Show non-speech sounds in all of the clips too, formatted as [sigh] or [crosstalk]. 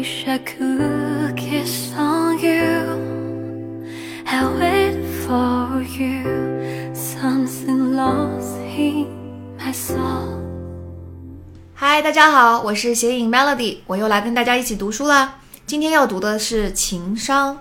wish I could kiss on you. I wait for you. Something lost in my soul. 嗨，大家好，我是斜影 Melody，我又来跟大家一起读书啦。今天要读的是情商，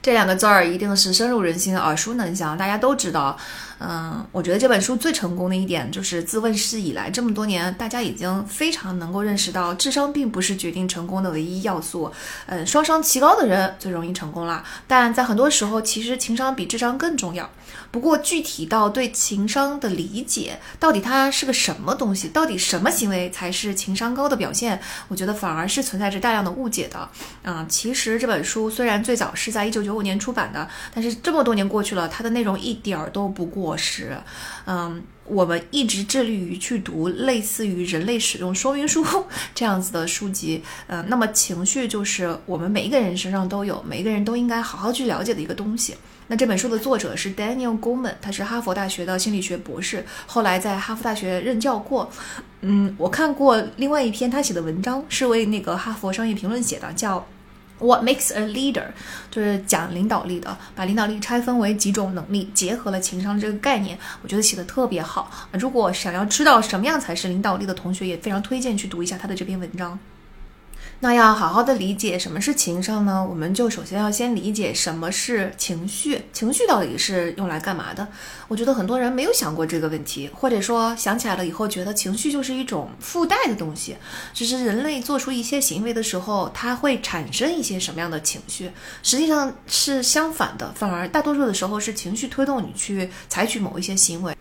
这两个字儿一定是深入人心、耳熟能详，大家都知道。嗯，我觉得这本书最成功的一点就是自问世以来这么多年，大家已经非常能够认识到，智商并不是决定成功的唯一要素。嗯，双商齐高的人最容易成功啦。但在很多时候，其实情商比智商更重要。不过具体到对情商的理解，到底它是个什么东西，到底什么行为才是情商高的表现，我觉得反而是存在着大量的误解的。嗯，其实这本书虽然最早是在一九九五年出版的，但是这么多年过去了，它的内容一点儿都不过。果实，嗯，我们一直致力于去读类似于人类使用说明书 [laughs] 这样子的书籍，嗯，那么情绪就是我们每一个人身上都有，每一个人都应该好好去了解的一个东西。那这本书的作者是 Daniel Goleman，他是哈佛大学的心理学博士，后来在哈佛大学任教过。嗯，我看过另外一篇他写的文章，是为那个哈佛商业评论写的，叫。What makes a leader？就是讲领导力的，把领导力拆分为几种能力，结合了情商这个概念，我觉得写的特别好。如果想要知道什么样才是领导力的同学，也非常推荐去读一下他的这篇文章。那要好好的理解什么是情商呢？我们就首先要先理解什么是情绪，情绪到底是用来干嘛的？我觉得很多人没有想过这个问题，或者说想起来了以后，觉得情绪就是一种附带的东西。只是人类做出一些行为的时候，它会产生一些什么样的情绪？实际上是相反的，反而大多数的时候是情绪推动你去采取某一些行为。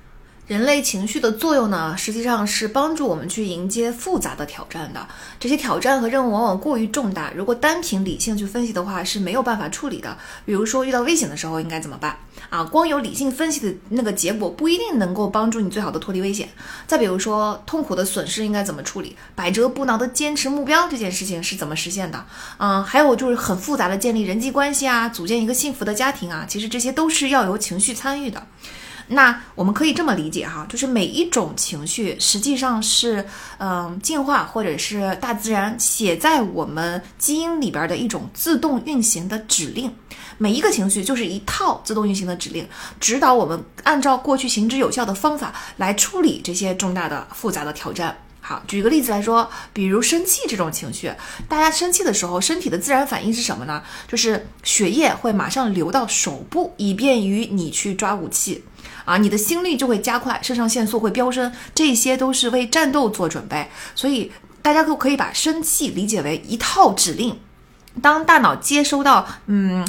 人类情绪的作用呢，实际上是帮助我们去迎接复杂的挑战的。这些挑战和任务往往过于重大，如果单凭理性去分析的话是没有办法处理的。比如说遇到危险的时候应该怎么办啊？光有理性分析的那个结果不一定能够帮助你最好的脱离危险。再比如说痛苦的损失应该怎么处理？百折不挠的坚持目标这件事情是怎么实现的？嗯，还有就是很复杂的建立人际关系啊，组建一个幸福的家庭啊，其实这些都是要由情绪参与的。那我们可以这么理解哈，就是每一种情绪实际上是，嗯，进化或者是大自然写在我们基因里边的一种自动运行的指令。每一个情绪就是一套自动运行的指令，指导我们按照过去行之有效的方法来处理这些重大的复杂的挑战。好，举个例子来说，比如生气这种情绪，大家生气的时候，身体的自然反应是什么呢？就是血液会马上流到手部，以便于你去抓武器。啊，你的心率就会加快，肾上腺素会飙升，这些都是为战斗做准备。所以大家都可以把生气理解为一套指令。当大脑接收到嗯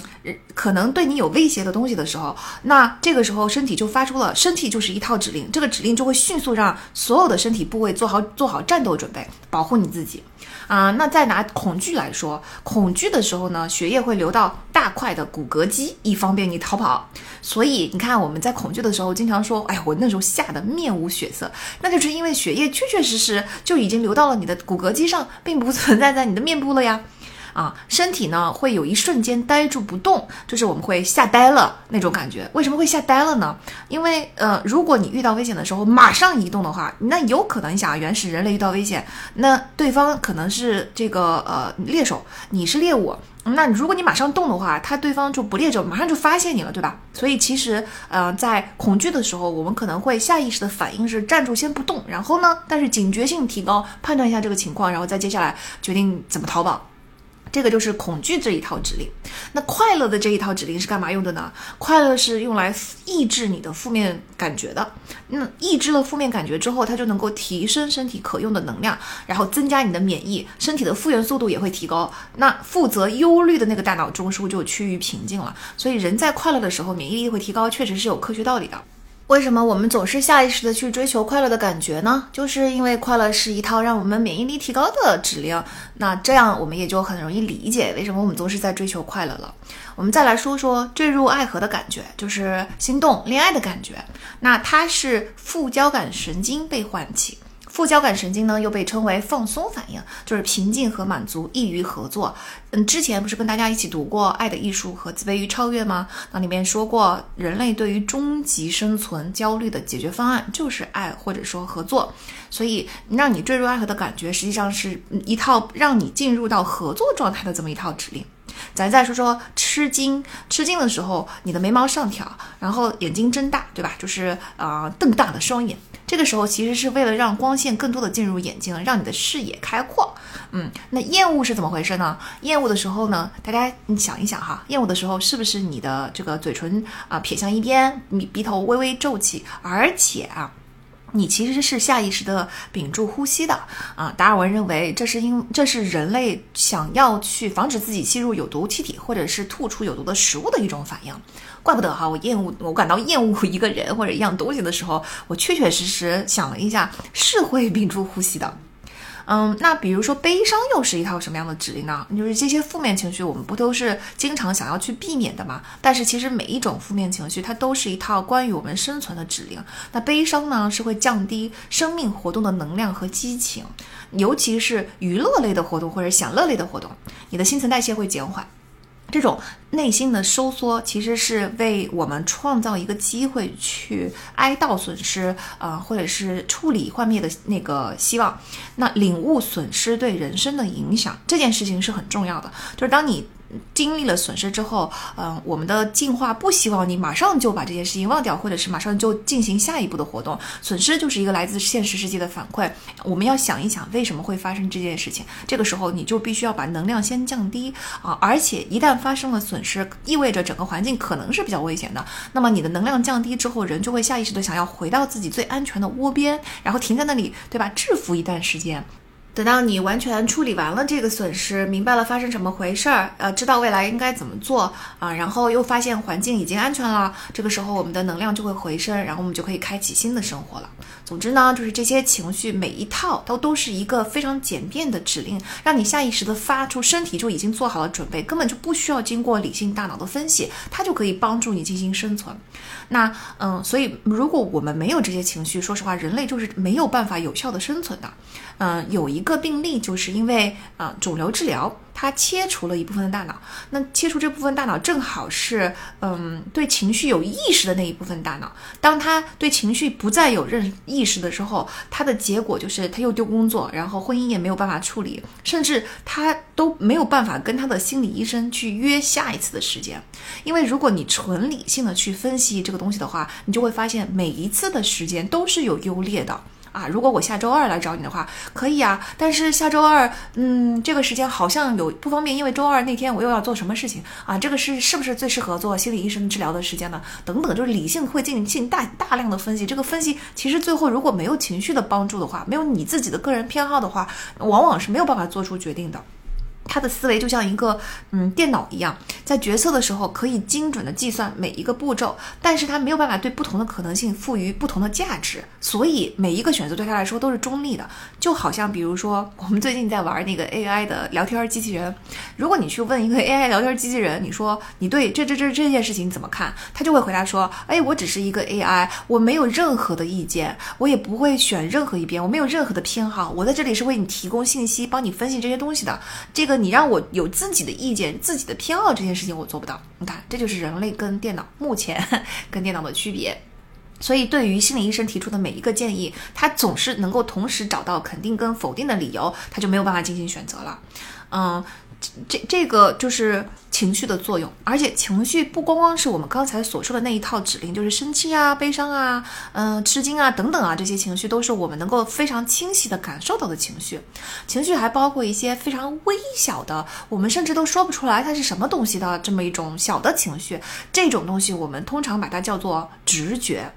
可能对你有威胁的东西的时候，那这个时候身体就发出了，身体就是一套指令，这个指令就会迅速让所有的身体部位做好做好战斗准备，保护你自己。啊，那再拿恐惧来说，恐惧的时候呢，血液会流到大块的骨骼肌，以方便你逃跑。所以你看，我们在恐惧的时候，经常说，哎呀，我那时候吓得面无血色，那就是因为血液确确实实就已经流到了你的骨骼肌上，并不存在在你的面部了呀。啊，身体呢会有一瞬间呆住不动，就是我们会吓呆了那种感觉。为什么会吓呆了呢？因为呃，如果你遇到危险的时候马上移动的话，那有可能你想，原始人类遇到危险，那对方可能是这个呃猎手，你是猎物，那如果你马上动的话，他对方就不猎者，马上就发现你了，对吧？所以其实呃，在恐惧的时候，我们可能会下意识的反应是站住先不动，然后呢，但是警觉性提高，判断一下这个情况，然后再接下来决定怎么逃跑。这个就是恐惧这一套指令，那快乐的这一套指令是干嘛用的呢？快乐是用来抑制你的负面感觉的。那抑制了负面感觉之后，它就能够提升身体可用的能量，然后增加你的免疫，身体的复原速度也会提高。那负责忧虑的那个大脑中枢就趋于平静了。所以人在快乐的时候，免疫力会提高，确实是有科学道理的。为什么我们总是下意识的去追求快乐的感觉呢？就是因为快乐是一套让我们免疫力提高的指令。那这样我们也就很容易理解为什么我们总是在追求快乐了。我们再来说说坠入爱河的感觉，就是心动、恋爱的感觉。那它是副交感神经被唤起。副交感神经呢又被称为放松反应，就是平静和满足，易于合作。嗯，之前不是跟大家一起读过《爱的艺术》和《自卑与超越》吗？那里面说过，人类对于终极生存焦虑的解决方案就是爱或者说合作。所以让你坠入爱河的感觉，实际上是一套让你进入到合作状态的这么一套指令。咱再说说吃惊，吃惊的时候，你的眉毛上挑，然后眼睛睁大，对吧？就是呃瞪大的双眼。这个时候其实是为了让光线更多的进入眼睛，让你的视野开阔。嗯，那厌恶是怎么回事呢？厌恶的时候呢，大家你想一想哈，厌恶的时候是不是你的这个嘴唇啊撇向一边，你鼻头微微皱起，而且啊。你其实是下意识的屏住呼吸的啊！达尔文认为这是因这是人类想要去防止自己吸入有毒气体或者是吐出有毒的食物的一种反应。怪不得哈，我厌恶我感到厌恶一个人或者一样东西的时候，我确确实实想了一下，是会屏住呼吸的。嗯，那比如说悲伤又是一套什么样的指令呢？就是这些负面情绪，我们不都是经常想要去避免的吗？但是其实每一种负面情绪，它都是一套关于我们生存的指令。那悲伤呢，是会降低生命活动的能量和激情，尤其是娱乐类的活动或者享乐类的活动，你的新陈代谢会减缓。这种内心的收缩，其实是为我们创造一个机会去哀悼损失，啊，或者是处理幻灭的那个希望。那领悟损失对人生的影响，这件事情是很重要的。就是当你。经历了损失之后，嗯，我们的进化不希望你马上就把这件事情忘掉，或者是马上就进行下一步的活动。损失就是一个来自现实世界的反馈，我们要想一想为什么会发生这件事情。这个时候你就必须要把能量先降低啊，而且一旦发生了损失，意味着整个环境可能是比较危险的。那么你的能量降低之后，人就会下意识的想要回到自己最安全的窝边，然后停在那里，对吧？制服一段时间。等到你完全处理完了这个损失，明白了发生什么回事儿，呃，知道未来应该怎么做啊，然后又发现环境已经安全了，这个时候我们的能量就会回升，然后我们就可以开启新的生活了。总之呢，就是这些情绪每一套都都是一个非常简便的指令，让你下意识的发出，身体就已经做好了准备，根本就不需要经过理性大脑的分析，它就可以帮助你进行生存。那嗯，所以如果我们没有这些情绪，说实话，人类就是没有办法有效的生存的。嗯，有一个病例就是因为啊肿瘤治疗。它切除了一部分的大脑，那切除这部分大脑正好是，嗯，对情绪有意识的那一部分大脑。当他对情绪不再有认意识的时候，他的结果就是他又丢工作，然后婚姻也没有办法处理，甚至他都没有办法跟他的心理医生去约下一次的时间。因为如果你纯理性的去分析这个东西的话，你就会发现每一次的时间都是有优劣的。啊，如果我下周二来找你的话，可以啊。但是下周二，嗯，这个时间好像有不方便，因为周二那天我又要做什么事情啊？这个是是不是最适合做心理医生治疗的时间呢？等等，就是理性会进行大大量的分析。这个分析其实最后如果没有情绪的帮助的话，没有你自己的个人偏好的话，往往是没有办法做出决定的。他的思维就像一个嗯电脑一样，在决策的时候可以精准的计算每一个步骤，但是他没有办法对不同的可能性赋予不同的价值，所以每一个选择对他来说都是中立的。就好像比如说我们最近在玩那个 [laughs] AI 的聊天机器人，如果你去问一个 AI 聊天机器人，你说你对这这这这件事情怎么看，他就会回答说，哎，我只是一个 AI，我没有任何的意见，我也不会选任何一边，我没有任何的偏好，我在这里是为你提供信息，帮你分析这些东西的，这个。你让我有自己的意见、自己的偏好，这件事情我做不到。你看，这就是人类跟电脑目前跟电脑的区别。所以，对于心理医生提出的每一个建议，他总是能够同时找到肯定跟否定的理由，他就没有办法进行选择了。嗯。这这个就是情绪的作用，而且情绪不光光是我们刚才所说的那一套指令，就是生气啊、悲伤啊、嗯、吃惊啊等等啊，这些情绪都是我们能够非常清晰的感受到的情绪。情绪还包括一些非常微小的，我们甚至都说不出来它是什么东西的这么一种小的情绪。这种东西我们通常把它叫做直觉。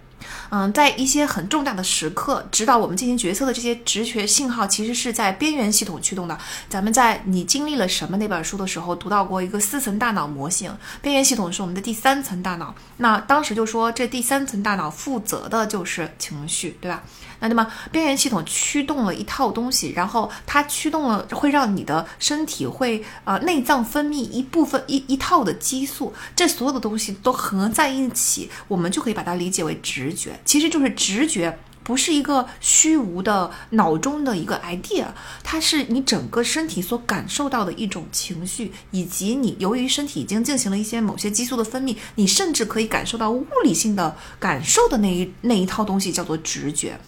嗯，在一些很重大的时刻，指导我们进行决策的这些直觉信号，其实是在边缘系统驱动的。咱们在你经历了什么那本书的时候，读到过一个四层大脑模型，边缘系统是我们的第三层大脑。那当时就说，这第三层大脑负责的就是情绪，对吧？那那么边缘系统驱动了一套东西，然后它驱动了会让你的身体会呃内脏分泌一部分一一套的激素，这所有的东西都合在一起，我们就可以把它理解为直觉，其实就是直觉不是一个虚无的脑中的一个 idea，它是你整个身体所感受到的一种情绪，以及你由于身体已经进行了一些某些激素的分泌，你甚至可以感受到物理性的感受的那一那一套东西叫做直觉。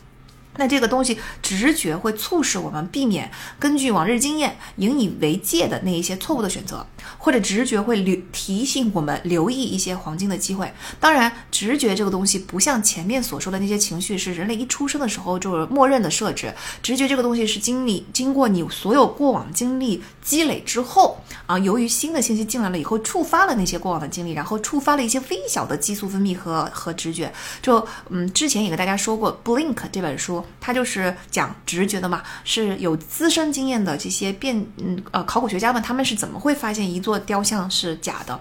那这个东西直觉会促使我们避免根据往日经验引以为戒的那一些错误的选择，或者直觉会留提醒我们留意一些黄金的机会。当然，直觉这个东西不像前面所说的那些情绪是人类一出生的时候就是默认的设置。直觉这个东西是经历经过你所有过往经历积累之后啊，由于新的信息进来了以后，触发了那些过往的经历，然后触发了一些微小的激素分泌和和直觉。就嗯，之前也跟大家说过《Blink》这本书。它就是讲直觉的嘛，是有资深经验的这些变嗯呃考古学家们，他们是怎么会发现一座雕像是假的？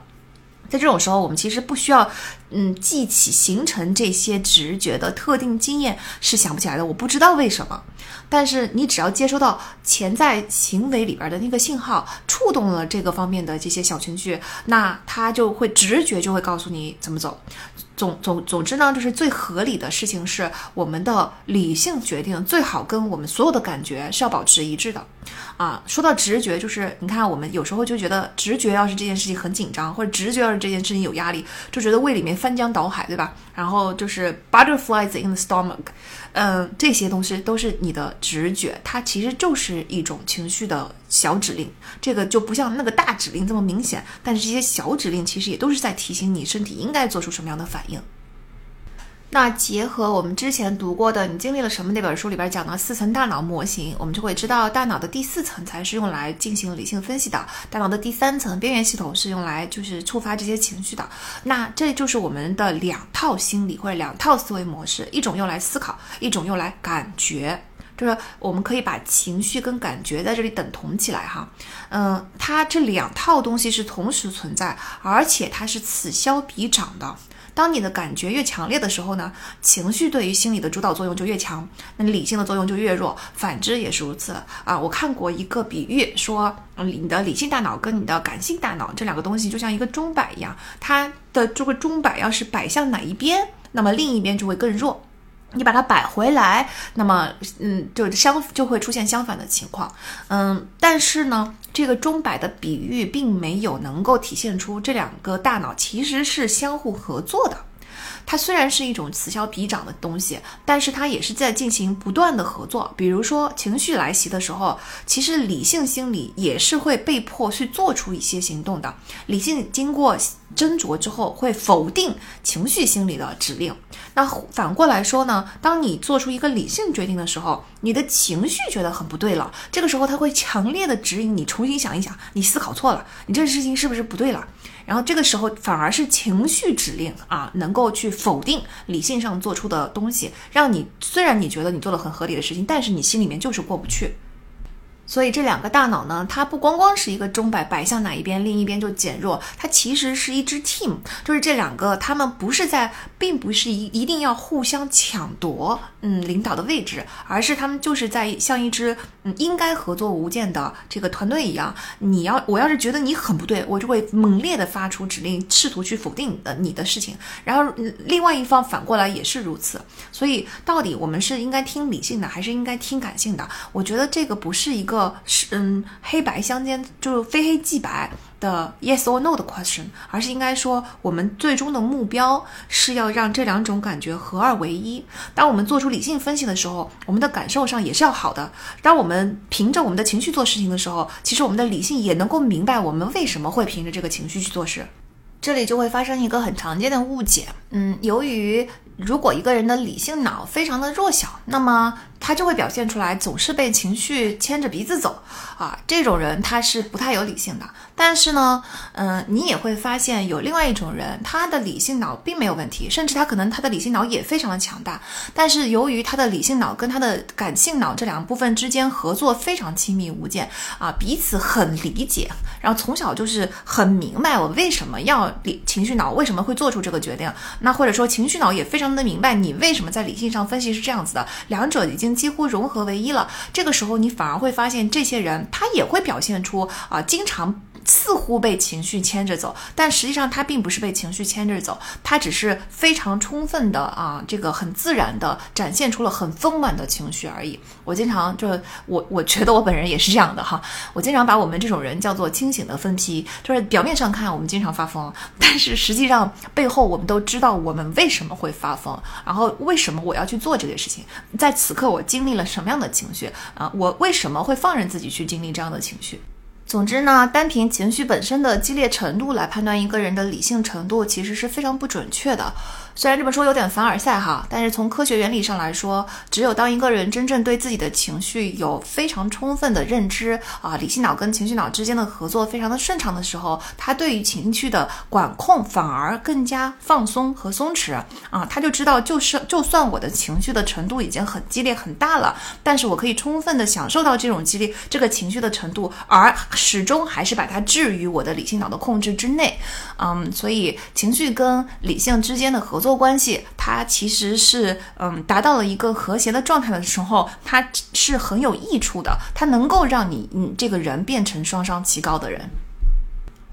在这种时候，我们其实不需要嗯记起形成这些直觉的特定经验是想不起来的，我不知道为什么。但是你只要接收到潜在行为里边的那个信号，触动了这个方面的这些小情绪，那它就会直觉就会告诉你怎么走。总总总之呢，就是最合理的事情是我们的理性决定最好跟我们所有的感觉是要保持一致的，啊，说到直觉，就是你看我们有时候就觉得直觉要是这件事情很紧张，或者直觉要是这件事情有压力，就觉得胃里面翻江倒海，对吧？然后就是 butterflies in the stomach，嗯，这些东西都是你的直觉，它其实就是一种情绪的小指令，这个就不像那个大指令这么明显，但是这些小指令其实也都是在提醒你身体应该做出什么样的反应。那结合我们之前读过的《你经历了什么》那本书里边讲的四层大脑模型，我们就会知道，大脑的第四层才是用来进行理性分析的，大脑的第三层边缘系统是用来就是触发这些情绪的。那这就是我们的两套心理或者两套思维模式，一种用来思考，一种用来感觉。就是我们可以把情绪跟感觉在这里等同起来哈。嗯，它这两套东西是同时存在，而且它是此消彼长的。当你的感觉越强烈的时候呢，情绪对于心理的主导作用就越强，那理性的作用就越弱。反之也是如此啊。我看过一个比喻，说你的理性大脑跟你的感性大脑这两个东西就像一个钟摆一样，它的这个钟摆要是摆向哪一边，那么另一边就会更弱。你把它摆回来，那么嗯，就相就会出现相反的情况。嗯，但是呢。这个钟摆的比喻并没有能够体现出这两个大脑其实是相互合作的。它虽然是一种此消彼长的东西，但是它也是在进行不断的合作。比如说情绪来袭的时候，其实理性心理也是会被迫去做出一些行动的。理性经过斟酌之后，会否定情绪心理的指令。那反过来说呢？当你做出一个理性决定的时候，你的情绪觉得很不对了，这个时候它会强烈的指引你重新想一想，你思考错了，你这事情是不是不对了？然后这个时候反而是情绪指令啊，能够去否定理性上做出的东西，让你虽然你觉得你做了很合理的事情，但是你心里面就是过不去。所以这两个大脑呢，它不光光是一个钟摆摆向哪一边，另一边就减弱，它其实是一支 team，就是这两个，他们不是在，并不是一一定要互相抢夺，嗯，领导的位置，而是他们就是在像一支嗯应该合作无间的这个团队一样。你要我要是觉得你很不对，我就会猛烈的发出指令，试图去否定的你的事情。然后另外一方反过来也是如此。所以到底我们是应该听理性的，还是应该听感性的？我觉得这个不是一个。是嗯，黑白相间就是非黑即白的 yes or no 的 question，而是应该说我们最终的目标是要让这两种感觉合二为一。当我们做出理性分析的时候，我们的感受上也是要好的。当我们凭着我们的情绪做事情的时候，其实我们的理性也能够明白我们为什么会凭着这个情绪去做事。这里就会发生一个很常见的误解，嗯，由于如果一个人的理性脑非常的弱小，那么。他就会表现出来，总是被情绪牵着鼻子走啊！这种人他是不太有理性的。但是呢，嗯，你也会发现有另外一种人，他的理性脑并没有问题，甚至他可能他的理性脑也非常的强大。但是由于他的理性脑跟他的感性脑这两部分之间合作非常亲密无间啊，彼此很理解，然后从小就是很明白我为什么要理情绪脑为什么会做出这个决定。那或者说情绪脑也非常的明白你为什么在理性上分析是这样子的，两者已经。几乎融合为一了，这个时候你反而会发现，这些人他也会表现出啊，经常。似乎被情绪牵着走，但实际上他并不是被情绪牵着走，他只是非常充分的啊，这个很自然的展现出了很丰满的情绪而已。我经常就我我觉得我本人也是这样的哈，我经常把我们这种人叫做清醒的分批，就是表面上看我们经常发疯，但是实际上背后我们都知道我们为什么会发疯，然后为什么我要去做这个事情，在此刻我经历了什么样的情绪啊，我为什么会放任自己去经历这样的情绪？总之呢，单凭情绪本身的激烈程度来判断一个人的理性程度，其实是非常不准确的。虽然这本书有点凡尔赛哈，但是从科学原理上来说，只有当一个人真正对自己的情绪有非常充分的认知啊，理性脑跟情绪脑之间的合作非常的顺畅的时候，他对于情绪的管控反而更加放松和松弛啊，他就知道，就是就算我的情绪的程度已经很激烈很大了，但是我可以充分的享受到这种激烈这个情绪的程度，而始终还是把它置于我的理性脑的控制之内，嗯，所以情绪跟理性之间的合。合作关系，它其实是嗯达到了一个和谐的状态的时候，它是很有益处的，它能够让你你这个人变成双商极高的人。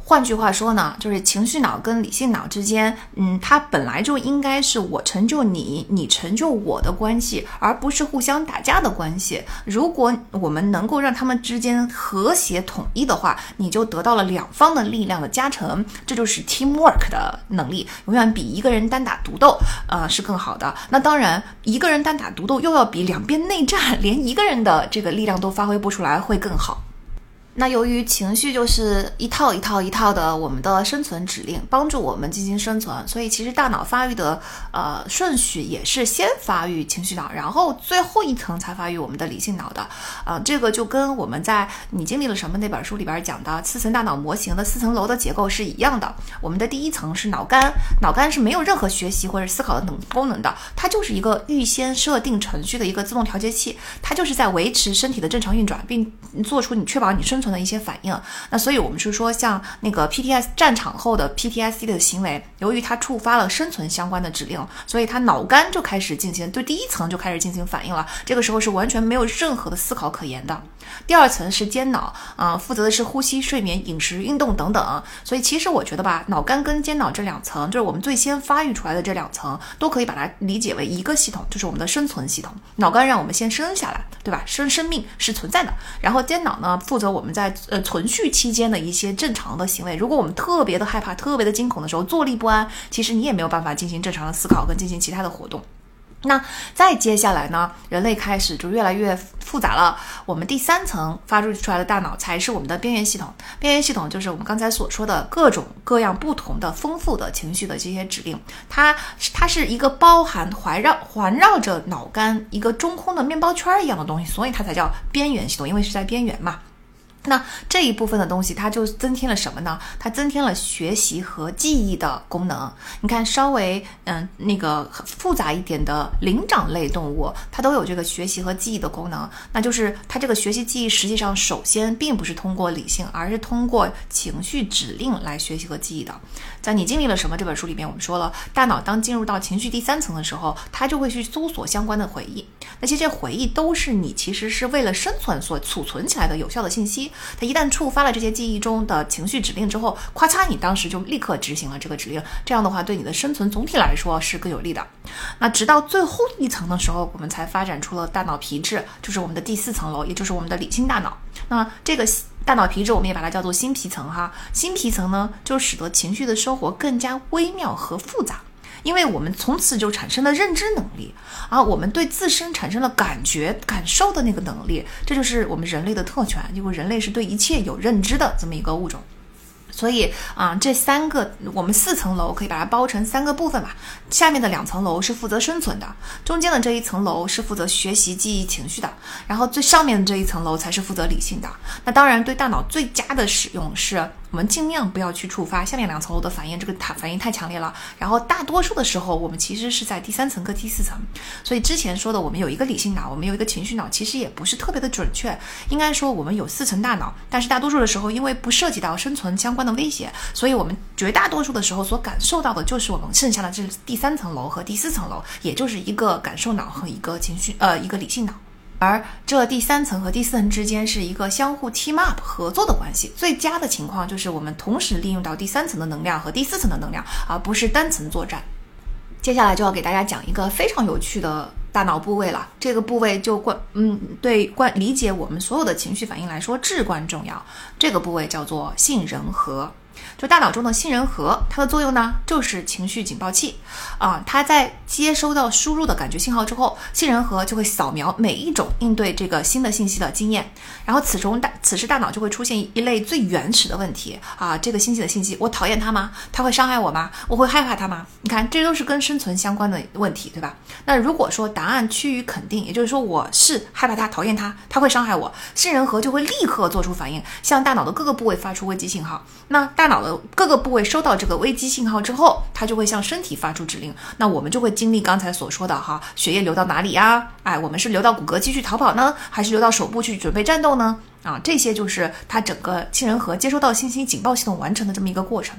换句话说呢，就是情绪脑跟理性脑之间，嗯，它本来就应该是我成就你，你成就我的关系，而不是互相打架的关系。如果我们能够让他们之间和谐统一的话，你就得到了两方的力量的加成，这就是 teamwork 的能力，永远比一个人单打独斗，呃，是更好的。那当然，一个人单打独斗又要比两边内战，连一个人的这个力量都发挥不出来会更好。那由于情绪就是一套一套一套的我们的生存指令，帮助我们进行生存，所以其实大脑发育的呃顺序也是先发育情绪脑，然后最后一层才发育我们的理性脑的。啊，这个就跟我们在你经历了什么那本书里边讲的四层大脑模型的四层楼的结构是一样的。我们的第一层是脑干，脑干是没有任何学习或者思考的能功能的，它就是一个预先设定程序的一个自动调节器，它就是在维持身体的正常运转，并做出你确保你生存。的一些反应，那所以我们是说，像那个 PTS 战场后的 PTSD 的行为，由于它触发了生存相关的指令，所以它脑干就开始进行对第一层就开始进行反应了。这个时候是完全没有任何的思考可言的。第二层是间脑啊，负责的是呼吸、睡眠、饮食、运动等等。所以其实我觉得吧，脑干跟间脑这两层，就是我们最先发育出来的这两层，都可以把它理解为一个系统，就是我们的生存系统。脑干让我们先生下来，对吧？生生命是存在的。然后间脑呢，负责我们在呃存续期间的一些正常的行为。如果我们特别的害怕、特别的惊恐的时候，坐立不安，其实你也没有办法进行正常的思考跟进行其他的活动。那再接下来呢，人类开始就越来越复杂了。我们第三层发出出来的大脑才是我们的边缘系统。边缘系统就是我们刚才所说的各种各样不同的丰富的情绪的这些指令。它它是一个包含环绕环绕着脑干一个中空的面包圈一样的东西，所以它才叫边缘系统，因为是在边缘嘛。那这一部分的东西，它就增添了什么呢？它增添了学习和记忆的功能。你看，稍微嗯那个复杂一点的灵长类动物，它都有这个学习和记忆的功能。那就是它这个学习记忆，实际上首先并不是通过理性，而是通过情绪指令来学习和记忆的。在你经历了什么这本书里面，我们说了，大脑当进入到情绪第三层的时候，它就会去搜索相关的回忆。那些这回忆都是你其实是为了生存所储存起来的有效的信息。它一旦触发了这些记忆中的情绪指令之后，咔嚓，你当时就立刻执行了这个指令。这样的话，对你的生存总体来说是更有利的。那直到最后一层的时候，我们才发展出了大脑皮质，就是我们的第四层楼，也就是我们的理性大脑。那这个大脑皮质，我们也把它叫做新皮层哈。新皮层呢，就使得情绪的生活更加微妙和复杂。因为我们从此就产生了认知能力啊，我们对自身产生了感觉、感受的那个能力，这就是我们人类的特权，因为人类是对一切有认知的这么一个物种。所以啊，这三个我们四层楼可以把它包成三个部分吧。下面的两层楼是负责生存的，中间的这一层楼是负责学习、记忆、情绪的，然后最上面的这一层楼才是负责理性的。那当然，对大脑最佳的使用是。我们尽量不要去触发下面两层楼的反应，这个它反应太强烈了。然后大多数的时候，我们其实是在第三层和第四层。所以之前说的我们有一个理性脑，我们有一个情绪脑，其实也不是特别的准确。应该说我们有四层大脑，但是大多数的时候，因为不涉及到生存相关的威胁，所以我们绝大多数的时候所感受到的就是我们剩下的这第三层楼和第四层楼，也就是一个感受脑和一个情绪呃一个理性脑。而这第三层和第四层之间是一个相互 team up 合作的关系。最佳的情况就是我们同时利用到第三层的能量和第四层的能量，而不是单层作战。接下来就要给大家讲一个非常有趣的大脑部位了，这个部位就关嗯对关理解我们所有的情绪反应来说至关重要。这个部位叫做杏仁核。就大脑中的杏仁核，它的作用呢，就是情绪警报器啊。它在接收到输入的感觉信号之后，杏仁核就会扫描每一种应对这个新的信息的经验，然后此中大此时大脑就会出现一类最原始的问题啊。这个新奇的信息，我讨厌它吗？它会伤害我吗？我会害怕它吗？你看，这都是跟生存相关的问题，对吧？那如果说答案趋于肯定，也就是说我是害怕它、讨厌它，它会伤害我，杏仁核就会立刻做出反应，向大脑的各个部位发出危机信号。那大脑的各个部位收到这个危机信号之后，它就会向身体发出指令。那我们就会经历刚才所说的哈，血液流到哪里呀？哎，我们是流到骨骼继续逃跑呢，还是流到手部去准备战斗呢？啊，这些就是它整个杏仁核接收到信息警报系统完成的这么一个过程。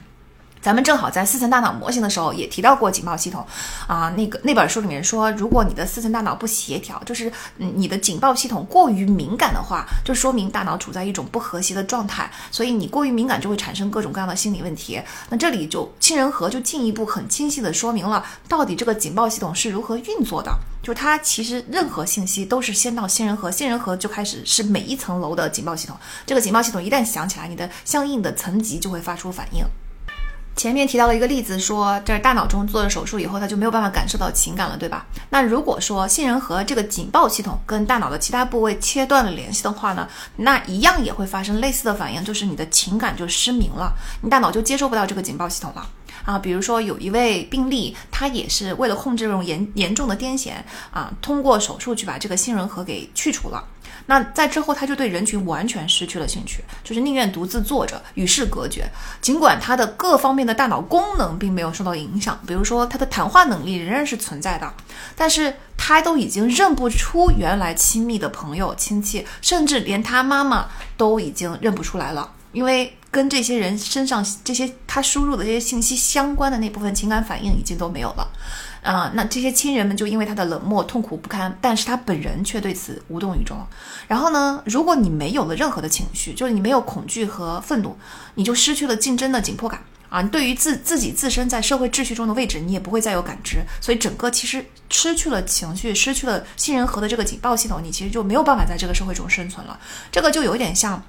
咱们正好在四层大脑模型的时候也提到过警报系统，啊，那个那本书里面说，如果你的四层大脑不协调，就是你的警报系统过于敏感的话，就说明大脑处在一种不和谐的状态，所以你过于敏感就会产生各种各样的心理问题。那这里就杏仁核就进一步很清晰的说明了，到底这个警报系统是如何运作的，就是它其实任何信息都是先到杏仁核，杏仁核就开始是每一层楼的警报系统，这个警报系统一旦响起来，你的相应的层级就会发出反应。前面提到了一个例子，说这大脑中做了手术以后，他就没有办法感受到情感了，对吧？那如果说杏仁核这个警报系统跟大脑的其他部位切断了联系的话呢，那一样也会发生类似的反应，就是你的情感就失明了，你大脑就接收不到这个警报系统了啊。比如说有一位病例，他也是为了控制这种严严重的癫痫啊，通过手术去把这个杏仁核给去除了。那在之后，他就对人群完全失去了兴趣，就是宁愿独自坐着与世隔绝。尽管他的各方面的大脑功能并没有受到影响，比如说他的谈话能力仍然是存在的，但是他都已经认不出原来亲密的朋友、亲戚，甚至连他妈妈都已经认不出来了，因为跟这些人身上这些他输入的这些信息相关的那部分情感反应已经都没有了。啊，那这些亲人们就因为他的冷漠痛苦不堪，但是他本人却对此无动于衷。然后呢，如果你没有了任何的情绪，就是你没有恐惧和愤怒，你就失去了竞争的紧迫感啊。对于自自己自身在社会秩序中的位置，你也不会再有感知，所以整个其实失去了情绪，失去了杏仁核的这个警报系统，你其实就没有办法在这个社会中生存了。这个就有点像。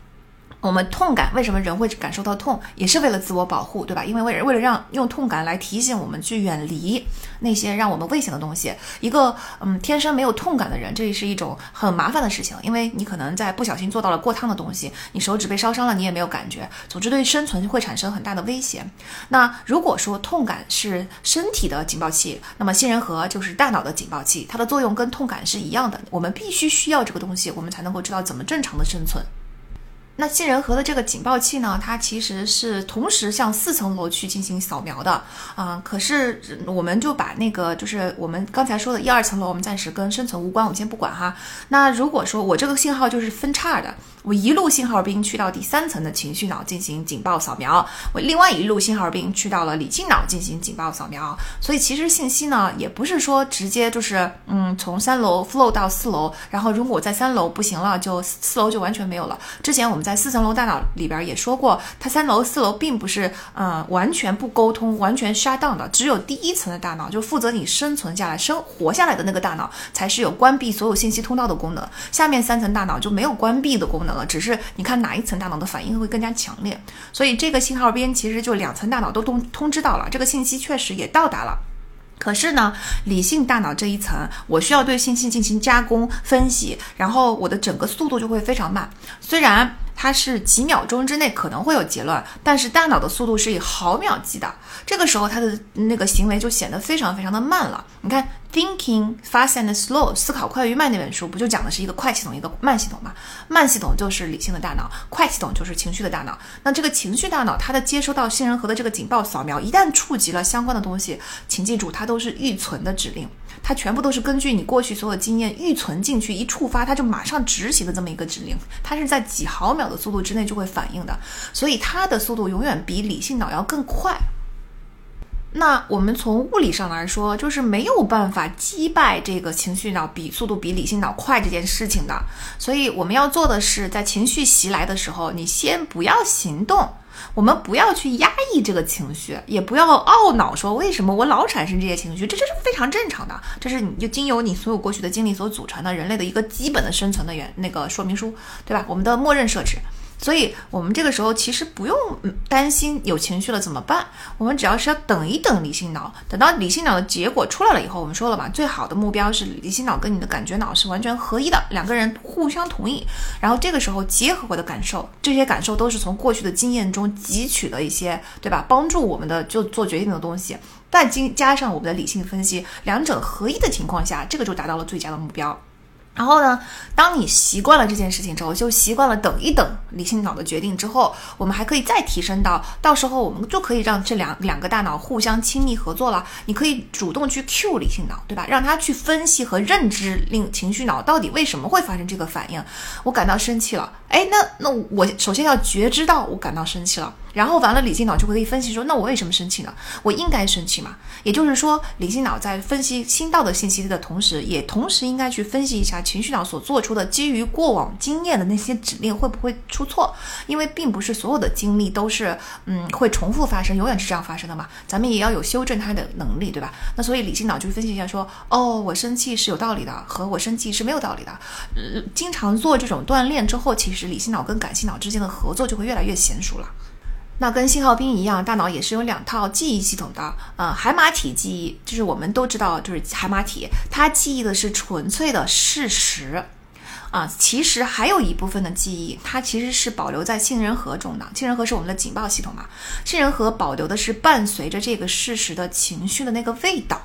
我们痛感为什么人会感受到痛，也是为了自我保护，对吧？因为为为了让用痛感来提醒我们去远离那些让我们危险的东西。一个嗯天生没有痛感的人，这也是一种很麻烦的事情，因为你可能在不小心做到了过烫的东西，你手指被烧伤了，你也没有感觉。总之，对生存会产生很大的威胁。那如果说痛感是身体的警报器，那么杏仁核就是大脑的警报器，它的作用跟痛感是一样的。我们必须需要这个东西，我们才能够知道怎么正常的生存。那杏仁核的这个警报器呢，它其实是同时向四层楼去进行扫描的啊。可是我们就把那个就是我们刚才说的一二层楼，我们暂时跟生存无关，我们先不管哈。那如果说我这个信号就是分叉的，我一路信号兵去到第三层的情绪脑进行警报扫描，我另外一路信号兵去到了理性脑进行警报扫描。所以其实信息呢，也不是说直接就是嗯从三楼 flow 到四楼，然后如果在三楼不行了，就四楼就完全没有了。之前我们在在四层楼大脑里边也说过，它三楼四楼并不是嗯完全不沟通、完全 shut down 的，只有第一层的大脑就负责你生存下来、生活下来的那个大脑才是有关闭所有信息通道的功能，下面三层大脑就没有关闭的功能了，只是你看哪一层大脑的反应会更加强烈。所以这个信号边其实就两层大脑都通通知到了，这个信息确实也到达了。可是呢，理性大脑这一层，我需要对信息进行加工分析，然后我的整个速度就会非常慢。虽然它是几秒钟之内可能会有结论，但是大脑的速度是以毫秒计的，这个时候它的那个行为就显得非常非常的慢了。你看。Thinking fast and slow，思考快与慢那本书不就讲的是一个快系统，一个慢系统吗？慢系统就是理性的大脑，快系统就是情绪的大脑。那这个情绪大脑，它的接收到杏仁核的这个警报扫描，一旦触及了相关的东西，请记住，它都是预存的指令，它全部都是根据你过去所有经验预存进去，一触发它就马上执行的这么一个指令，它是在几毫秒的速度之内就会反应的，所以它的速度永远比理性脑要更快。那我们从物理上来说，就是没有办法击败这个情绪脑比速度比理性脑快这件事情的。所以我们要做的是，在情绪袭来的时候，你先不要行动，我们不要去压抑这个情绪，也不要懊恼说为什么我老产生这些情绪，这这是非常正常的，这是你就经由你所有过去的经历所组成的人类的一个基本的生存的原那个说明书，对吧？我们的默认设置。所以，我们这个时候其实不用担心有情绪了怎么办？我们只要是要等一等理性脑，等到理性脑的结果出来了以后，我们说了嘛，最好的目标是理性脑跟你的感觉脑是完全合一的，两个人互相同意。然后这个时候结合我的感受，这些感受都是从过去的经验中汲取的一些，对吧？帮助我们的就做决定的东西，再经加上我们的理性分析，两者合一的情况下，这个就达到了最佳的目标。然后呢，当你习惯了这件事情之后，就习惯了等一等理性脑的决定之后，我们还可以再提升到，到时候我们就可以让这两两个大脑互相亲密合作了。你可以主动去 cue 理性脑，对吧？让他去分析和认知令情绪脑到底为什么会发生这个反应。我感到生气了，哎，那那我首先要觉知到我感到生气了。然后完了，理性脑就可以分析说，那我为什么生气呢？我应该生气吗？也就是说，理性脑在分析新到的信息的同时，也同时应该去分析一下情绪脑所做出的基于过往经验的那些指令会不会出错？因为并不是所有的经历都是嗯会重复发生，永远是这样发生的嘛。咱们也要有修正它的能力，对吧？那所以理性脑就会分析一下说，哦，我生气是有道理的，和我生气是没有道理的。呃，经常做这种锻炼之后，其实理性脑跟感性脑之间的合作就会越来越娴熟了。那跟信号兵一样，大脑也是有两套记忆系统的。呃，海马体记忆就是我们都知道，就是海马体，它记忆的是纯粹的事实。啊，其实还有一部分的记忆，它其实是保留在杏仁核中的。杏仁核是我们的警报系统嘛？杏仁核保留的是伴随着这个事实的情绪的那个味道。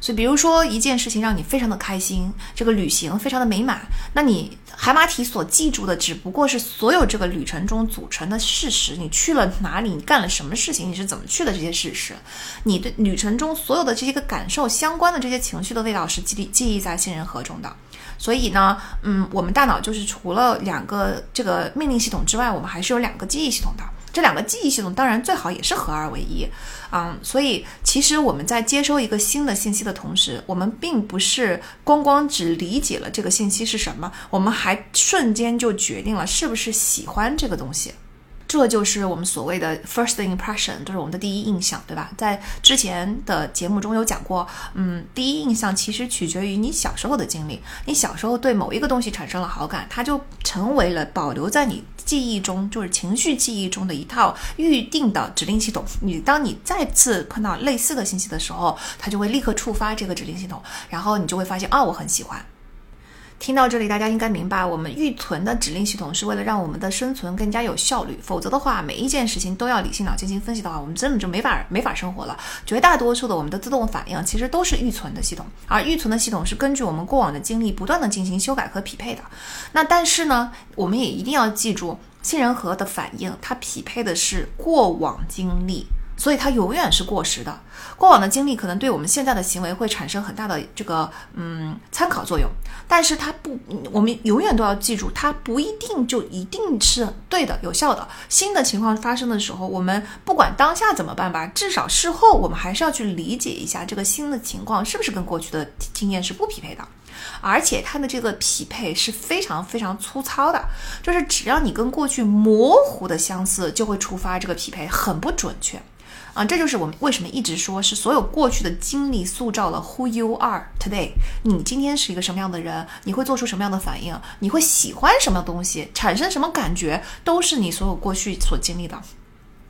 所以，比如说一件事情让你非常的开心，这个旅行非常的美满，那你海马体所记住的只不过是所有这个旅程中组成的事实，你去了哪里，你干了什么事情，你是怎么去的这些事实，你对旅程中所有的这些个感受相关的这些情绪的味道是记记忆在杏仁核中的。所以呢，嗯，我们大脑就是除了两个这个命令系统之外，我们还是有两个记忆系统的。这两个记忆系统当然最好也是合二为一，嗯，所以其实我们在接收一个新的信息的同时，我们并不是光光只理解了这个信息是什么，我们还瞬间就决定了是不是喜欢这个东西。这就是我们所谓的 first impression，就是我们的第一印象，对吧？在之前的节目中有讲过，嗯，第一印象其实取决于你小时候的经历。你小时候对某一个东西产生了好感，它就成为了保留在你记忆中，就是情绪记忆中的一套预定的指令系统。你当你再次碰到类似的信息的时候，它就会立刻触发这个指令系统，然后你就会发现，啊，我很喜欢。听到这里，大家应该明白，我们预存的指令系统是为了让我们的生存更加有效率。否则的话，每一件事情都要理性脑进行分析的话，我们根本就没法没法生活了。绝大多数的我们的自动反应其实都是预存的系统，而预存的系统是根据我们过往的经历不断的进行修改和匹配的。那但是呢，我们也一定要记住，杏仁核的反应它匹配的是过往经历。所以它永远是过时的。过往的经历可能对我们现在的行为会产生很大的这个嗯参考作用，但是它不，我们永远都要记住，它不一定就一定是对的、有效的。新的情况发生的时候，我们不管当下怎么办吧，至少事后我们还是要去理解一下这个新的情况是不是跟过去的经验是不匹配的，而且它的这个匹配是非常非常粗糙的，就是只要你跟过去模糊的相似，就会触发这个匹配，很不准确。啊，这就是我们为什么一直说是所有过去的经历塑造了 who you are today。你今天是一个什么样的人，你会做出什么样的反应，你会喜欢什么东西，产生什么感觉，都是你所有过去所经历的。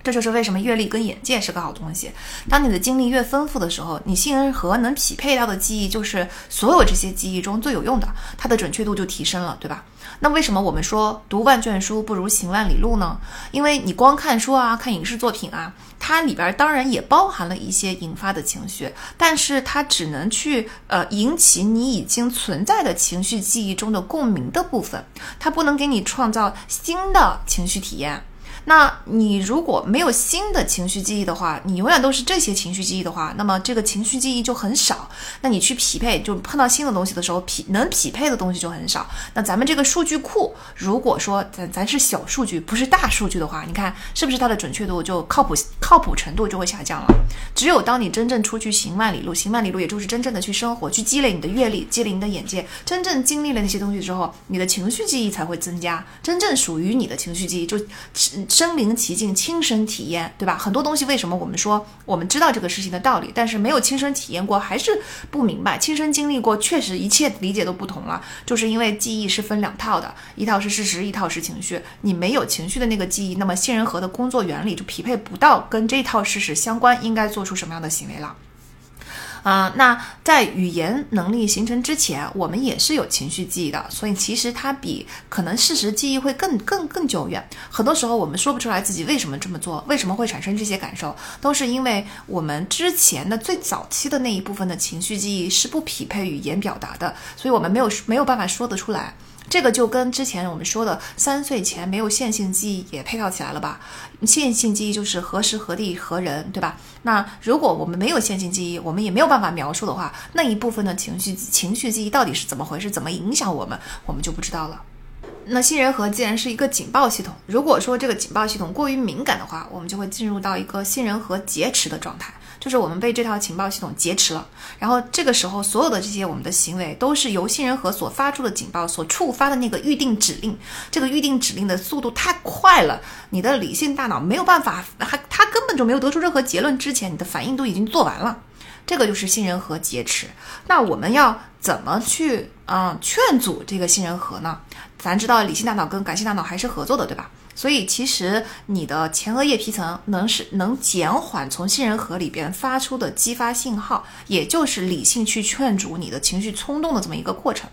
这就是为什么阅历跟眼界是个好东西。当你的经历越丰富的时候，你杏仁核能匹配到的记忆就是所有这些记忆中最有用的，它的准确度就提升了，对吧？那为什么我们说读万卷书不如行万里路呢？因为你光看书啊，看影视作品啊，它里边当然也包含了一些引发的情绪，但是它只能去呃引起你已经存在的情绪记忆中的共鸣的部分，它不能给你创造新的情绪体验。那你如果没有新的情绪记忆的话，你永远都是这些情绪记忆的话，那么这个情绪记忆就很少。那你去匹配，就碰到新的东西的时候，匹能匹配的东西就很少。那咱们这个数据库，如果说咱咱是小数据，不是大数据的话，你看是不是它的准确度就靠谱靠谱程度就会下降了？只有当你真正出去行万里路，行万里路也就是真正的去生活，去积累你的阅历，积累你的眼界，真正经历了那些东西之后，你的情绪记忆才会增加，真正属于你的情绪记忆就。[tsk] 身临其境，亲身体验，对吧？很多东西为什么我们说我们知道这个事情的道理，但是没有亲身体验过，还是不明白。亲身经历过，确实一切理解都不同了。就是因为记忆是分两套的，一套是事实，一套是情绪。你没有情绪的那个记忆，那么杏仁核的工作原理就匹配不到跟这套事实相关，应该做出什么样的行为了。啊，那在语言能力形成之前，我们也是有情绪记忆的，所以其实它比可能事实记忆会更更更久远。很多时候我们说不出来自己为什么这么做，为什么会产生这些感受，都是因为我们之前的最早期的那一部分的情绪记忆是不匹配语言表达的，所以我们没有没有办法说得出来。这个就跟之前我们说的三岁前没有线性记忆也配套起来了吧？线性记忆就是何时何地何人，对吧？那如果我们没有线性记忆，我们也没有办法描述的话，那一部分的情绪情绪记忆到底是怎么回事，怎么影响我们，我们就不知道了。那杏仁核既然是一个警报系统，如果说这个警报系统过于敏感的话，我们就会进入到一个杏仁核劫持的状态。就是我们被这套情报系统劫持了，然后这个时候所有的这些我们的行为都是由杏仁核所发出的警报所触发的那个预定指令，这个预定指令的速度太快了，你的理性大脑没有办法，还它根本就没有得出任何结论之前，你的反应都已经做完了，这个就是杏仁核劫持。那我们要怎么去嗯劝阻这个杏仁核呢？咱知道理性大脑跟感性大脑还是合作的，对吧？所以其实你的前额叶皮层能是能减缓从杏仁核里边发出的激发信号，也就是理性去劝阻你的情绪冲动的这么一个过程。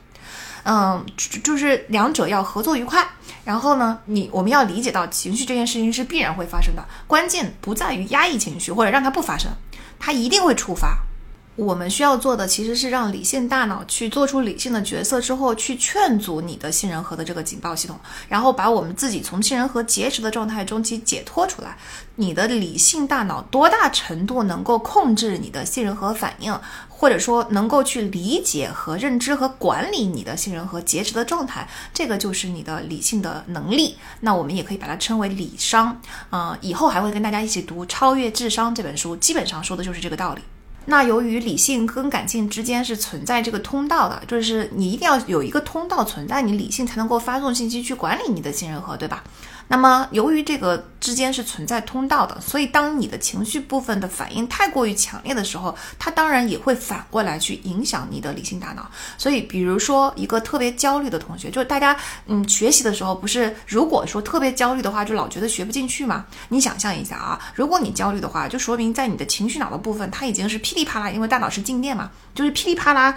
嗯，就是两者要合作愉快。然后呢，你我们要理解到情绪这件事情是必然会发生的，关键不在于压抑情绪或者让它不发生，它一定会触发。我们需要做的其实是让理性大脑去做出理性的决策之后，去劝阻你的杏仁核的这个警报系统，然后把我们自己从杏仁核劫持的状态中去解脱出来。你的理性大脑多大程度能够控制你的杏仁核反应，或者说能够去理解和认知和管理你的杏仁核劫持的状态，这个就是你的理性的能力。那我们也可以把它称为理商。嗯，以后还会跟大家一起读《超越智商》这本书，基本上说的就是这个道理。那由于理性跟感性之间是存在这个通道的，就是你一定要有一个通道存在，你理性才能够发送信息去管理你的信任核，对吧？那么，由于这个之间是存在通道的，所以当你的情绪部分的反应太过于强烈的时候，它当然也会反过来去影响你的理性大脑。所以，比如说一个特别焦虑的同学，就是大家嗯学习的时候，不是如果说特别焦虑的话，就老觉得学不进去嘛？你想象一下啊，如果你焦虑的话，就说明在你的情绪脑的部分，它已经是噼里啪啦，因为大脑是静电嘛，就是噼里啪啦，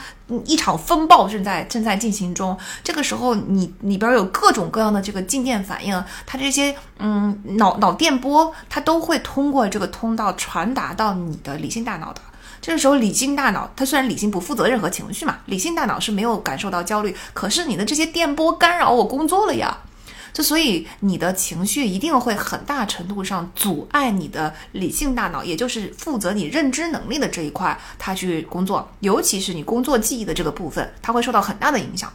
一场风暴正在正在进行中。这个时候，你里边有各种各样的这个静电反应，它。这些嗯脑脑电波，它都会通过这个通道传达到你的理性大脑的。这个时候，理性大脑它虽然理性不负责任何情绪嘛，理性大脑是没有感受到焦虑，可是你的这些电波干扰我工作了呀。就所以你的情绪一定会很大程度上阻碍你的理性大脑，也就是负责你认知能力的这一块，它去工作，尤其是你工作记忆的这个部分，它会受到很大的影响。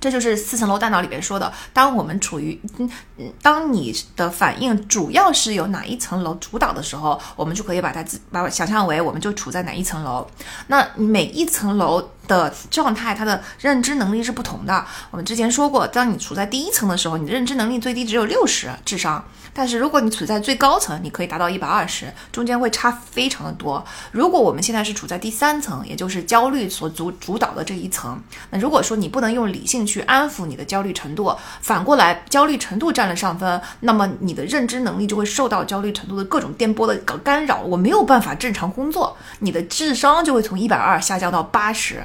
这就是四层楼大脑里边说的，当我们处于嗯，当你的反应主要是由哪一层楼主导的时候，我们就可以把它自把想象为我们就处在哪一层楼。那每一层楼的状态，它的认知能力是不同的。我们之前说过，当你处在第一层的时候，你的认知能力最低只有六十智商。但是如果你处在最高层，你可以达到一百二十，中间会差非常的多。如果我们现在是处在第三层，也就是焦虑所主主导的这一层，那如果说你不能用理性去安抚你的焦虑程度，反过来焦虑程度占了上分，那么你的认知能力就会受到焦虑程度的各种电波的干扰，我没有办法正常工作，你的智商就会从一百二下降到八十。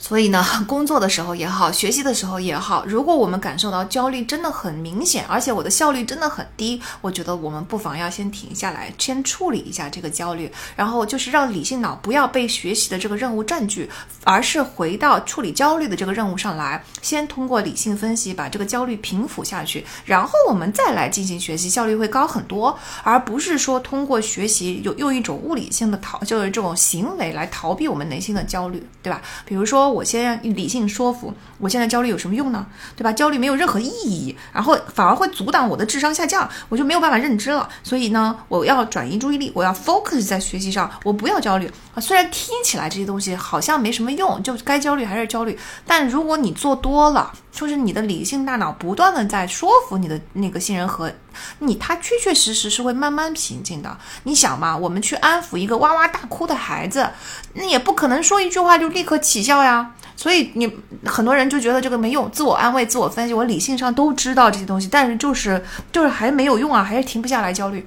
所以呢，[laughs] 工作的时候也好，学习的时候也好，如果我们感受到焦虑真的很明显，而且我的效率真的很低，我觉得我们不妨要先停下来，先处理一下这个焦虑，然后就是让理性脑不要被学习的这个任务占据，而是回到处理焦虑的这个任务上来，先通过理性分析把这个焦虑平复下去，然后我们再来进行学习，效率会高很多，而不是说通过学习有用一种物理性的逃，就是这种行为来逃避我们内心的焦虑，对吧？比如说。我先理性说服，我现在焦虑有什么用呢？对吧？焦虑没有任何意义，然后反而会阻挡我的智商下降，我就没有办法认知了。所以呢，我要转移注意力，我要 focus 在学习上，我不要焦虑啊。虽然听起来这些东西好像没什么用，就该焦虑还是焦虑，但如果你做多了，就是你的理性大脑不断的在说服你的那个杏仁核，你它确确实实是会慢慢平静的。你想嘛，我们去安抚一个哇哇大哭的孩子，那也不可能说一句话就立刻起效呀。所以你很多人就觉得这个没用，自我安慰、自我分析，我理性上都知道这些东西，但是就是就是还没有用啊，还是停不下来焦虑。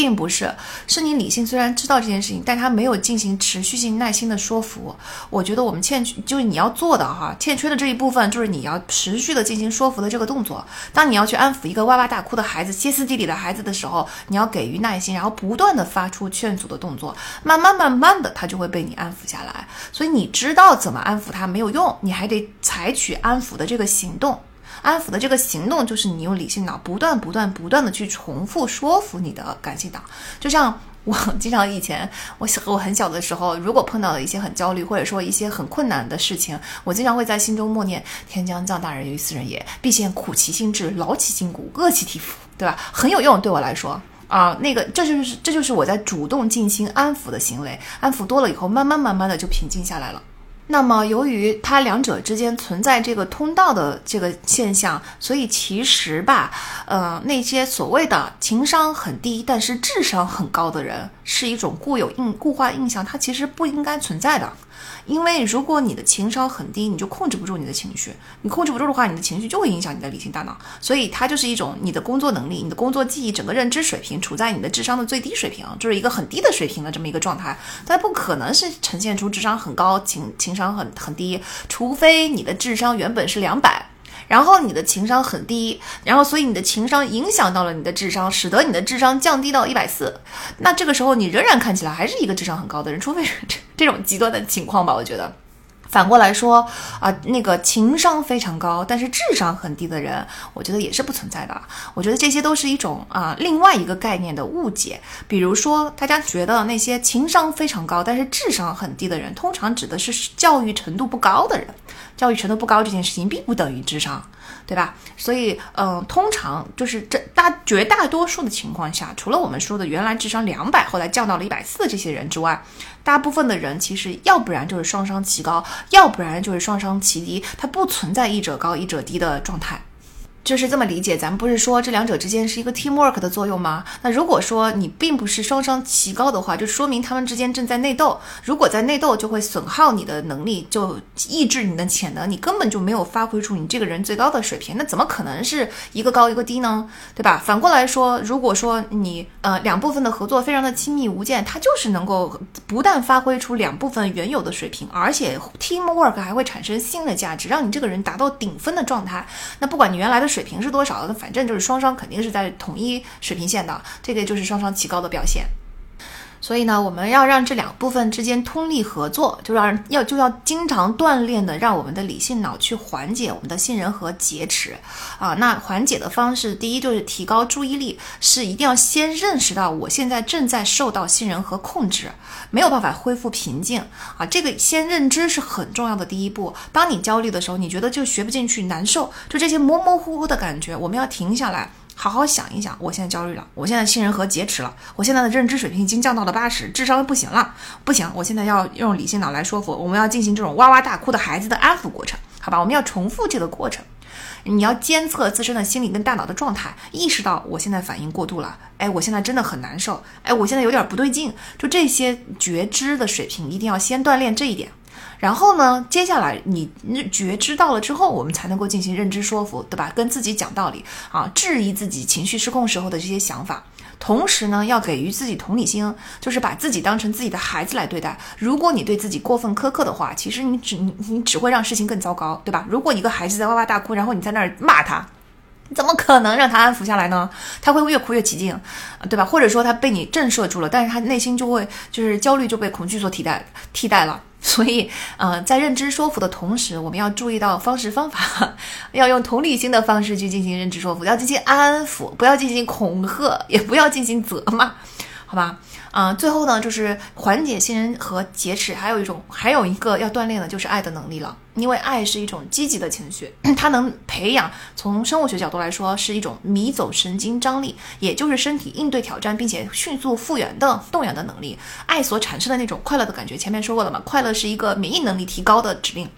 并不是，是你理性虽然知道这件事情，但他没有进行持续性、耐心的说服。我觉得我们欠缺，就是你要做的哈，欠缺的这一部分就是你要持续的进行说服的这个动作。当你要去安抚一个哇哇大哭的孩子、歇斯底里的孩子的时候，你要给予耐心，然后不断的发出劝阻的动作，慢慢慢慢的他就会被你安抚下来。所以你知道怎么安抚他没有用，你还得采取安抚的这个行动。安抚的这个行动，就是你用理性脑不断、不断、不断的去重复说服你的感性脑。就像我经常以前，我我很小的时候，如果碰到了一些很焦虑，或者说一些很困难的事情，我经常会在心中默念：“天将降大任于斯人也，必先苦其心志，劳其筋骨，饿其体肤。”对吧？很有用，对我来说啊，那个这就是这就是我在主动进行安抚的行为。安抚多了以后，慢慢慢慢的就平静下来了。那么，由于它两者之间存在这个通道的这个现象，所以其实吧，呃，那些所谓的情商很低但是智商很高的人，是一种固有印固化印象，它其实不应该存在的。因为如果你的情商很低，你就控制不住你的情绪，你控制不住的话，你的情绪就会影响你的理性大脑，所以它就是一种你的工作能力、你的工作记忆、整个认知水平处在你的智商的最低水平，就是一个很低的水平的这么一个状态。它不可能是呈现出智商很高、情情商很很低，除非你的智商原本是两百。然后你的情商很低，然后所以你的情商影响到了你的智商，使得你的智商降低到一百四。那这个时候你仍然看起来还是一个智商很高的人，除非是这这种极端的情况吧？我觉得。反过来说啊，那个情商非常高但是智商很低的人，我觉得也是不存在的。我觉得这些都是一种啊另外一个概念的误解。比如说，大家觉得那些情商非常高但是智商很低的人，通常指的是教育程度不高的人。教育程度不高这件事情并不等于智商，对吧？所以，嗯，通常就是这大绝大多数的情况下，除了我们说的原来智商两百后来降到了一百四这些人之外，大部分的人其实要不然就是双商齐高，要不然就是双商齐低，它不存在一者高一者低的状态。就是这么理解，咱们不是说这两者之间是一个 teamwork 的作用吗？那如果说你并不是双商齐高的话，就说明他们之间正在内斗。如果在内斗，就会损耗你的能力，就抑制你的潜能，你根本就没有发挥出你这个人最高的水平。那怎么可能是一个高一个低呢？对吧？反过来说，如果说你呃两部分的合作非常的亲密无间，它就是能够不但发挥出两部分原有的水平，而且 teamwork 还会产生新的价值，让你这个人达到顶峰的状态。那不管你原来的。水平是多少？那反正就是双双肯定是在统一水平线的，这个就是双双齐高的表现。所以呢，我们要让这两部分之间通力合作，就让要就要经常锻炼的，让我们的理性脑去缓解我们的杏仁核劫持啊。那缓解的方式，第一就是提高注意力，是一定要先认识到我现在正在受到杏仁核控制，没有办法恢复平静啊。这个先认知是很重要的第一步。当你焦虑的时候，你觉得就学不进去，难受，就这些模模糊糊的感觉，我们要停下来。好好想一想，我现在焦虑了，我现在杏仁核劫持了，我现在的认知水平已经降到了八十，智商不行了，不行，我现在要用理性脑来说服，我们要进行这种哇哇大哭的孩子的安抚过程，好吧？我们要重复这个过程，你要监测自身的心理跟大脑的状态，意识到我现在反应过度了，哎，我现在真的很难受，哎，我现在有点不对劲，就这些觉知的水平一定要先锻炼这一点。然后呢，接下来你觉知到了之后，我们才能够进行认知说服，对吧？跟自己讲道理啊，质疑自己情绪失控时候的这些想法。同时呢，要给予自己同理心，就是把自己当成自己的孩子来对待。如果你对自己过分苛刻的话，其实你只你只会让事情更糟糕，对吧？如果一个孩子在哇哇大哭，然后你在那儿骂他。怎么可能让他安抚下来呢？他会越哭越起劲，对吧？或者说他被你震慑住了，但是他内心就会就是焦虑就被恐惧所替代替代了。所以，呃，在认知说服的同时，我们要注意到方式方法，[laughs] 要用同理心的方式去进行认知说服，要进行安抚，不要进行恐吓，也不要进行责骂，好吧？啊，最后呢，就是缓解信任和劫持，还有一种，还有一个要锻炼的就是爱的能力了。因为爱是一种积极的情绪，[clears throat] 它能培养从生物学角度来说是一种迷走神经张力，也就是身体应对挑战并且迅速复原的动员的能力。爱所产生的那种快乐的感觉，前面说过了嘛，快乐是一个免疫能力提高的指令。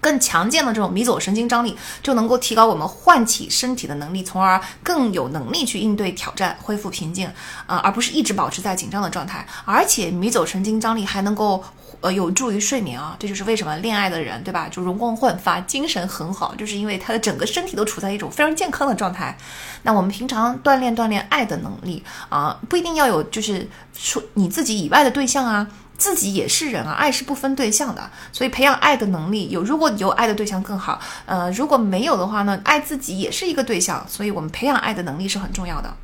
更强健的这种迷走神经张力，就能够提高我们唤起身体的能力，从而更有能力去应对挑战、恢复平静，啊，而不是一直保持在紧张的状态。而且迷走神经张力还能够呃有助于睡眠啊，这就是为什么恋爱的人对吧，就容光焕发、精神很好，就是因为他的整个身体都处在一种非常健康的状态。那我们平常锻炼锻炼爱的能力啊，不一定要有就是说你自己以外的对象啊。自己也是人啊，爱是不分对象的，所以培养爱的能力有，如果有爱的对象更好，呃，如果没有的话呢，爱自己也是一个对象，所以我们培养爱的能力是很重要的。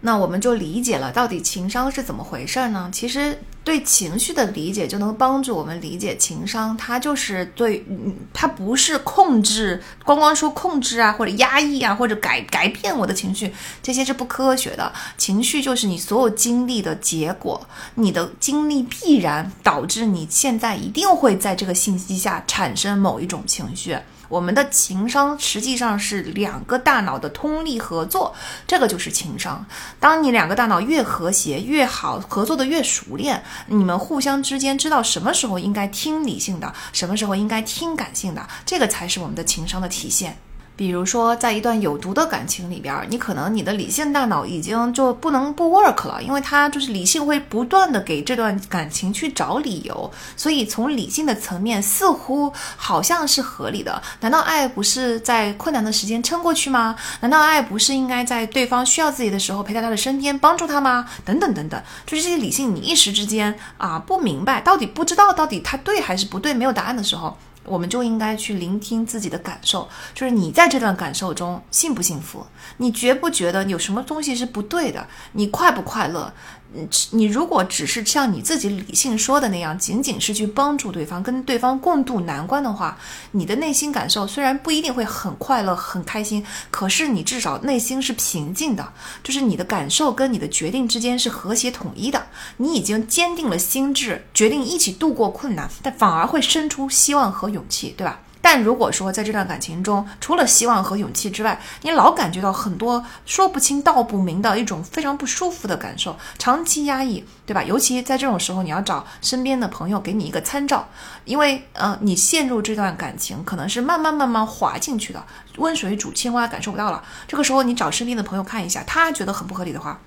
那我们就理解了，到底情商是怎么回事呢？其实对情绪的理解，就能帮助我们理解情商。它就是对，它不是控制，光光说控制啊，或者压抑啊，或者改改变我的情绪，这些是不科学的。情绪就是你所有经历的结果，你的经历必然导致你现在一定会在这个信息下产生某一种情绪。我们的情商实际上是两个大脑的通力合作，这个就是情商。当你两个大脑越和谐越好，合作的越熟练，你们互相之间知道什么时候应该听理性的，什么时候应该听感性的，这个才是我们的情商的体现。比如说，在一段有毒的感情里边，你可能你的理性大脑已经就不能不 work 了，因为它就是理性会不断的给这段感情去找理由，所以从理性的层面似乎好像是合理的。难道爱不是在困难的时间撑过去吗？难道爱不是应该在对方需要自己的时候陪在他的身边帮助他吗？等等等等，就是这些理性，你一时之间啊不明白，到底不知道到底他对还是不对，没有答案的时候。我们就应该去聆听自己的感受，就是你在这段感受中幸不幸福？你觉不觉得有什么东西是不对的？你快不快乐？嗯，你如果只是像你自己理性说的那样，仅仅是去帮助对方，跟对方共度难关的话，你的内心感受虽然不一定会很快乐、很开心，可是你至少内心是平静的，就是你的感受跟你的决定之间是和谐统一的，你已经坚定了心智，决定一起度过困难，但反而会生出希望和勇气，对吧？但如果说在这段感情中，除了希望和勇气之外，你老感觉到很多说不清道不明的一种非常不舒服的感受，长期压抑，对吧？尤其在这种时候，你要找身边的朋友给你一个参照，因为呃，你陷入这段感情可能是慢慢慢慢滑进去的，温水煮青蛙感受不到了。这个时候，你找身边的朋友看一下，他觉得很不合理的话，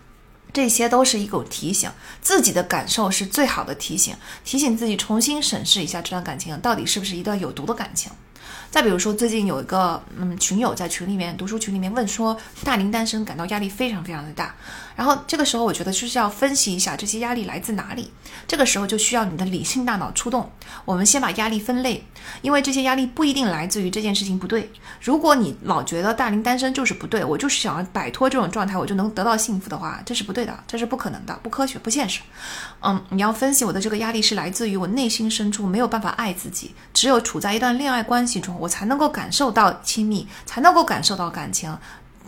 这些都是一种提醒，自己的感受是最好的提醒，提醒自己重新审视一下这段感情到底是不是一段有毒的感情。再比如说，最近有一个嗯群友在群里面读书群里面问说，大龄单身感到压力非常非常的大。然后这个时候，我觉得就是要分析一下这些压力来自哪里。这个时候就需要你的理性大脑出动。我们先把压力分类，因为这些压力不一定来自于这件事情不对。如果你老觉得大龄单身就是不对，我就是想要摆脱这种状态，我就能得到幸福的话，这是不对的，这是不可能的，不科学，不现实。嗯，你要分析我的这个压力是来自于我内心深处没有办法爱自己，只有处在一段恋爱关系中，我才能够感受到亲密，才能够感受到感情。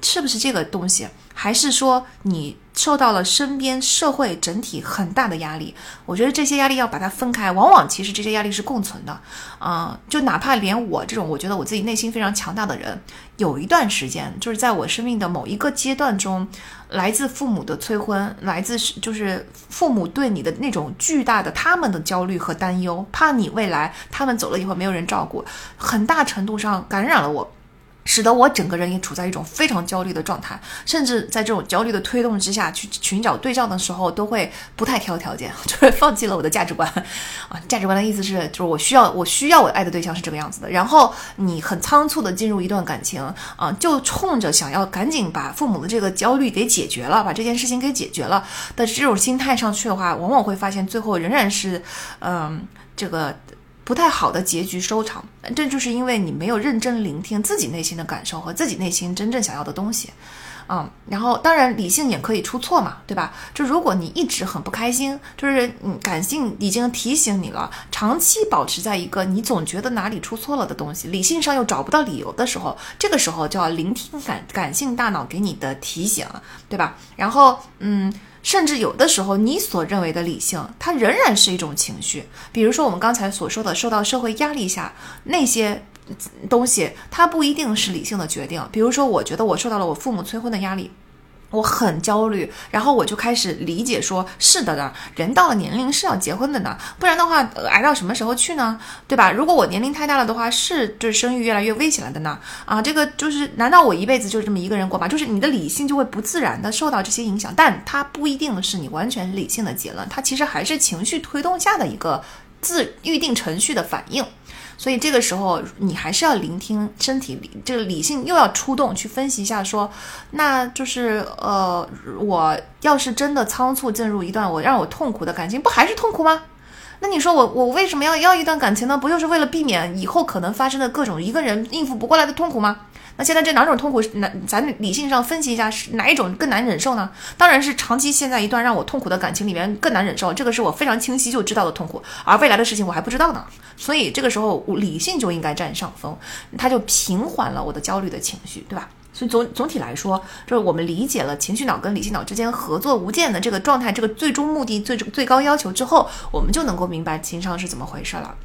是不是这个东西，还是说你受到了身边社会整体很大的压力？我觉得这些压力要把它分开，往往其实这些压力是共存的。啊，就哪怕连我这种我觉得我自己内心非常强大的人，有一段时间，就是在我生命的某一个阶段中，来自父母的催婚，来自就是父母对你的那种巨大的他们的焦虑和担忧，怕你未来他们走了以后没有人照顾，很大程度上感染了我。使得我整个人也处在一种非常焦虑的状态，甚至在这种焦虑的推动之下去寻找对象的时候，都会不太挑条件，[laughs] 就是放弃了我的价值观。啊，价值观的意思是，就是我需要我需要我爱的对象是这个样子的。然后你很仓促的进入一段感情，啊，就冲着想要赶紧把父母的这个焦虑给解决了，把这件事情给解决了的这种心态上去的话，往往会发现最后仍然是，嗯，这个。不太好的结局收场，这就是因为你没有认真聆听自己内心的感受和自己内心真正想要的东西，嗯，然后当然理性也可以出错嘛，对吧？就如果你一直很不开心，就是嗯感性已经提醒你了，长期保持在一个你总觉得哪里出错了的东西，理性上又找不到理由的时候，这个时候就要聆听感感性大脑给你的提醒，对吧？然后嗯。甚至有的时候，你所认为的理性，它仍然是一种情绪。比如说，我们刚才所说的，受到社会压力下那些东西，它不一定是理性的决定。比如说，我觉得我受到了我父母催婚的压力。我很焦虑，然后我就开始理解，说是的呢，人到了年龄是要结婚的呢，不然的话挨到什么时候去呢？对吧？如果我年龄太大了的话，是就是生育越来越危险了的呢？啊，这个就是难道我一辈子就是这么一个人过吗？就是你的理性就会不自然的受到这些影响，但它不一定是你完全理性的结论，它其实还是情绪推动下的一个自预定程序的反应。所以这个时候，你还是要聆听身体理这个理性又要出动去分析一下，说，那就是呃，我要是真的仓促进入一段我让我痛苦的感情，不还是痛苦吗？那你说我我为什么要要一段感情呢？不就是为了避免以后可能发生的各种一个人应付不过来的痛苦吗？那现在这两种痛苦，难咱理性上分析一下，是哪一种更难忍受呢？当然是长期陷在一段让我痛苦的感情里面更难忍受，这个是我非常清晰就知道的痛苦，而未来的事情我还不知道呢。所以这个时候我理性就应该占上风，它就平缓了我的焦虑的情绪，对吧？所以总总体来说，就是我们理解了情绪脑跟理性脑之间合作无间的这个状态，这个最终目的、最最高要求之后，我们就能够明白情商是怎么回事了。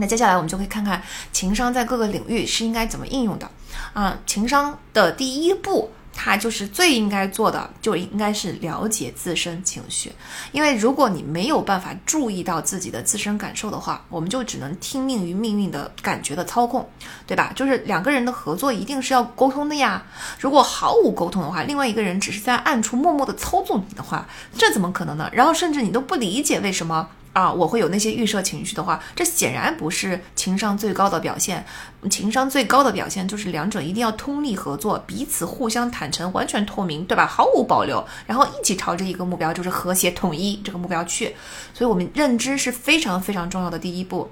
那接下来我们就可以看看情商在各个领域是应该怎么应用的啊。情商的第一步，他就是最应该做的，就应该是了解自身情绪。因为如果你没有办法注意到自己的自身感受的话，我们就只能听命于命运的感觉的操控，对吧？就是两个人的合作一定是要沟通的呀。如果毫无沟通的话，另外一个人只是在暗处默默的操纵你的话，这怎么可能呢？然后甚至你都不理解为什么。啊，我会有那些预设情绪的话，这显然不是情商最高的表现。情商最高的表现就是两者一定要通力合作，彼此互相坦诚，完全透明，对吧？毫无保留，然后一起朝着一个目标，就是和谐统一这个目标去。所以，我们认知是非常非常重要的第一步。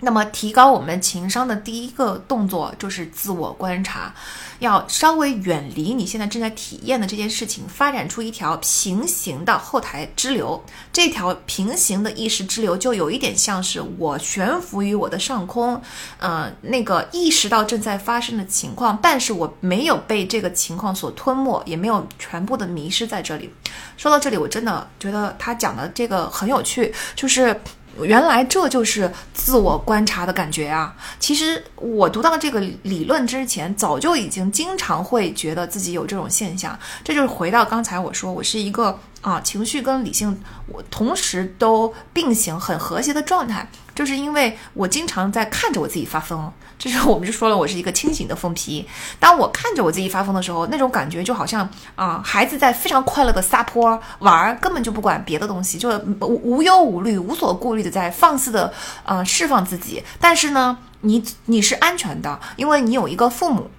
那么，提高我们情商的第一个动作就是自我观察，要稍微远离你现在正在体验的这件事情，发展出一条平行的后台支流。这条平行的意识支流就有一点像是我悬浮于我的上空，呃，那个意识到正在发生的情况，但是我没有被这个情况所吞没，也没有全部的迷失在这里。说到这里，我真的觉得他讲的这个很有趣，就是。原来这就是自我观察的感觉啊！其实我读到这个理论之前，早就已经经常会觉得自己有这种现象。这就是回到刚才我说，我是一个啊情绪跟理性我同时都并行、很和谐的状态。就是因为我经常在看着我自己发疯，就是我们就说了，我是一个清醒的疯批。当我看着我自己发疯的时候，那种感觉就好像啊，孩子在非常快乐的撒泼玩，根本就不管别的东西，就无无忧无虑、无所顾虑的在放肆的呃释放自己。但是呢，你你是安全的，因为你有一个父母。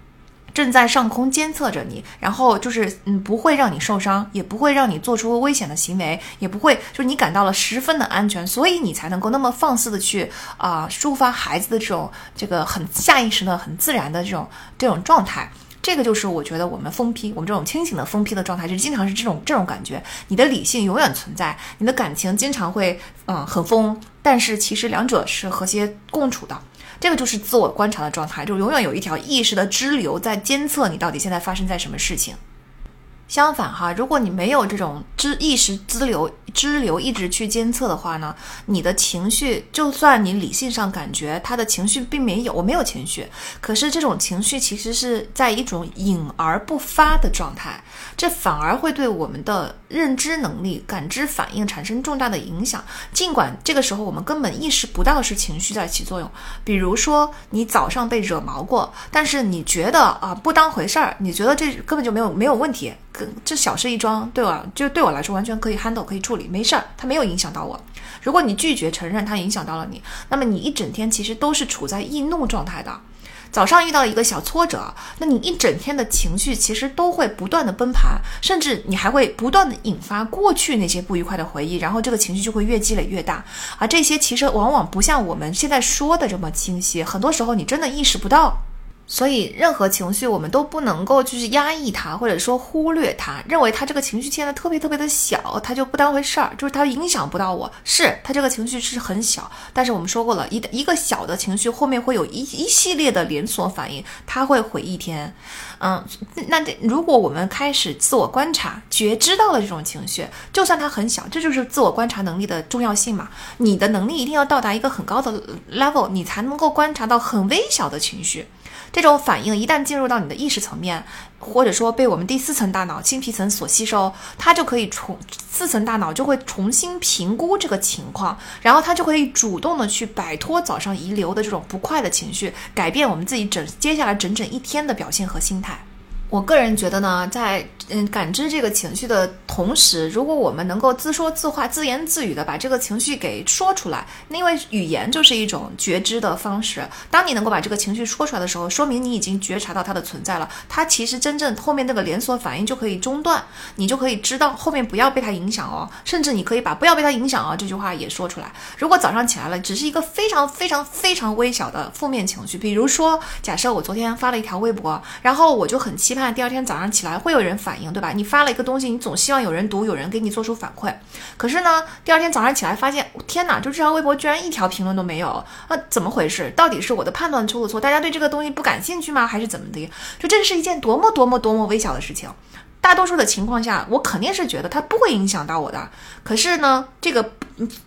正在上空监测着你，然后就是嗯，不会让你受伤，也不会让你做出危险的行为，也不会就是你感到了十分的安全，所以你才能够那么放肆的去啊抒发孩子的这种这个很下意识的、很自然的这种这种状态。这个就是我觉得我们疯批，我们这种清醒的疯批的状态，就经常是这种这种感觉。你的理性永远存在，你的感情经常会嗯很疯，但是其实两者是和谐共处的。这个就是自我观察的状态，就永远有一条意识的支流在监测你到底现在发生在什么事情。相反哈，如果你没有这种知意识支流支流一直去监测的话呢，你的情绪就算你理性上感觉他的情绪并没有，我没有情绪，可是这种情绪其实是在一种隐而不发的状态，这反而会对我们的认知能力、感知反应产生重大的影响。尽管这个时候我们根本意识不到是情绪在起作用，比如说你早上被惹毛过，但是你觉得啊不当回事儿，你觉得这根本就没有没有问题。这小事一桩，对我就对我来说完全可以 handle，可以处理，没事儿，它没有影响到我。如果你拒绝承认它影响到了你，那么你一整天其实都是处在易怒状态的。早上遇到一个小挫折，那你一整天的情绪其实都会不断的崩盘，甚至你还会不断的引发过去那些不愉快的回忆，然后这个情绪就会越积累越大。而这些其实往往不像我们现在说的这么清晰，很多时候你真的意识不到。所以，任何情绪我们都不能够就是压抑它，或者说忽略它，认为他这个情绪现在特别特别的小，他就不当回事儿，就是他影响不到我。是他这个情绪是很小，但是我们说过了，一一个小的情绪后面会有一一系列的连锁反应，它会毁一天。嗯，那如果我们开始自我观察，觉知到了这种情绪，就算它很小，这就是自我观察能力的重要性嘛。你的能力一定要到达一个很高的 level，你才能够观察到很微小的情绪。这种反应一旦进入到你的意识层面，或者说被我们第四层大脑青皮层所吸收，它就可以重四层大脑就会重新评估这个情况，然后它就可以主动的去摆脱早上遗留的这种不快的情绪，改变我们自己整接下来整整一天的表现和心态。我个人觉得呢，在嗯感知这个情绪的同时，如果我们能够自说自话、自言自语的把这个情绪给说出来，因为语言就是一种觉知的方式。当你能够把这个情绪说出来的时候，说明你已经觉察到它的存在了。它其实真正后面那个连锁反应就可以中断，你就可以知道后面不要被它影响哦。甚至你可以把“不要被它影响哦”这句话也说出来。如果早上起来了，只是一个非常非常非常微小的负面情绪，比如说，假设我昨天发了一条微博，然后我就很期盼。看第二天早上起来会有人反应，对吧？你发了一个东西，你总希望有人读，有人给你做出反馈。可是呢，第二天早上起来发现，天哪！就这条微博居然一条评论都没有，那怎么回事？到底是我的判断出了错？大家对这个东西不感兴趣吗？还是怎么的？就这是一件多么多么多么微小的事情。大多数的情况下，我肯定是觉得它不会影响到我的。可是呢，这个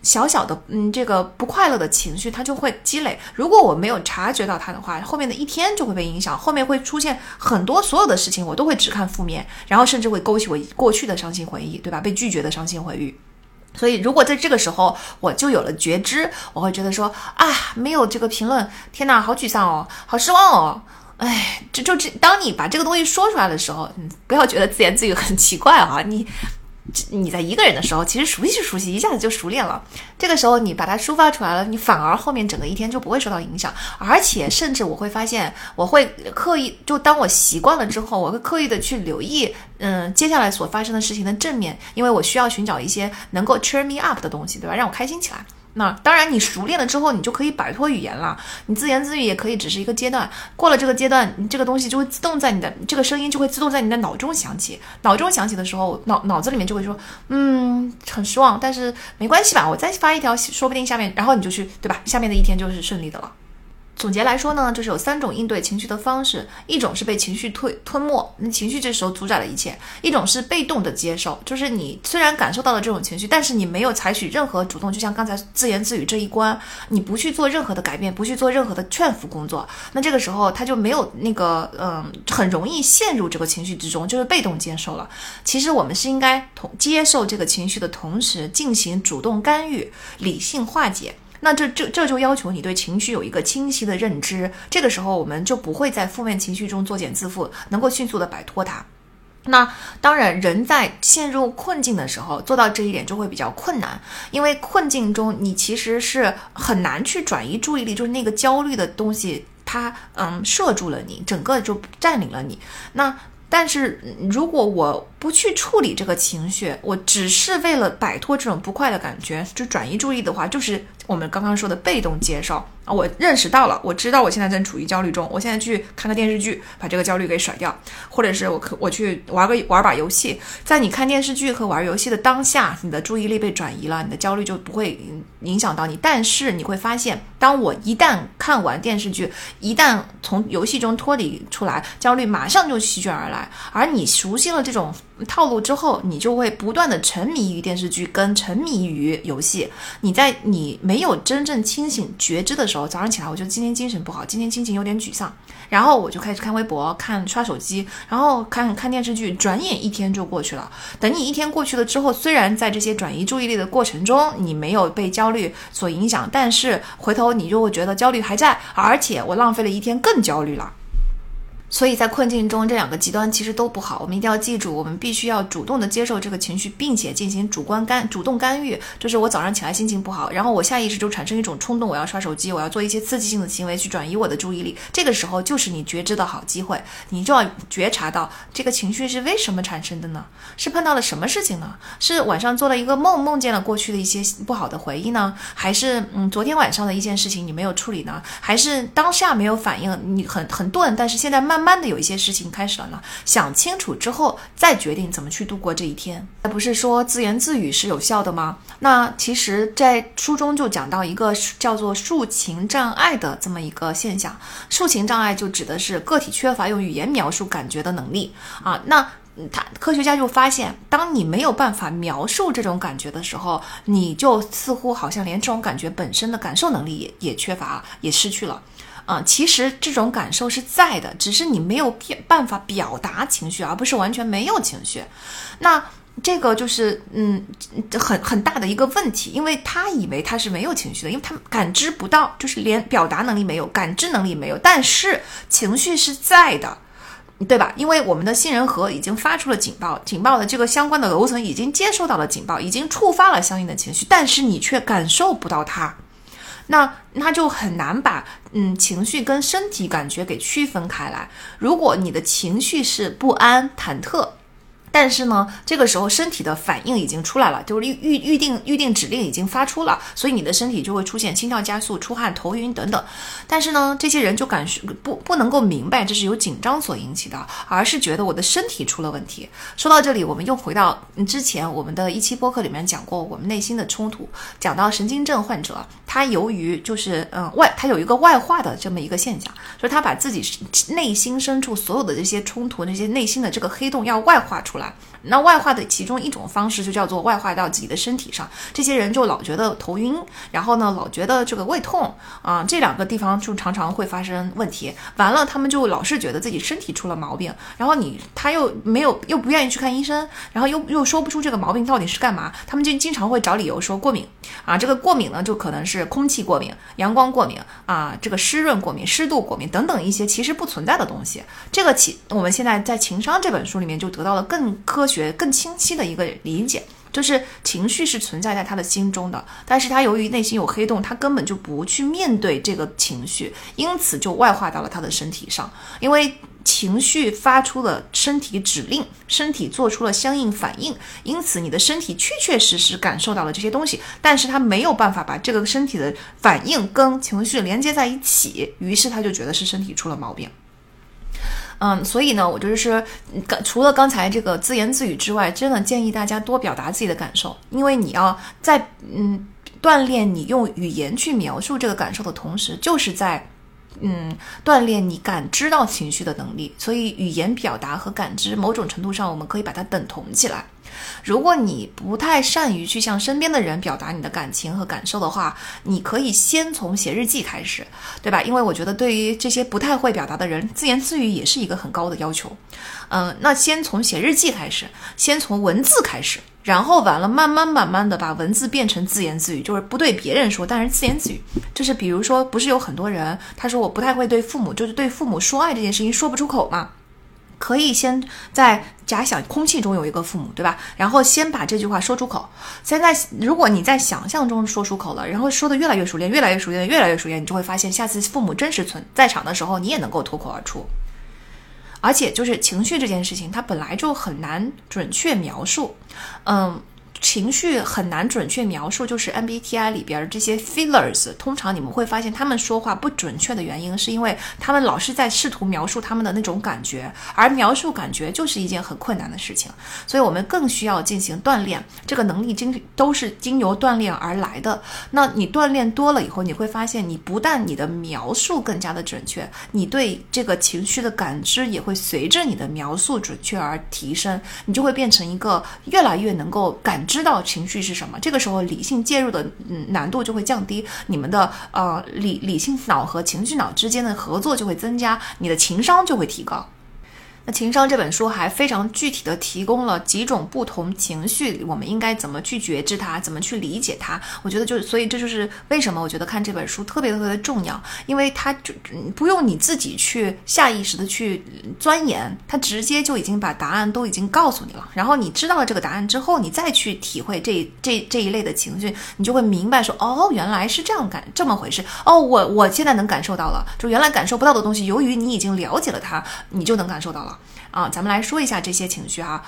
小小的嗯，这个不快乐的情绪，它就会积累。如果我没有察觉到它的话，后面的一天就会被影响，后面会出现很多所有的事情，我都会只看负面，然后甚至会勾起我过去的伤心回忆，对吧？被拒绝的伤心回忆。所以，如果在这个时候我就有了觉知，我会觉得说啊，没有这个评论，天哪，好沮丧哦，好失望哦。哎，就就这，当你把这个东西说出来的时候，嗯，不要觉得自言自语很奇怪啊。你，你在一个人的时候，其实熟悉熟悉，一下子就熟练了。这个时候你把它抒发出来了，你反而后面整个一天就不会受到影响。而且，甚至我会发现，我会刻意，就当我习惯了之后，我会刻意的去留意，嗯，接下来所发生的事情的正面，因为我需要寻找一些能够 cheer me up 的东西，对吧？让我开心起来。那当然，你熟练了之后，你就可以摆脱语言了。你自言自语也可以，只是一个阶段。过了这个阶段，你这个东西就会自动在你的这个声音就会自动在你的脑中响起。脑中响起的时候，脑脑子里面就会说，嗯，很失望，但是没关系吧，我再发一条，说不定下面，然后你就去，对吧？下面的一天就是顺利的了。总结来说呢，就是有三种应对情绪的方式：一种是被情绪吞吞没，那情绪这时候主宰了一切；一种是被动的接受，就是你虽然感受到了这种情绪，但是你没有采取任何主动，就像刚才自言自语这一关，你不去做任何的改变，不去做任何的劝服工作，那这个时候他就没有那个嗯，很容易陷入这个情绪之中，就是被动接受了。其实我们是应该同接受这个情绪的同时，进行主动干预，理性化解。那这这这就要求你对情绪有一个清晰的认知，这个时候我们就不会在负面情绪中作茧自缚，能够迅速的摆脱它。那当然，人在陷入困境的时候，做到这一点就会比较困难，因为困境中你其实是很难去转移注意力，就是那个焦虑的东西，它嗯摄住了你，整个就占领了你。那但是如果我不去处理这个情绪，我只是为了摆脱这种不快的感觉，就转移注意的话，就是我们刚刚说的被动接受。啊，我认识到了，我知道我现在正处于焦虑中，我现在去看个电视剧，把这个焦虑给甩掉，或者是我可我去玩个玩把游戏，在你看电视剧和玩游戏的当下，你的注意力被转移了，你的焦虑就不会影响到你。但是你会发现，当我一旦看完电视剧，一旦从游戏中脱离出来，焦虑马上就席卷而来。而你熟悉了这种套路之后，你就会不断的沉迷于电视剧，跟沉迷于游戏。你在你没有真正清醒觉知的时候，早上起来我觉得今天精神不好，今天心情有点沮丧，然后我就开始看微博、看刷手机，然后看看电视剧，转眼一天就过去了。等你一天过去了之后，虽然在这些转移注意力的过程中，你没有被焦虑所影响，但是回头你就会觉得焦虑还在，而且我浪费了一天，更焦虑了。所以在困境中，这两个极端其实都不好。我们一定要记住，我们必须要主动的接受这个情绪，并且进行主观干、主动干预。就是我早上起来心情不好，然后我下意识就产生一种冲动，我要刷手机，我要做一些刺激性的行为去转移我的注意力。这个时候就是你觉知的好机会，你就要觉察到这个情绪是为什么产生的呢？是碰到了什么事情呢？是晚上做了一个梦，梦见了过去的一些不好的回忆呢？还是嗯，昨天晚上的一件事情你没有处理呢？还是当下没有反应，你很很钝，但是现在慢慢。慢的有一些事情开始了呢，想清楚之后再决定怎么去度过这一天。那不是说自言自语是有效的吗？那其实，在书中就讲到一个叫做抒情障碍的这么一个现象。抒情障碍就指的是个体缺乏用语言描述感觉的能力啊。那他科学家就发现，当你没有办法描述这种感觉的时候，你就似乎好像连这种感觉本身的感受能力也也缺乏，也失去了。啊，其实这种感受是在的，只是你没有办法表达情绪，而不是完全没有情绪。那这个就是嗯，很很大的一个问题，因为他以为他是没有情绪的，因为他感知不到，就是连表达能力没有，感知能力没有，但是情绪是在的，对吧？因为我们的杏仁核已经发出了警报，警报的这个相关的楼层已经接收到了警报，已经触发了相应的情绪，但是你却感受不到它。那那就很难把嗯情绪跟身体感觉给区分开来。如果你的情绪是不安、忐忑。但是呢，这个时候身体的反应已经出来了，就是预预预定预定指令已经发出了，所以你的身体就会出现心跳加速、出汗、头晕等等。但是呢，这些人就感不不能够明白这是由紧张所引起的，而是觉得我的身体出了问题。说到这里，我们又回到之前我们的一期播客里面讲过我们内心的冲突，讲到神经症患者，他由于就是嗯外他有一个外化的这么一个现象，就是他把自己内心深处所有的这些冲突、那些内心的这个黑洞要外化出来。lá. 那外化的其中一种方式就叫做外化到自己的身体上，这些人就老觉得头晕，然后呢老觉得这个胃痛啊，这两个地方就常常会发生问题。完了，他们就老是觉得自己身体出了毛病，然后你他又没有又不愿意去看医生，然后又又说不出这个毛病到底是干嘛，他们就经常会找理由说过敏啊，这个过敏呢就可能是空气过敏、阳光过敏啊，这个湿润过敏、湿度过敏等等一些其实不存在的东西。这个其我们现在在《情商》这本书里面就得到了更科学。觉更清晰的一个理解，就是情绪是存在在他的心中的，但是他由于内心有黑洞，他根本就不去面对这个情绪，因此就外化到了他的身体上。因为情绪发出了身体指令，身体做出了相应反应，因此你的身体确确实实感受到了这些东西，但是他没有办法把这个身体的反应跟情绪连接在一起，于是他就觉得是身体出了毛病。嗯，所以呢，我就是说，除了刚才这个自言自语之外，真的建议大家多表达自己的感受，因为你要在嗯锻炼你用语言去描述这个感受的同时，就是在嗯锻炼你感知到情绪的能力。所以，语言表达和感知，某种程度上我们可以把它等同起来。如果你不太善于去向身边的人表达你的感情和感受的话，你可以先从写日记开始，对吧？因为我觉得对于这些不太会表达的人，自言自语也是一个很高的要求。嗯，那先从写日记开始，先从文字开始，然后完了，慢慢慢慢的把文字变成自言自语，就是不对别人说，但是自言自语，就是比如说，不是有很多人他说我不太会对父母，就是对父母说爱这件事情说不出口吗？可以先在假想空气中有一个父母，对吧？然后先把这句话说出口。现在，如果你在想象中说出口了，然后说的越来越熟练，越来越熟练，越来越熟练，你就会发现，下次父母真实存在场的时候，你也能够脱口而出。而且，就是情绪这件事情，它本来就很难准确描述。嗯。情绪很难准确描述，就是 MBTI 里边这些 feelers，通常你们会发现他们说话不准确的原因，是因为他们老是在试图描述他们的那种感觉，而描述感觉就是一件很困难的事情，所以我们更需要进行锻炼，这个能力经都是经由锻炼而来的。那你锻炼多了以后，你会发现，你不但你的描述更加的准确，你对这个情绪的感知也会随着你的描述准确而提升，你就会变成一个越来越能够感知道情绪是什么。这个时候，理性介入的嗯难度就会降低，你们的呃理理性脑和情绪脑之间的合作就会增加，你的情商就会提高。那情商这本书还非常具体的提供了几种不同情绪，我们应该怎么去觉知它，怎么去理解它。我觉得就是，所以这就是为什么我觉得看这本书特别特别的重要，因为它就不用你自己去下意识的去钻研，它直接就已经把答案都已经告诉你了。然后你知道了这个答案之后，你再去体会这这这一类的情绪，你就会明白说，哦，原来是这样感这么回事。哦，我我现在能感受到了，就原来感受不到的东西，由于你已经了解了它，你就能感受到了。啊，咱们来说一下这些情绪哈，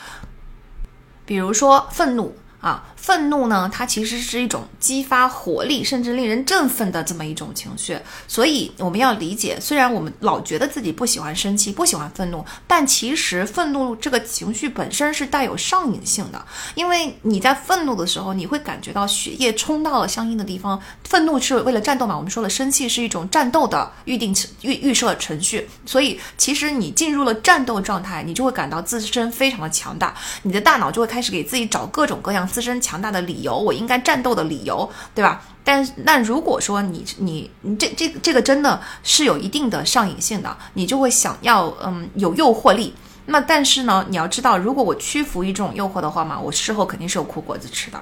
比如说愤怒。啊，愤怒呢，它其实是一种激发活力，甚至令人振奋的这么一种情绪。所以我们要理解，虽然我们老觉得自己不喜欢生气，不喜欢愤怒，但其实愤怒这个情绪本身是带有上瘾性的。因为你在愤怒的时候，你会感觉到血液冲到了相应的地方。愤怒是为了战斗嘛？我们说了，生气是一种战斗的预定预预设程序。所以其实你进入了战斗状态，你就会感到自身非常的强大，你的大脑就会开始给自己找各种各样。自身强大的理由，我应该战斗的理由，对吧？但那如果说你你你这这这个真的是有一定的上瘾性的，你就会想要嗯有诱惑力。那但是呢，你要知道，如果我屈服于这种诱惑的话嘛，我事后肯定是有苦果子吃的。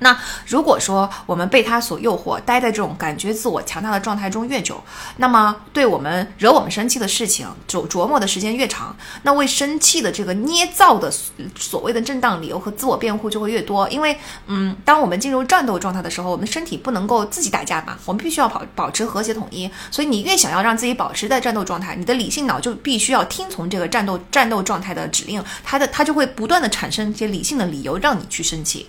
那如果说我们被他所诱惑，待在这种感觉自我强大的状态中越久，那么对我们惹我们生气的事情琢琢磨的时间越长，那为生气的这个捏造的所谓的正当理由和自我辩护就会越多。因为，嗯，当我们进入战斗状态的时候，我们身体不能够自己打架嘛，我们必须要保保持和谐统一。所以，你越想要让自己保持在战斗状态，你的理性脑就必须要听从这个战斗战斗状态的指令，它的它就会不断的产生一些理性的理由让你去生气，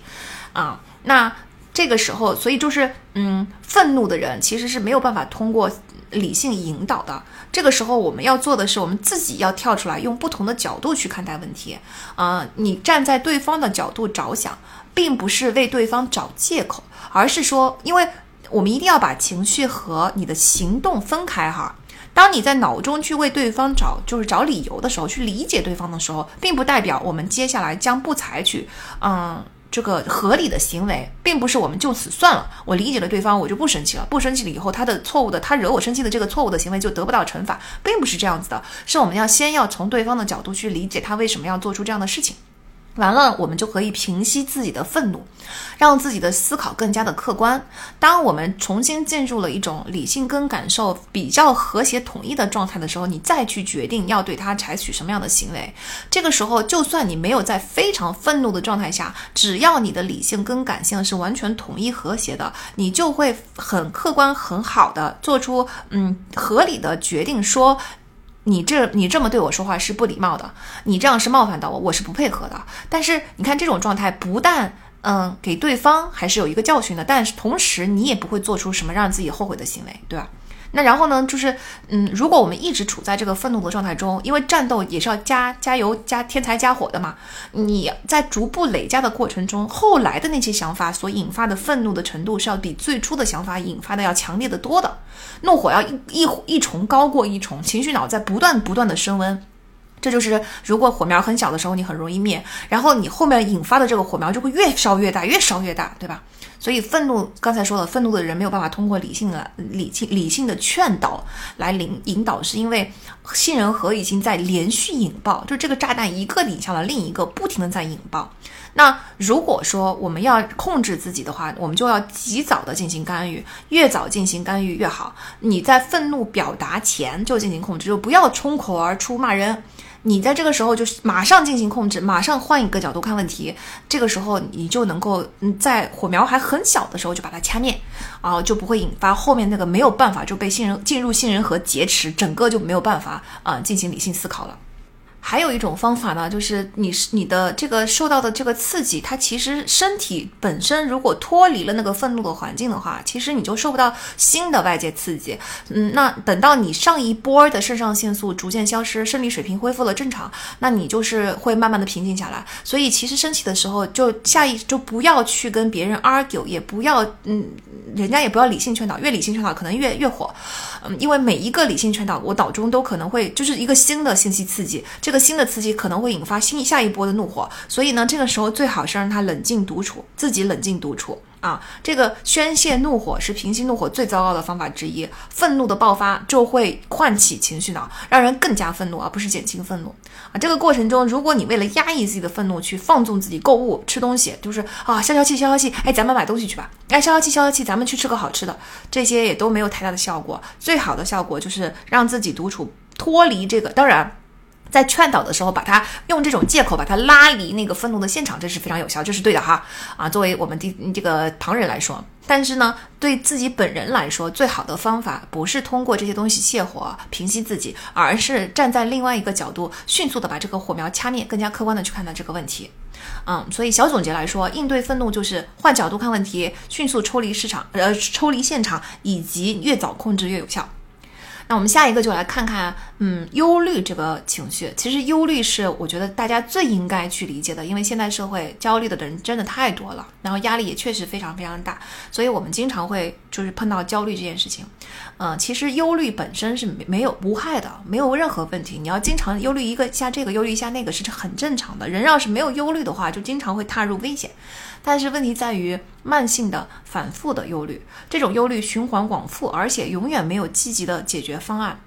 啊。那这个时候，所以就是，嗯，愤怒的人其实是没有办法通过理性引导的。这个时候，我们要做的是，我们自己要跳出来，用不同的角度去看待问题。啊，你站在对方的角度着想，并不是为对方找借口，而是说，因为我们一定要把情绪和你的行动分开哈。当你在脑中去为对方找，就是找理由的时候，去理解对方的时候，并不代表我们接下来将不采取，嗯。这个合理的行为，并不是我们就此算了。我理解了对方，我就不生气了。不生气了以后，他的错误的，他惹我生气的这个错误的行为就得不到惩罚，并不是这样子的。是我们要先要从对方的角度去理解他为什么要做出这样的事情。完了，我们就可以平息自己的愤怒，让自己的思考更加的客观。当我们重新进入了一种理性跟感受比较和谐统一的状态的时候，你再去决定要对他采取什么样的行为。这个时候，就算你没有在非常愤怒的状态下，只要你的理性跟感性是完全统一和谐的，你就会很客观、很好的做出嗯合理的决定，说。你这你这么对我说话是不礼貌的，你这样是冒犯到我，我是不配合的。但是你看这种状态，不但嗯给对方还是有一个教训的，但是同时你也不会做出什么让自己后悔的行为，对吧？那然后呢，就是，嗯，如果我们一直处在这个愤怒的状态中，因为战斗也是要加加油、加添柴、加火的嘛，你在逐步累加的过程中，后来的那些想法所引发的愤怒的程度是要比最初的想法引发的要强烈的多的，怒火要一一一重高过一重，情绪脑在不断不断的升温。这就是，如果火苗很小的时候，你很容易灭，然后你后面引发的这个火苗就会越烧越大，越烧越大，对吧？所以愤怒，刚才说了，愤怒的人没有办法通过理性的理性理性的劝导来领引导，是因为杏仁核已经在连续引爆，就这个炸弹一个引向了另一个，不停的在引爆。那如果说我们要控制自己的话，我们就要及早的进行干预，越早进行干预越好。你在愤怒表达前就进行控制，就不要冲口而出骂人。你在这个时候就马上进行控制，马上换一个角度看问题，这个时候你就能够嗯在火苗还很小的时候就把它掐灭，啊就不会引发后面那个没有办法就被杏仁进入杏仁核劫持，整个就没有办法啊进行理性思考了。还有一种方法呢，就是你是你的这个受到的这个刺激，它其实身体本身如果脱离了那个愤怒的环境的话，其实你就受不到新的外界刺激。嗯，那等到你上一波的肾上腺素逐渐消失，生理水平恢复了正常，那你就是会慢慢的平静下来。所以其实生气的时候，就下一就不要去跟别人 argue，也不要嗯，人家也不要理性劝导，越理性劝导可能越越火。嗯，因为每一个理性劝导，我脑中都可能会就是一个新的信息刺激。这个新的刺激可能会引发新下一波的怒火，所以呢，这个时候最好是让他冷静独处，自己冷静独处啊。这个宣泄怒火是平息怒火最糟糕的方法之一，愤怒的爆发就会唤起情绪脑，让人更加愤怒，而不是减轻愤怒啊。这个过程中，如果你为了压抑自己的愤怒去放纵自己购物、吃东西，就是啊消消气、消消气，哎，咱们买东西去吧，哎，消消气、消消气，咱们去吃个好吃的，这些也都没有太大的效果。最好的效果就是让自己独处，脱离这个，当然。在劝导的时候，把他用这种借口把他拉离那个愤怒的现场，这是非常有效，这是对的哈啊。作为我们第这个旁人来说，但是呢，对自己本人来说，最好的方法不是通过这些东西泻火平息自己，而是站在另外一个角度，迅速的把这个火苗掐灭，更加客观的去看待这个问题。嗯，所以小总结来说，应对愤怒就是换角度看问题，迅速抽离市场，呃，抽离现场，以及越早控制越有效。那我们下一个就来看看，嗯，忧虑这个情绪。其实忧虑是我觉得大家最应该去理解的，因为现代社会焦虑的人真的太多了，然后压力也确实非常非常大，所以我们经常会就是碰到焦虑这件事情。嗯，其实忧虑本身是没没有无害的，没有任何问题。你要经常忧虑一个下这个，忧虑一下那个，是很正常的。人要是没有忧虑的话，就经常会踏入危险。但是问题在于慢性的、反复的忧虑，这种忧虑循环往复，而且永远没有积极的解决方案。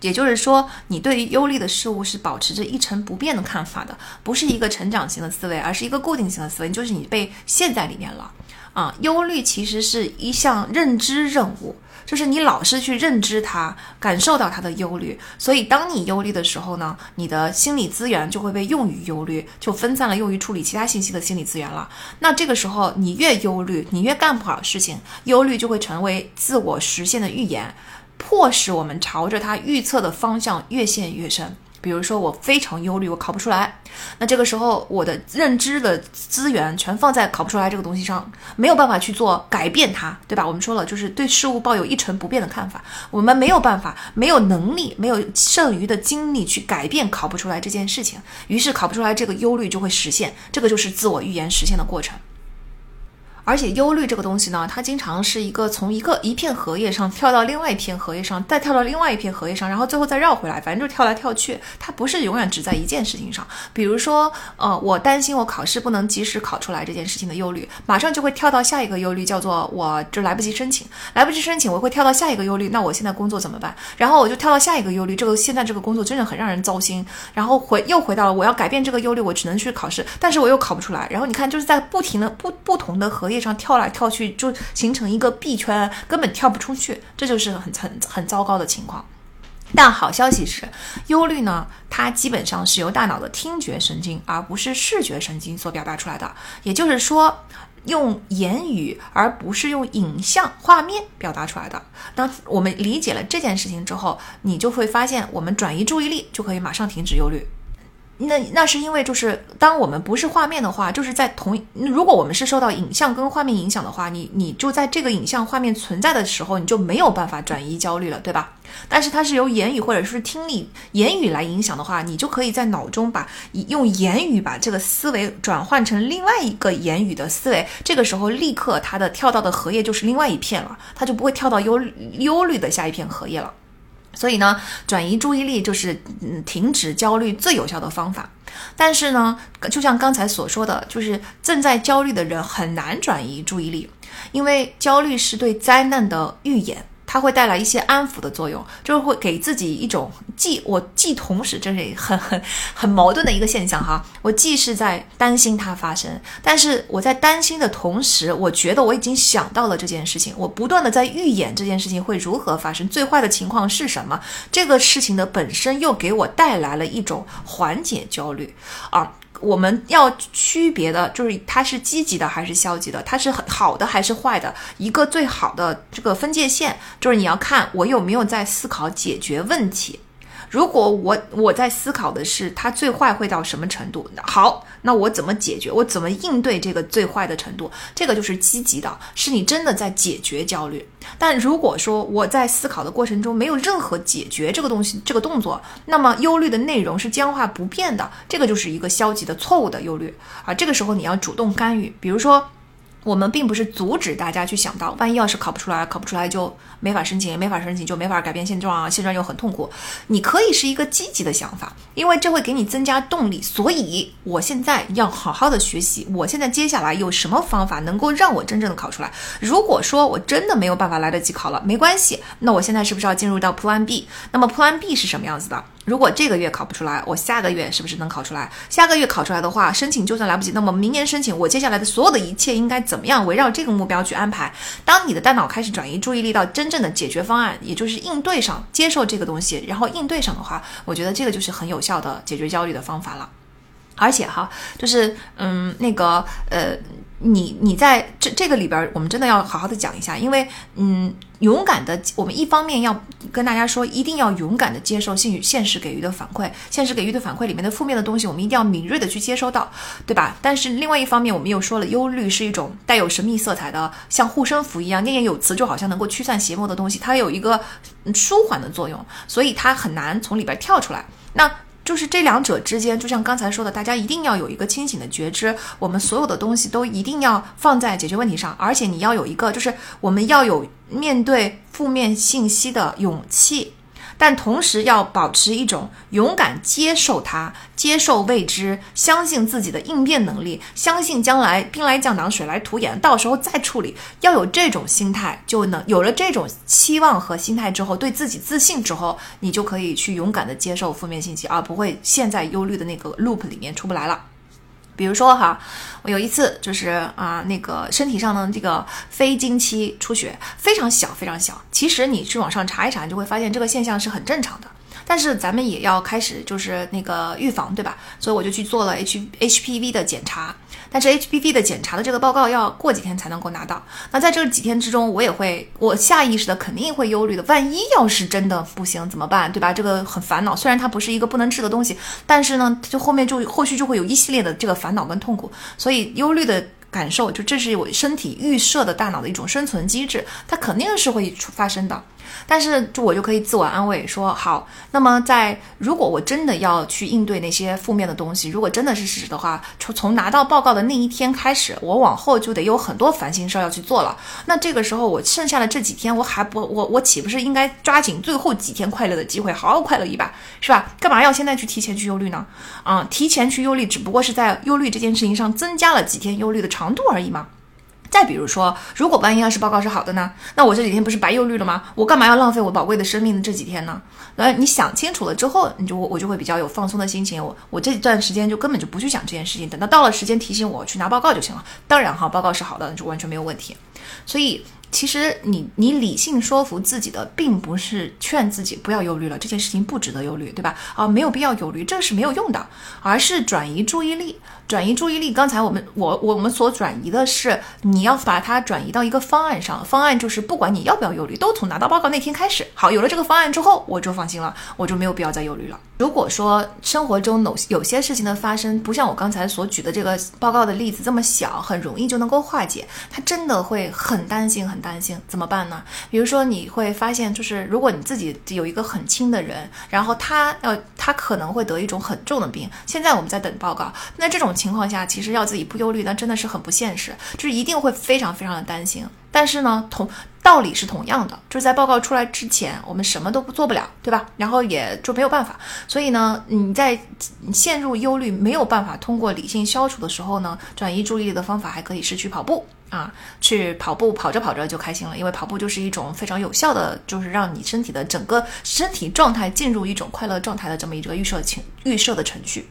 也就是说，你对于忧虑的事物是保持着一成不变的看法的，不是一个成长型的思维，而是一个固定型的思维，就是你被陷在里面了。啊，忧虑其实是一项认知任务。就是你老是去认知它，感受到它的忧虑，所以当你忧虑的时候呢，你的心理资源就会被用于忧虑，就分散了用于处理其他信息的心理资源了。那这个时候你越忧虑，你越干不好事情，忧虑就会成为自我实现的预言，迫使我们朝着它预测的方向越陷越深。比如说，我非常忧虑，我考不出来。那这个时候，我的认知的资源全放在考不出来这个东西上，没有办法去做改变它，对吧？我们说了，就是对事物抱有一成不变的看法。我们没有办法，没有能力，没有剩余的精力去改变考不出来这件事情。于是，考不出来这个忧虑就会实现。这个就是自我预言实现的过程。而且忧虑这个东西呢，它经常是一个从一个一片荷叶上跳到另外一片荷叶上，再跳到另外一片荷叶上，然后最后再绕回来，反正就跳来跳去。它不是永远只在一件事情上。比如说，呃，我担心我考试不能及时考出来这件事情的忧虑，马上就会跳到下一个忧虑，叫做我就来不及申请，来不及申请，我会跳到下一个忧虑，那我现在工作怎么办？然后我就跳到下一个忧虑，这个现在这个工作真的很让人糟心。然后回又回到了我要改变这个忧虑，我只能去考试，但是我又考不出来。然后你看，就是在不停的不不同的荷叶。上跳来跳去，就形成一个币圈，根本跳不出去，这就是很很很糟糕的情况。但好消息是，忧虑呢，它基本上是由大脑的听觉神经，而不是视觉神经所表达出来的。也就是说，用言语而不是用影像画面表达出来的。当我们理解了这件事情之后，你就会发现，我们转移注意力就可以马上停止忧虑。那那是因为，就是当我们不是画面的话，就是在同如果我们是受到影像跟画面影响的话，你你就在这个影像画面存在的时候，你就没有办法转移焦虑了，对吧？但是它是由言语或者是听力言语来影响的话，你就可以在脑中把用言语把这个思维转换成另外一个言语的思维，这个时候立刻它的跳到的荷叶就是另外一片了，它就不会跳到忧忧虑的下一片荷叶了。所以呢，转移注意力就是嗯停止焦虑最有效的方法。但是呢，就像刚才所说的，就是正在焦虑的人很难转移注意力，因为焦虑是对灾难的预演。它会带来一些安抚的作用，就是会给自己一种既我既同时这是很很很矛盾的一个现象哈，我既是在担心它发生，但是我在担心的同时，我觉得我已经想到了这件事情，我不断的在预演这件事情会如何发生，最坏的情况是什么，这个事情的本身又给我带来了一种缓解焦虑啊。我们要区别的就是它是积极的还是消极的，它是好的还是坏的。一个最好的这个分界线就是你要看我有没有在思考解决问题。如果我我在思考的是它最坏会到什么程度，好，那我怎么解决？我怎么应对这个最坏的程度？这个就是积极的，是你真的在解决焦虑。但如果说我在思考的过程中没有任何解决这个东西这个动作，那么忧虑的内容是僵化不变的，这个就是一个消极的错误的忧虑啊。这个时候你要主动干预，比如说。我们并不是阻止大家去想到，万一要是考不出来，考不出来就没法申请，没法申请就没法改变现状啊，现状又很痛苦。你可以是一个积极的想法，因为这会给你增加动力。所以我现在要好好的学习，我现在接下来有什么方法能够让我真正的考出来？如果说我真的没有办法来得及考了，没关系，那我现在是不是要进入到 Plan B？那么 Plan B 是什么样子的？如果这个月考不出来，我下个月是不是能考出来？下个月考出来的话，申请就算来不及，那么明年申请，我接下来的所有的一切应该怎么样围绕这个目标去安排？当你的大脑开始转移注意力到真正的解决方案，也就是应对上，接受这个东西，然后应对上的话，我觉得这个就是很有效的解决焦虑的方法了。而且哈，就是嗯，那个呃。你你在这这个里边，我们真的要好好的讲一下，因为嗯，勇敢的，我们一方面要跟大家说，一定要勇敢的接受现现实给予的反馈，现实给予的反馈里面的负面的东西，我们一定要敏锐的去接收到，对吧？但是另外一方面，我们又说了，忧虑是一种带有神秘色彩的，像护身符一样，念念有词，就好像能够驱散邪魔的东西，它有一个舒缓的作用，所以它很难从里边跳出来。那。就是这两者之间，就像刚才说的，大家一定要有一个清醒的觉知，我们所有的东西都一定要放在解决问题上，而且你要有一个，就是我们要有面对负面信息的勇气。但同时要保持一种勇敢接受它，接受未知，相信自己的应变能力，相信将来兵来将挡，水来土掩，到时候再处理。要有这种心态，就能有了这种期望和心态之后，对自己自信之后，你就可以去勇敢的接受负面信息，而不会陷在忧虑的那个 loop 里面出不来了。比如说哈，我有一次就是啊，那个身体上的这个非经期出血非常小，非常小。其实你去网上查一查，你就会发现这个现象是很正常的。但是咱们也要开始就是那个预防，对吧？所以我就去做了 H HPV 的检查。但是 HPV 的检查的这个报告要过几天才能够拿到。那在这几天之中，我也会，我下意识的肯定会忧虑的。万一要是真的不行怎么办，对吧？这个很烦恼。虽然它不是一个不能治的东西，但是呢，就后面就后续就会有一系列的这个烦恼跟痛苦。所以忧虑的感受，就这是我身体预设的大脑的一种生存机制，它肯定是会发生的。但是，就我就可以自我安慰说，好，那么在如果我真的要去应对那些负面的东西，如果真的是事实的话，从从拿到报告的那一天开始，我往后就得有很多烦心事儿要去做了。那这个时候，我剩下的这几天，我还不，我我岂不是应该抓紧最后几天快乐的机会，好好快乐一把，是吧？干嘛要现在去提前去忧虑呢？啊，提前去忧虑，只不过是在忧虑这件事情上增加了几天忧虑的长度而已嘛。再比如说，如果万一要是报告是好的呢？那我这几天不是白忧虑了吗？我干嘛要浪费我宝贵的生命的这几天呢？那，你想清楚了之后，你就我就会比较有放松的心情。我我这段时间就根本就不去想这件事情，等到到了时间提醒我去拿报告就行了。当然哈，报告是好的，就完全没有问题。所以。其实你你理性说服自己的，并不是劝自己不要忧虑了，这件事情不值得忧虑，对吧？啊，没有必要忧虑，这是没有用的，而是转移注意力，转移注意力。刚才我们我我们所转移的是，你要把它转移到一个方案上，方案就是不管你要不要忧虑，都从拿到报告那天开始。好，有了这个方案之后，我就放心了，我就没有必要再忧虑了。如果说生活中有有些事情的发生，不像我刚才所举的这个报告的例子这么小，很容易就能够化解，他真的会很担心很。担心怎么办呢？比如说，你会发现，就是如果你自己有一个很亲的人，然后他要他可能会得一种很重的病，现在我们在等报告，那这种情况下，其实要自己不忧虑，那真的是很不现实，就是一定会非常非常的担心。但是呢，同道理是同样的，就是在报告出来之前，我们什么都不做不了，对吧？然后也就没有办法。所以呢，你在陷入忧虑没有办法通过理性消除的时候呢，转移注意力的方法还可以是去跑步。啊，去跑步，跑着跑着就开心了，因为跑步就是一种非常有效的，就是让你身体的整个身体状态进入一种快乐状态的这么一个预设情预设的程序。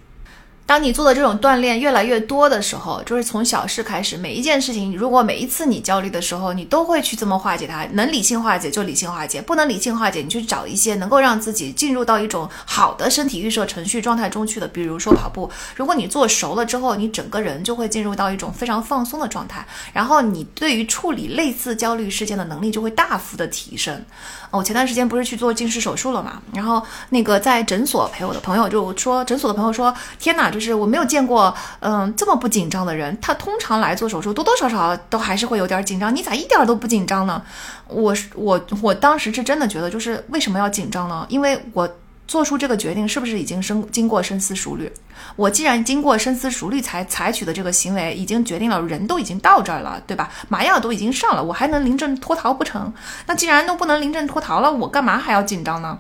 当你做的这种锻炼越来越多的时候，就是从小事开始，每一件事情，如果每一次你焦虑的时候，你都会去这么化解它，能理性化解就理性化解，不能理性化解，你去找一些能够让自己进入到一种好的身体预设程序状态中去的，比如说跑步。如果你做熟了之后，你整个人就会进入到一种非常放松的状态，然后你对于处理类似焦虑事件的能力就会大幅的提升。我前段时间不是去做近视手术了嘛，然后那个在诊所陪我的朋友就说，诊所的朋友说，天哪，就就是我没有见过，嗯，这么不紧张的人。他通常来做手术，多多少少都还是会有点紧张。你咋一点都不紧张呢？我我我当时是真的觉得，就是为什么要紧张呢？因为我。做出这个决定是不是已经深经过深思熟虑？我既然经过深思熟虑才采取的这个行为，已经决定了，人都已经到这儿了，对吧？麻药都已经上了，我还能临阵脱逃不成？那既然都不能临阵脱逃了，我干嘛还要紧张呢？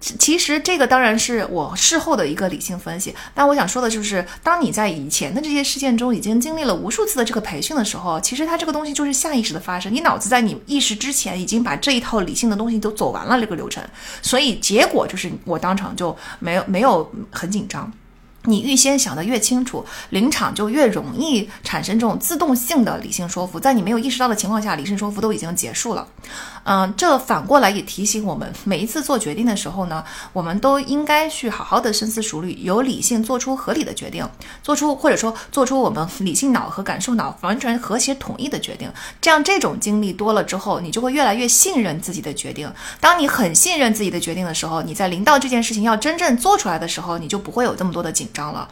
其实这个当然是我事后的一个理性分析，但我想说的就是，当你在以前的这些事件中已经经历了无数次的这个培训的时候，其实它这个东西就是下意识的发生，你脑子在你意识之前已经把这一套理性的东西都走完了这个流程，所以结果就是我当场就没有没有很紧张。你预先想的越清楚，临场就越容易产生这种自动性的理性说服，在你没有意识到的情况下，理性说服都已经结束了。嗯，这反过来也提醒我们，每一次做决定的时候呢，我们都应该去好好的深思熟虑，有理性做出合理的决定，做出或者说做出我们理性脑和感受脑完全和谐统一的决定。这样这种经历多了之后，你就会越来越信任自己的决定。当你很信任自己的决定的时候，你在临到这件事情要真正做出来的时候，你就不会有这么多的紧张了。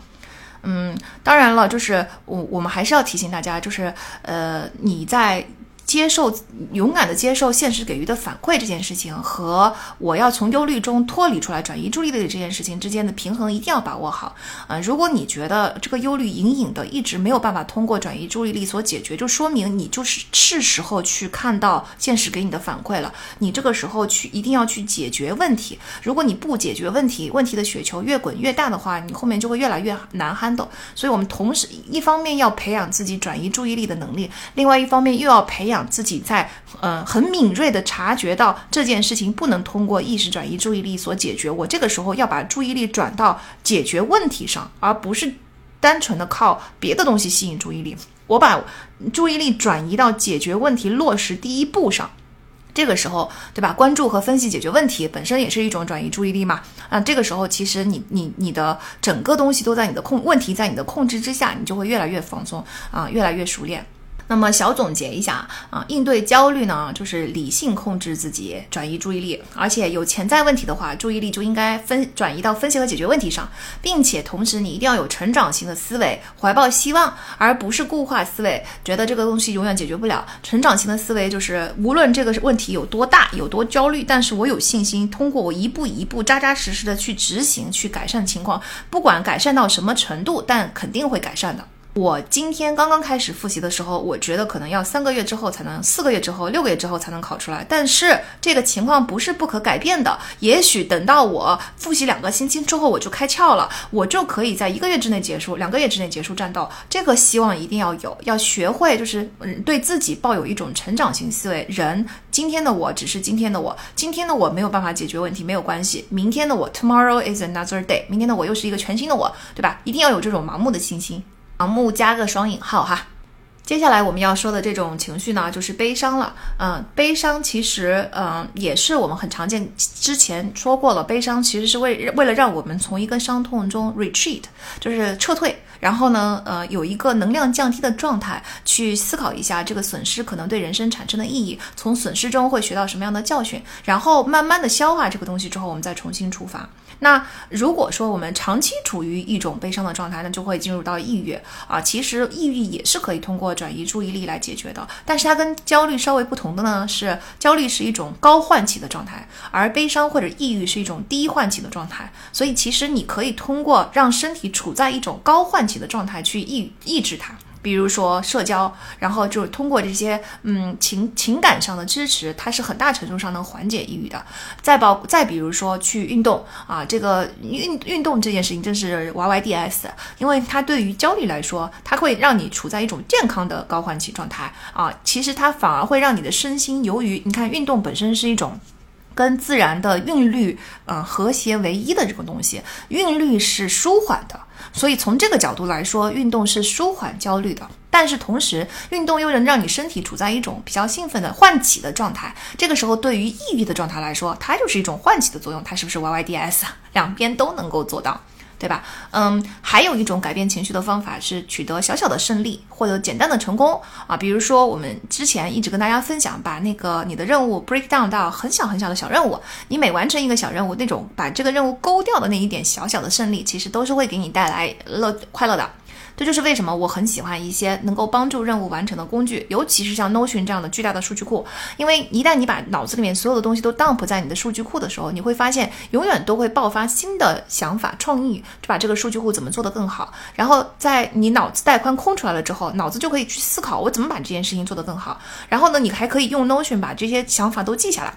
嗯，当然了，就是我我们还是要提醒大家，就是呃，你在。接受勇敢的接受现实给予的反馈这件事情，和我要从忧虑中脱离出来转移注意力的这件事情之间的平衡一定要把握好。啊，如果你觉得这个忧虑隐隐的一直没有办法通过转移注意力所解决，就说明你就是是时候去看到现实给你的反馈了。你这个时候去一定要去解决问题。如果你不解决问题，问题的雪球越滚越大的话，你后面就会越来越难 handle。所以，我们同时一方面要培养自己转移注意力的能力，另外一方面又要培养。自己在呃很敏锐的察觉到这件事情不能通过意识转移注意力所解决，我这个时候要把注意力转到解决问题上，而不是单纯的靠别的东西吸引注意力。我把注意力转移到解决问题落实第一步上，这个时候对吧？关注和分析解决问题本身也是一种转移注意力嘛。啊，这个时候其实你你你的整个东西都在你的控问题在你的控制之下，你就会越来越放松啊，越来越熟练。那么小总结一下啊，应对焦虑呢，就是理性控制自己，转移注意力，而且有潜在问题的话，注意力就应该分转移到分析和解决问题上，并且同时你一定要有成长型的思维，怀抱希望，而不是固化思维，觉得这个东西永远解决不了。成长型的思维就是无论这个问题有多大，有多焦虑，但是我有信心，通过我一步一步扎扎实实的去执行，去改善情况，不管改善到什么程度，但肯定会改善的。我今天刚刚开始复习的时候，我觉得可能要三个月之后才能，四个月之后、六个月之后才能考出来。但是这个情况不是不可改变的，也许等到我复习两个星期之后，我就开窍了，我就可以在一个月之内结束，两个月之内结束战斗。这个希望一定要有，要学会就是嗯，对自己抱有一种成长型思维。人今天的我只是今天的我，今天的我没有办法解决问题没有关系，明天的我 tomorrow is another day，明天的我又是一个全新的我，对吧？一定要有这种盲目的信心。盲目加个双引号哈，接下来我们要说的这种情绪呢，就是悲伤了。嗯，悲伤其实，嗯，也是我们很常见。之前说过了，悲伤其实是为为了让我们从一个伤痛中 retreat，就是撤退，然后呢，呃，有一个能量降低的状态，去思考一下这个损失可能对人生产生的意义，从损失中会学到什么样的教训，然后慢慢的消化这个东西之后，我们再重新出发。那如果说我们长期处于一种悲伤的状态，那就会进入到抑郁啊。其实抑郁也是可以通过转移注意力来解决的，但是它跟焦虑稍微不同的呢是，焦虑是一种高唤起的状态，而悲伤或者抑郁是一种低唤起的状态。所以其实你可以通过让身体处在一种高唤起的状态去抑抑制它。比如说社交，然后就通过这些嗯情情感上的支持，它是很大程度上能缓解抑郁的。再包再比如说去运动啊，这个运运动这件事情真是 Y Y D S，因为它对于焦虑来说，它会让你处在一种健康的高唤起状态啊。其实它反而会让你的身心，由于你看运动本身是一种。跟自然的韵律，嗯，和谐为一的这个东西。韵律是舒缓的，所以从这个角度来说，运动是舒缓焦虑的。但是同时，运动又能让你身体处在一种比较兴奋的唤起的状态。这个时候，对于抑郁的状态来说，它就是一种唤起的作用。它是不是 YYDS？两边都能够做到。对吧？嗯，还有一种改变情绪的方法是取得小小的胜利获得简单的成功啊。比如说，我们之前一直跟大家分享，把那个你的任务 break down 到很小很小的小任务，你每完成一个小任务，那种把这个任务勾掉的那一点小小的胜利，其实都是会给你带来乐快乐的。这就是为什么我很喜欢一些能够帮助任务完成的工具，尤其是像 Notion 这样的巨大的数据库。因为一旦你把脑子里面所有的东西都 dump 在你的数据库的时候，你会发现永远都会爆发新的想法、创意，就把这个数据库怎么做得更好。然后在你脑子带宽空出来了之后，脑子就可以去思考我怎么把这件事情做得更好。然后呢，你还可以用 Notion 把这些想法都记下来。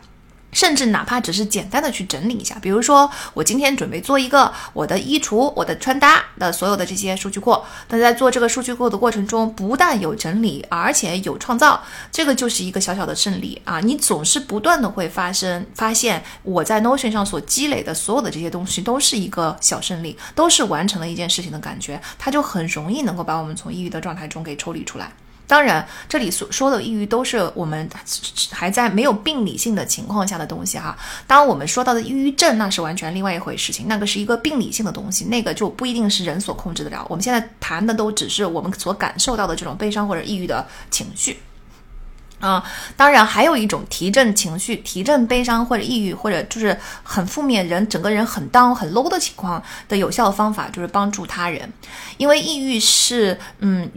甚至哪怕只是简单的去整理一下，比如说我今天准备做一个我的衣橱、我的穿搭的所有的这些数据库。那在做这个数据库的过程中，不但有整理，而且有创造，这个就是一个小小的胜利啊！你总是不断的会发生发现，我在 Notion 上所积累的所有的这些东西都是一个小胜利，都是完成了一件事情的感觉，它就很容易能够把我们从抑郁的状态中给抽离出来。当然，这里所说的抑郁都是我们还在没有病理性的情况下的东西哈。当我们说到的抑郁症，那是完全另外一回事情，那个是一个病理性的东西，那个就不一定是人所控制得了。我们现在谈的都只是我们所感受到的这种悲伤或者抑郁的情绪啊。当然，还有一种提振情绪、提振悲伤或者抑郁或者就是很负面人整个人很 down 很 low 的情况的有效方法就是帮助他人，因为抑郁是嗯。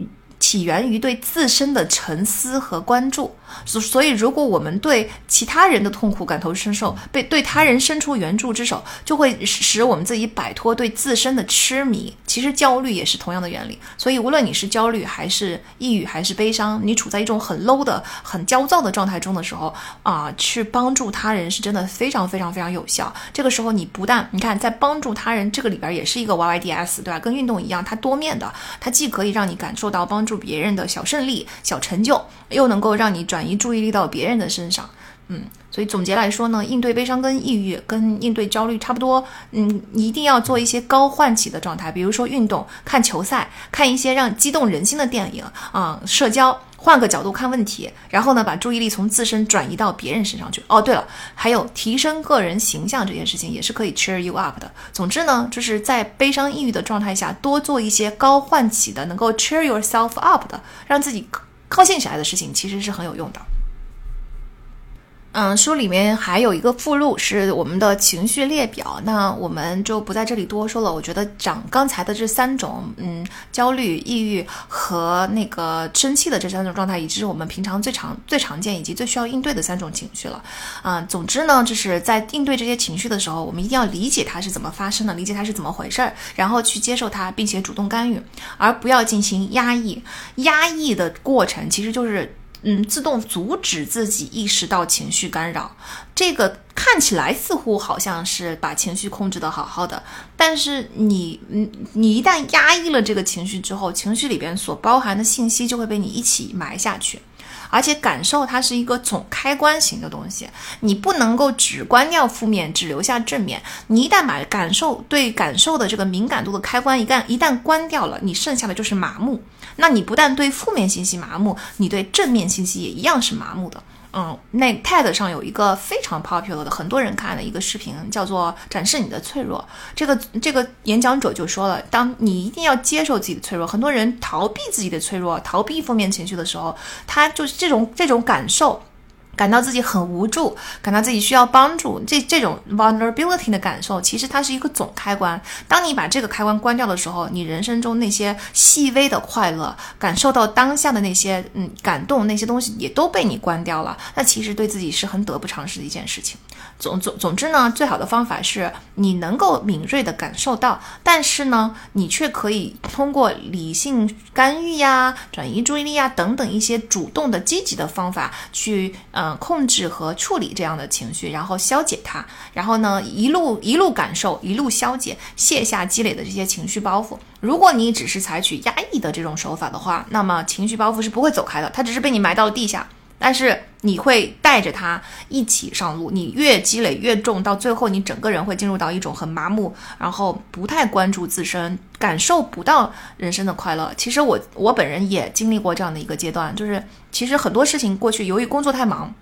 起源于对自身的沉思和关注，所所以，如果我们对其他人的痛苦感同身受，被对他人伸出援助之手，就会使我们自己摆脱对自身的痴迷。其实焦虑也是同样的原理。所以，无论你是焦虑还是抑郁还是悲伤，你处在一种很 low 的、很焦躁的状态中的时候啊，去帮助他人是真的非常非常非常有效。这个时候，你不但你看在帮助他人这个里边也是一个 YYDS，对吧？跟运动一样，它多面的，它既可以让你感受到帮助。别人的小胜利、小成就，又能够让你转移注意力到别人的身上，嗯，所以总结来说呢，应对悲伤跟抑郁跟应对焦虑差不多，嗯，一定要做一些高唤起的状态，比如说运动、看球赛、看一些让激动人心的电影啊，社交。换个角度看问题，然后呢，把注意力从自身转移到别人身上去。哦，对了，还有提升个人形象这件事情也是可以 cheer you up 的。总之呢，就是在悲伤抑郁的状态下，多做一些高唤起的，能够 cheer yourself up 的，让自己高兴起来的事情，其实是很有用的。嗯，书里面还有一个附录是我们的情绪列表，那我们就不在这里多说了。我觉得讲刚才的这三种，嗯，焦虑、抑郁和那个生气的这三种状态，已经是我们平常最常、最常见以及最需要应对的三种情绪了。啊，总之呢，就是在应对这些情绪的时候，我们一定要理解它是怎么发生的，理解它是怎么回事儿，然后去接受它，并且主动干预，而不要进行压抑。压抑的过程其实就是。嗯，自动阻止自己意识到情绪干扰，这个看起来似乎好像是把情绪控制的好好的，但是你，嗯，你一旦压抑了这个情绪之后，情绪里边所包含的信息就会被你一起埋下去。而且感受它是一个总开关型的东西，你不能够只关掉负面，只留下正面。你一旦把感受对感受的这个敏感度的开关一旦一旦关掉了，你剩下的就是麻木。那你不但对负面信息麻木，你对正面信息也一样是麻木的。嗯，那 TED 上有一个非常 popular 的，很多人看的一个视频，叫做“展示你的脆弱”。这个这个演讲者就说了，当你一定要接受自己的脆弱，很多人逃避自己的脆弱，逃避负面情绪的时候，他就是这种这种感受。感到自己很无助，感到自己需要帮助，这这种 vulnerability 的感受，其实它是一个总开关。当你把这个开关关掉的时候，你人生中那些细微的快乐，感受到当下的那些嗯感动，那些东西也都被你关掉了。那其实对自己是很得不偿失的一件事情。总总总之呢，最好的方法是你能够敏锐的感受到，但是呢，你却可以通过理性干预呀、转移注意力呀等等一些主动的积极的方法去嗯控制和处理这样的情绪，然后消解它，然后呢一路一路感受，一路消解，卸下积累的这些情绪包袱。如果你只是采取压抑的这种手法的话，那么情绪包袱是不会走开的，它只是被你埋到了地下。但是你会带着他一起上路，你越积累越重，到最后你整个人会进入到一种很麻木，然后不太关注自身，感受不到人生的快乐。其实我我本人也经历过这样的一个阶段，就是其实很多事情过去由于工作太忙。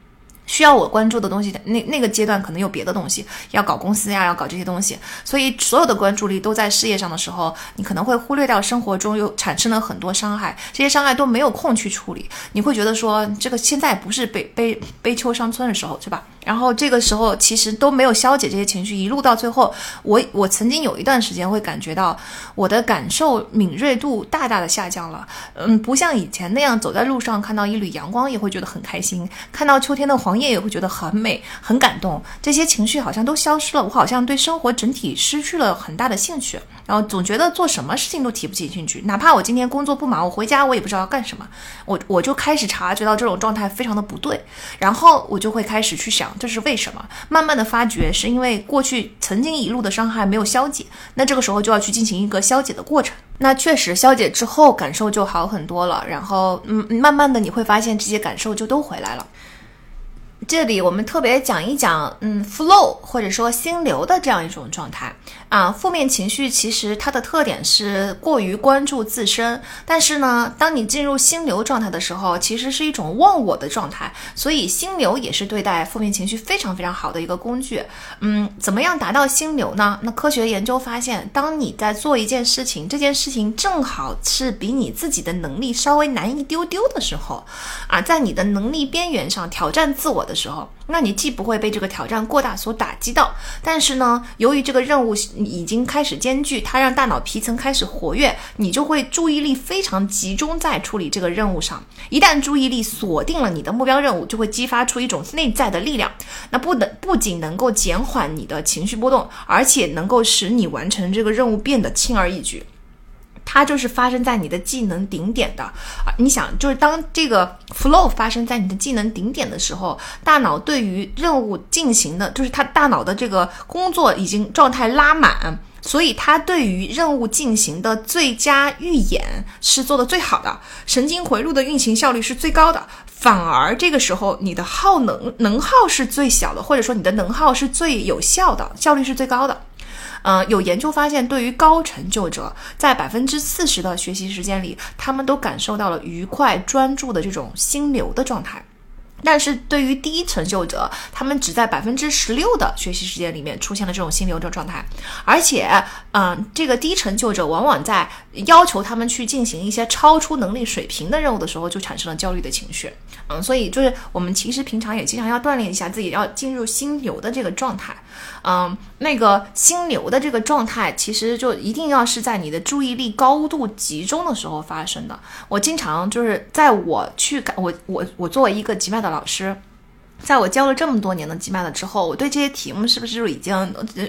需要我关注的东西，那那个阶段可能有别的东西要搞公司呀，要搞这些东西，所以所有的关注力都在事业上的时候，你可能会忽略掉生活中又产生了很多伤害，这些伤害都没有空去处理，你会觉得说这个现在不是悲悲悲秋伤春的时候，是吧？然后这个时候其实都没有消解这些情绪，一路到最后，我我曾经有一段时间会感觉到我的感受敏锐度大大的下降了，嗯，不像以前那样走在路上看到一缕阳光也会觉得很开心，看到秋天的黄叶也会觉得很美很感动，这些情绪好像都消失了，我好像对生活整体失去了很大的兴趣，然后总觉得做什么事情都提不起兴趣，哪怕我今天工作不忙，我回家我也不知道要干什么，我我就开始察觉到这种状态非常的不对，然后我就会开始去想。这是为什么？慢慢的发觉，是因为过去曾经一路的伤害没有消解，那这个时候就要去进行一个消解的过程。那确实消解之后，感受就好很多了。然后，嗯，慢慢的你会发现这些感受就都回来了。这里我们特别讲一讲，嗯，flow 或者说心流的这样一种状态啊。负面情绪其实它的特点是过于关注自身，但是呢，当你进入心流状态的时候，其实是一种忘我的状态。所以心流也是对待负面情绪非常非常好的一个工具。嗯，怎么样达到心流呢？那科学研究发现，当你在做一件事情，这件事情正好是比你自己的能力稍微难一丢丢的时候，啊，在你的能力边缘上挑战自我的。的时候，那你既不会被这个挑战过大所打击到，但是呢，由于这个任务已经开始艰巨，它让大脑皮层开始活跃，你就会注意力非常集中在处理这个任务上。一旦注意力锁定了你的目标任务，就会激发出一种内在的力量，那不能不仅能够减缓你的情绪波动，而且能够使你完成这个任务变得轻而易举。它就是发生在你的技能顶点的啊！你想，就是当这个 flow 发生在你的技能顶点的时候，大脑对于任务进行的，就是它大脑的这个工作已经状态拉满，所以它对于任务进行的最佳预演是做的最好的，神经回路的运行效率是最高的，反而这个时候你的耗能能耗是最小的，或者说你的能耗是最有效的，效率是最高的。嗯，有研究发现，对于高成就者，在百分之四十的学习时间里，他们都感受到了愉快、专注的这种心流的状态。但是对于低成就者，他们只在百分之十六的学习时间里面出现了这种心流的状态，而且，嗯，这个低成就者往往在要求他们去进行一些超出能力水平的任务的时候，就产生了焦虑的情绪。嗯，所以就是我们其实平常也经常要锻炼一下自己，要进入心流的这个状态。嗯，那个心流的这个状态，其实就一定要是在你的注意力高度集中的时候发生的。我经常就是在我去感我我我作为一个极脉的老师。在我教了这么多年的吉麦了之后，我对这些题目是不是已经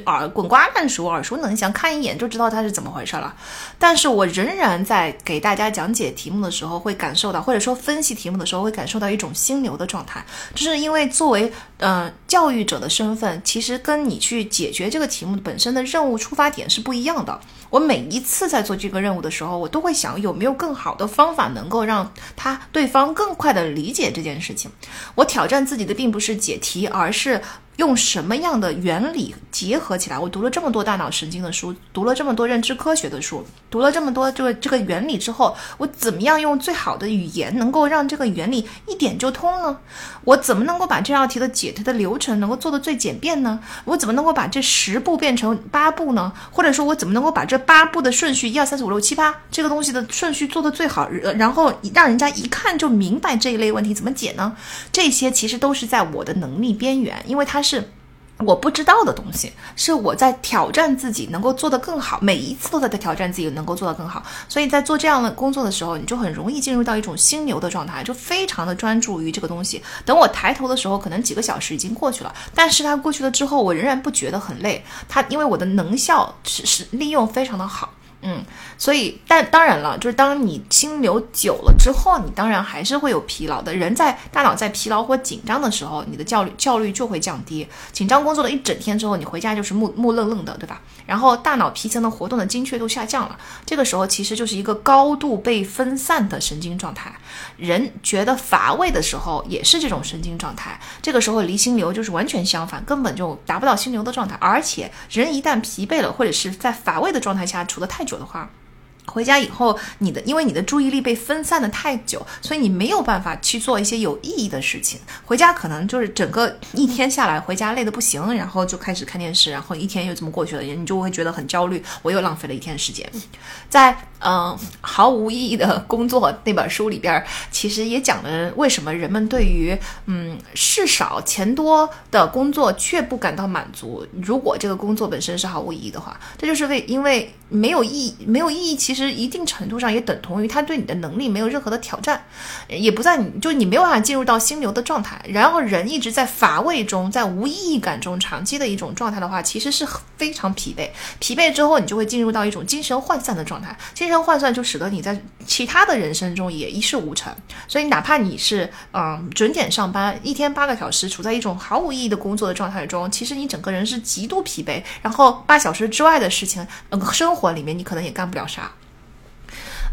耳滚瓜烂熟、耳熟能详，看一眼就知道它是怎么回事了？但是我仍然在给大家讲解题目的时候，会感受到，或者说分析题目的时候，会感受到一种心流的状态，就是因为作为嗯教育者的身份，其实跟你去解决这个题目本身的任务出发点是不一样的。我每一次在做这个任务的时候，我都会想有没有更好的方法能够让他对方更快的理解这件事情。我挑战自己的并不是解题，而是。用什么样的原理结合起来？我读了这么多大脑神经的书，读了这么多认知科学的书，读了这么多这个这个原理之后，我怎么样用最好的语言能够让这个原理一点就通呢？我怎么能够把这道题的解题的流程能够做得最简便呢？我怎么能够把这十步变成八步呢？或者说，我怎么能够把这八步的顺序一二三四五六七八这个东西的顺序做得最好，然后让人家一看就明白这一类问题怎么解呢？这些其实都是在我的能力边缘，因为它。是我不知道的东西，是我在挑战自己能够做得更好，每一次都在挑战自己能够做得更好。所以在做这样的工作的时候，你就很容易进入到一种心流的状态，就非常的专注于这个东西。等我抬头的时候，可能几个小时已经过去了，但是它过去了之后，我仍然不觉得很累。它因为我的能效是是利用非常的好。嗯，所以，但当然了，就是当你心流久了之后，你当然还是会有疲劳的。人在大脑在疲劳或紧张的时候，你的效率效率就会降低。紧张工作了一整天之后，你回家就是木木愣愣的，对吧？然后大脑皮层的活动的精确度下降了，这个时候其实就是一个高度被分散的神经状态。人觉得乏味的时候，也是这种神经状态。这个时候离心流就是完全相反，根本就达不到心流的状态。而且，人一旦疲惫了，或者是在乏味的状态下处得太久的话，回家以后，你的因为你的注意力被分散的太久，所以你没有办法去做一些有意义的事情。回家可能就是整个一天下来，回家累得不行，然后就开始看电视，然后一天又这么过去了，你就会觉得很焦虑，我又浪费了一天时间。在嗯毫无意义的工作那本书里边，其实也讲了为什么人们对于嗯事少钱多的工作却不感到满足。如果这个工作本身是毫无意义的话，这就是为因为没有意义，没有意义，其其实一定程度上也等同于他对你的能力没有任何的挑战，也不在你就你没有办法进入到心流的状态。然后人一直在乏味中，在无意义感中长期的一种状态的话，其实是非常疲惫。疲惫之后，你就会进入到一种精神涣散的状态。精神涣散就使得你在其他的人生中也一事无成。所以哪怕你是嗯准点上班，一天八个小时，处在一种毫无意义的工作的状态中，其实你整个人是极度疲惫。然后八小时之外的事情，嗯，生活里面你可能也干不了啥。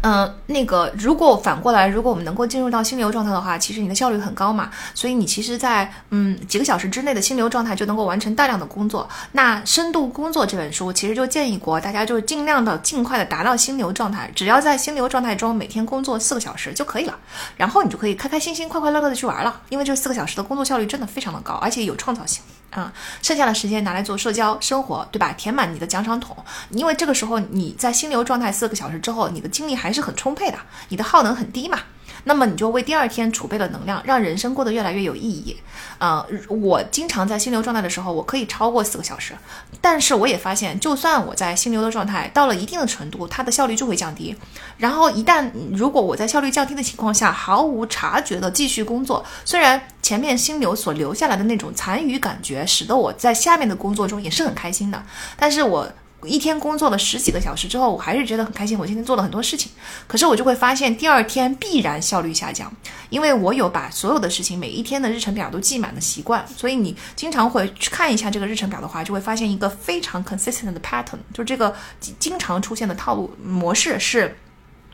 嗯，那个，如果反过来，如果我们能够进入到心流状态的话，其实你的效率很高嘛。所以你其实，在嗯几个小时之内的心流状态就能够完成大量的工作。那《深度工作》这本书其实就建议过大家，就尽量的尽快的达到心流状态，只要在心流状态中每天工作四个小时就可以了。然后你就可以开开心心、快快乐乐的去玩了，因为这四个小时的工作效率真的非常的高，而且有创造性。啊，剩下的时间拿来做社交生活，对吧？填满你的奖赏桶，因为这个时候你在心流状态四个小时之后，你的精力还是很充沛的，你的耗能很低嘛。那么你就为第二天储备了能量，让人生过得越来越有意义。呃，我经常在心流状态的时候，我可以超过四个小时，但是我也发现，就算我在心流的状态到了一定的程度，它的效率就会降低。然后一旦如果我在效率降低的情况下，毫无察觉的继续工作，虽然前面心流所留下来的那种残余感觉，使得我在下面的工作中也是很开心的，但是我。一天工作了十几个小时之后，我还是觉得很开心。我今天做了很多事情，可是我就会发现第二天必然效率下降，因为我有把所有的事情每一天的日程表都记满的习惯。所以你经常会去看一下这个日程表的话，就会发现一个非常 consistent 的 pattern，就是这个经常出现的套路模式是：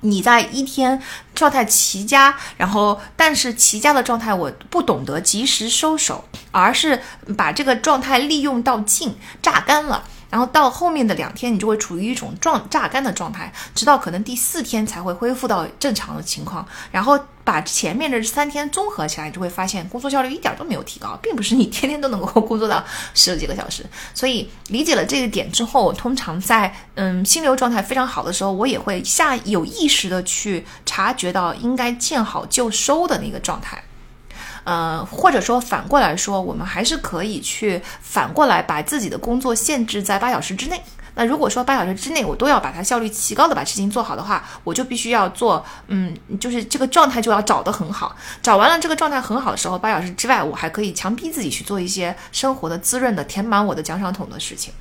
你在一天状态齐佳，然后但是齐佳的状态我不懂得及时收手，而是把这个状态利用到尽，榨干了。然后到后面的两天，你就会处于一种状榨干的状态，直到可能第四天才会恢复到正常的情况。然后把前面的三天综合起来，你就会发现工作效率一点都没有提高，并不是你天天都能够工作到十几个小时。所以理解了这个点之后，通常在嗯心流状态非常好的时候，我也会下有意识的去察觉到应该见好就收的那个状态。呃，或者说反过来说，我们还是可以去反过来把自己的工作限制在八小时之内。那如果说八小时之内我都要把它效率提高的把事情做好的话，我就必须要做，嗯，就是这个状态就要找得很好。找完了这个状态很好的时候，八小时之外，我还可以强逼自己去做一些生活的滋润的、填满我的奖赏桶的事情。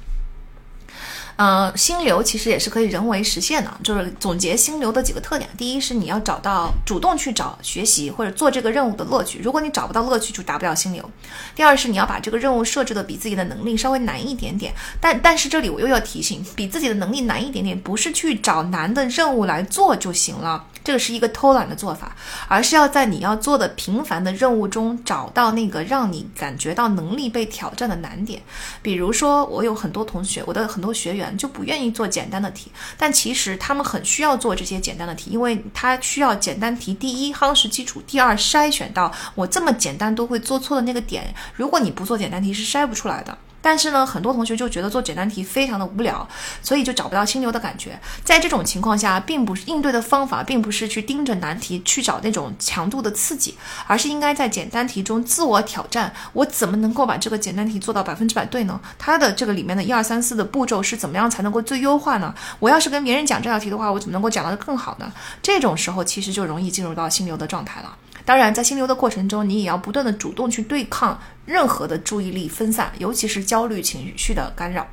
呃，心流其实也是可以人为实现的。就是总结心流的几个特点：第一是你要找到主动去找学习或者做这个任务的乐趣，如果你找不到乐趣，就达不了心流。第二是你要把这个任务设置的比自己的能力稍微难一点点，但但是这里我又要提醒，比自己的能力难一点点，不是去找难的任务来做就行了。这个是一个偷懒的做法，而是要在你要做的平凡的任务中找到那个让你感觉到能力被挑战的难点。比如说，我有很多同学，我的很多学员就不愿意做简单的题，但其实他们很需要做这些简单的题，因为他需要简单题。第一，夯实基础；第二，筛选到我这么简单都会做错的那个点。如果你不做简单题，是筛不出来的。但是呢，很多同学就觉得做简单题非常的无聊，所以就找不到心流的感觉。在这种情况下，并不是应对的方法，并不是去盯着难题去找那种强度的刺激，而是应该在简单题中自我挑战：我怎么能够把这个简单题做到百分之百对呢？它的这个里面的一二三四的步骤是怎么样才能够最优化呢？我要是跟别人讲这道题的话，我怎么能够讲得更好呢？这种时候其实就容易进入到心流的状态了。当然，在心流的过程中，你也要不断的主动去对抗任何的注意力分散，尤其是焦虑情绪的干扰。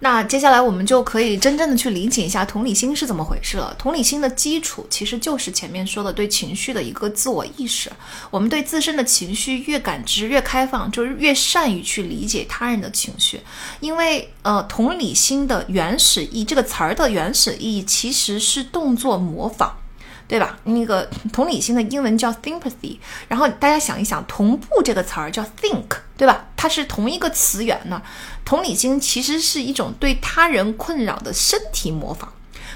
那接下来我们就可以真正的去理解一下同理心是怎么回事了。同理心的基础其实就是前面说的对情绪的一个自我意识。我们对自身的情绪越感知越开放，就是越善于去理解他人的情绪。因为呃，同理心的原始意这个词儿的原始意义其实是动作模仿。对吧？那个同理心的英文叫 sympathy，然后大家想一想，同步这个词儿叫 think，对吧？它是同一个词源呢。同理心其实是一种对他人困扰的身体模仿。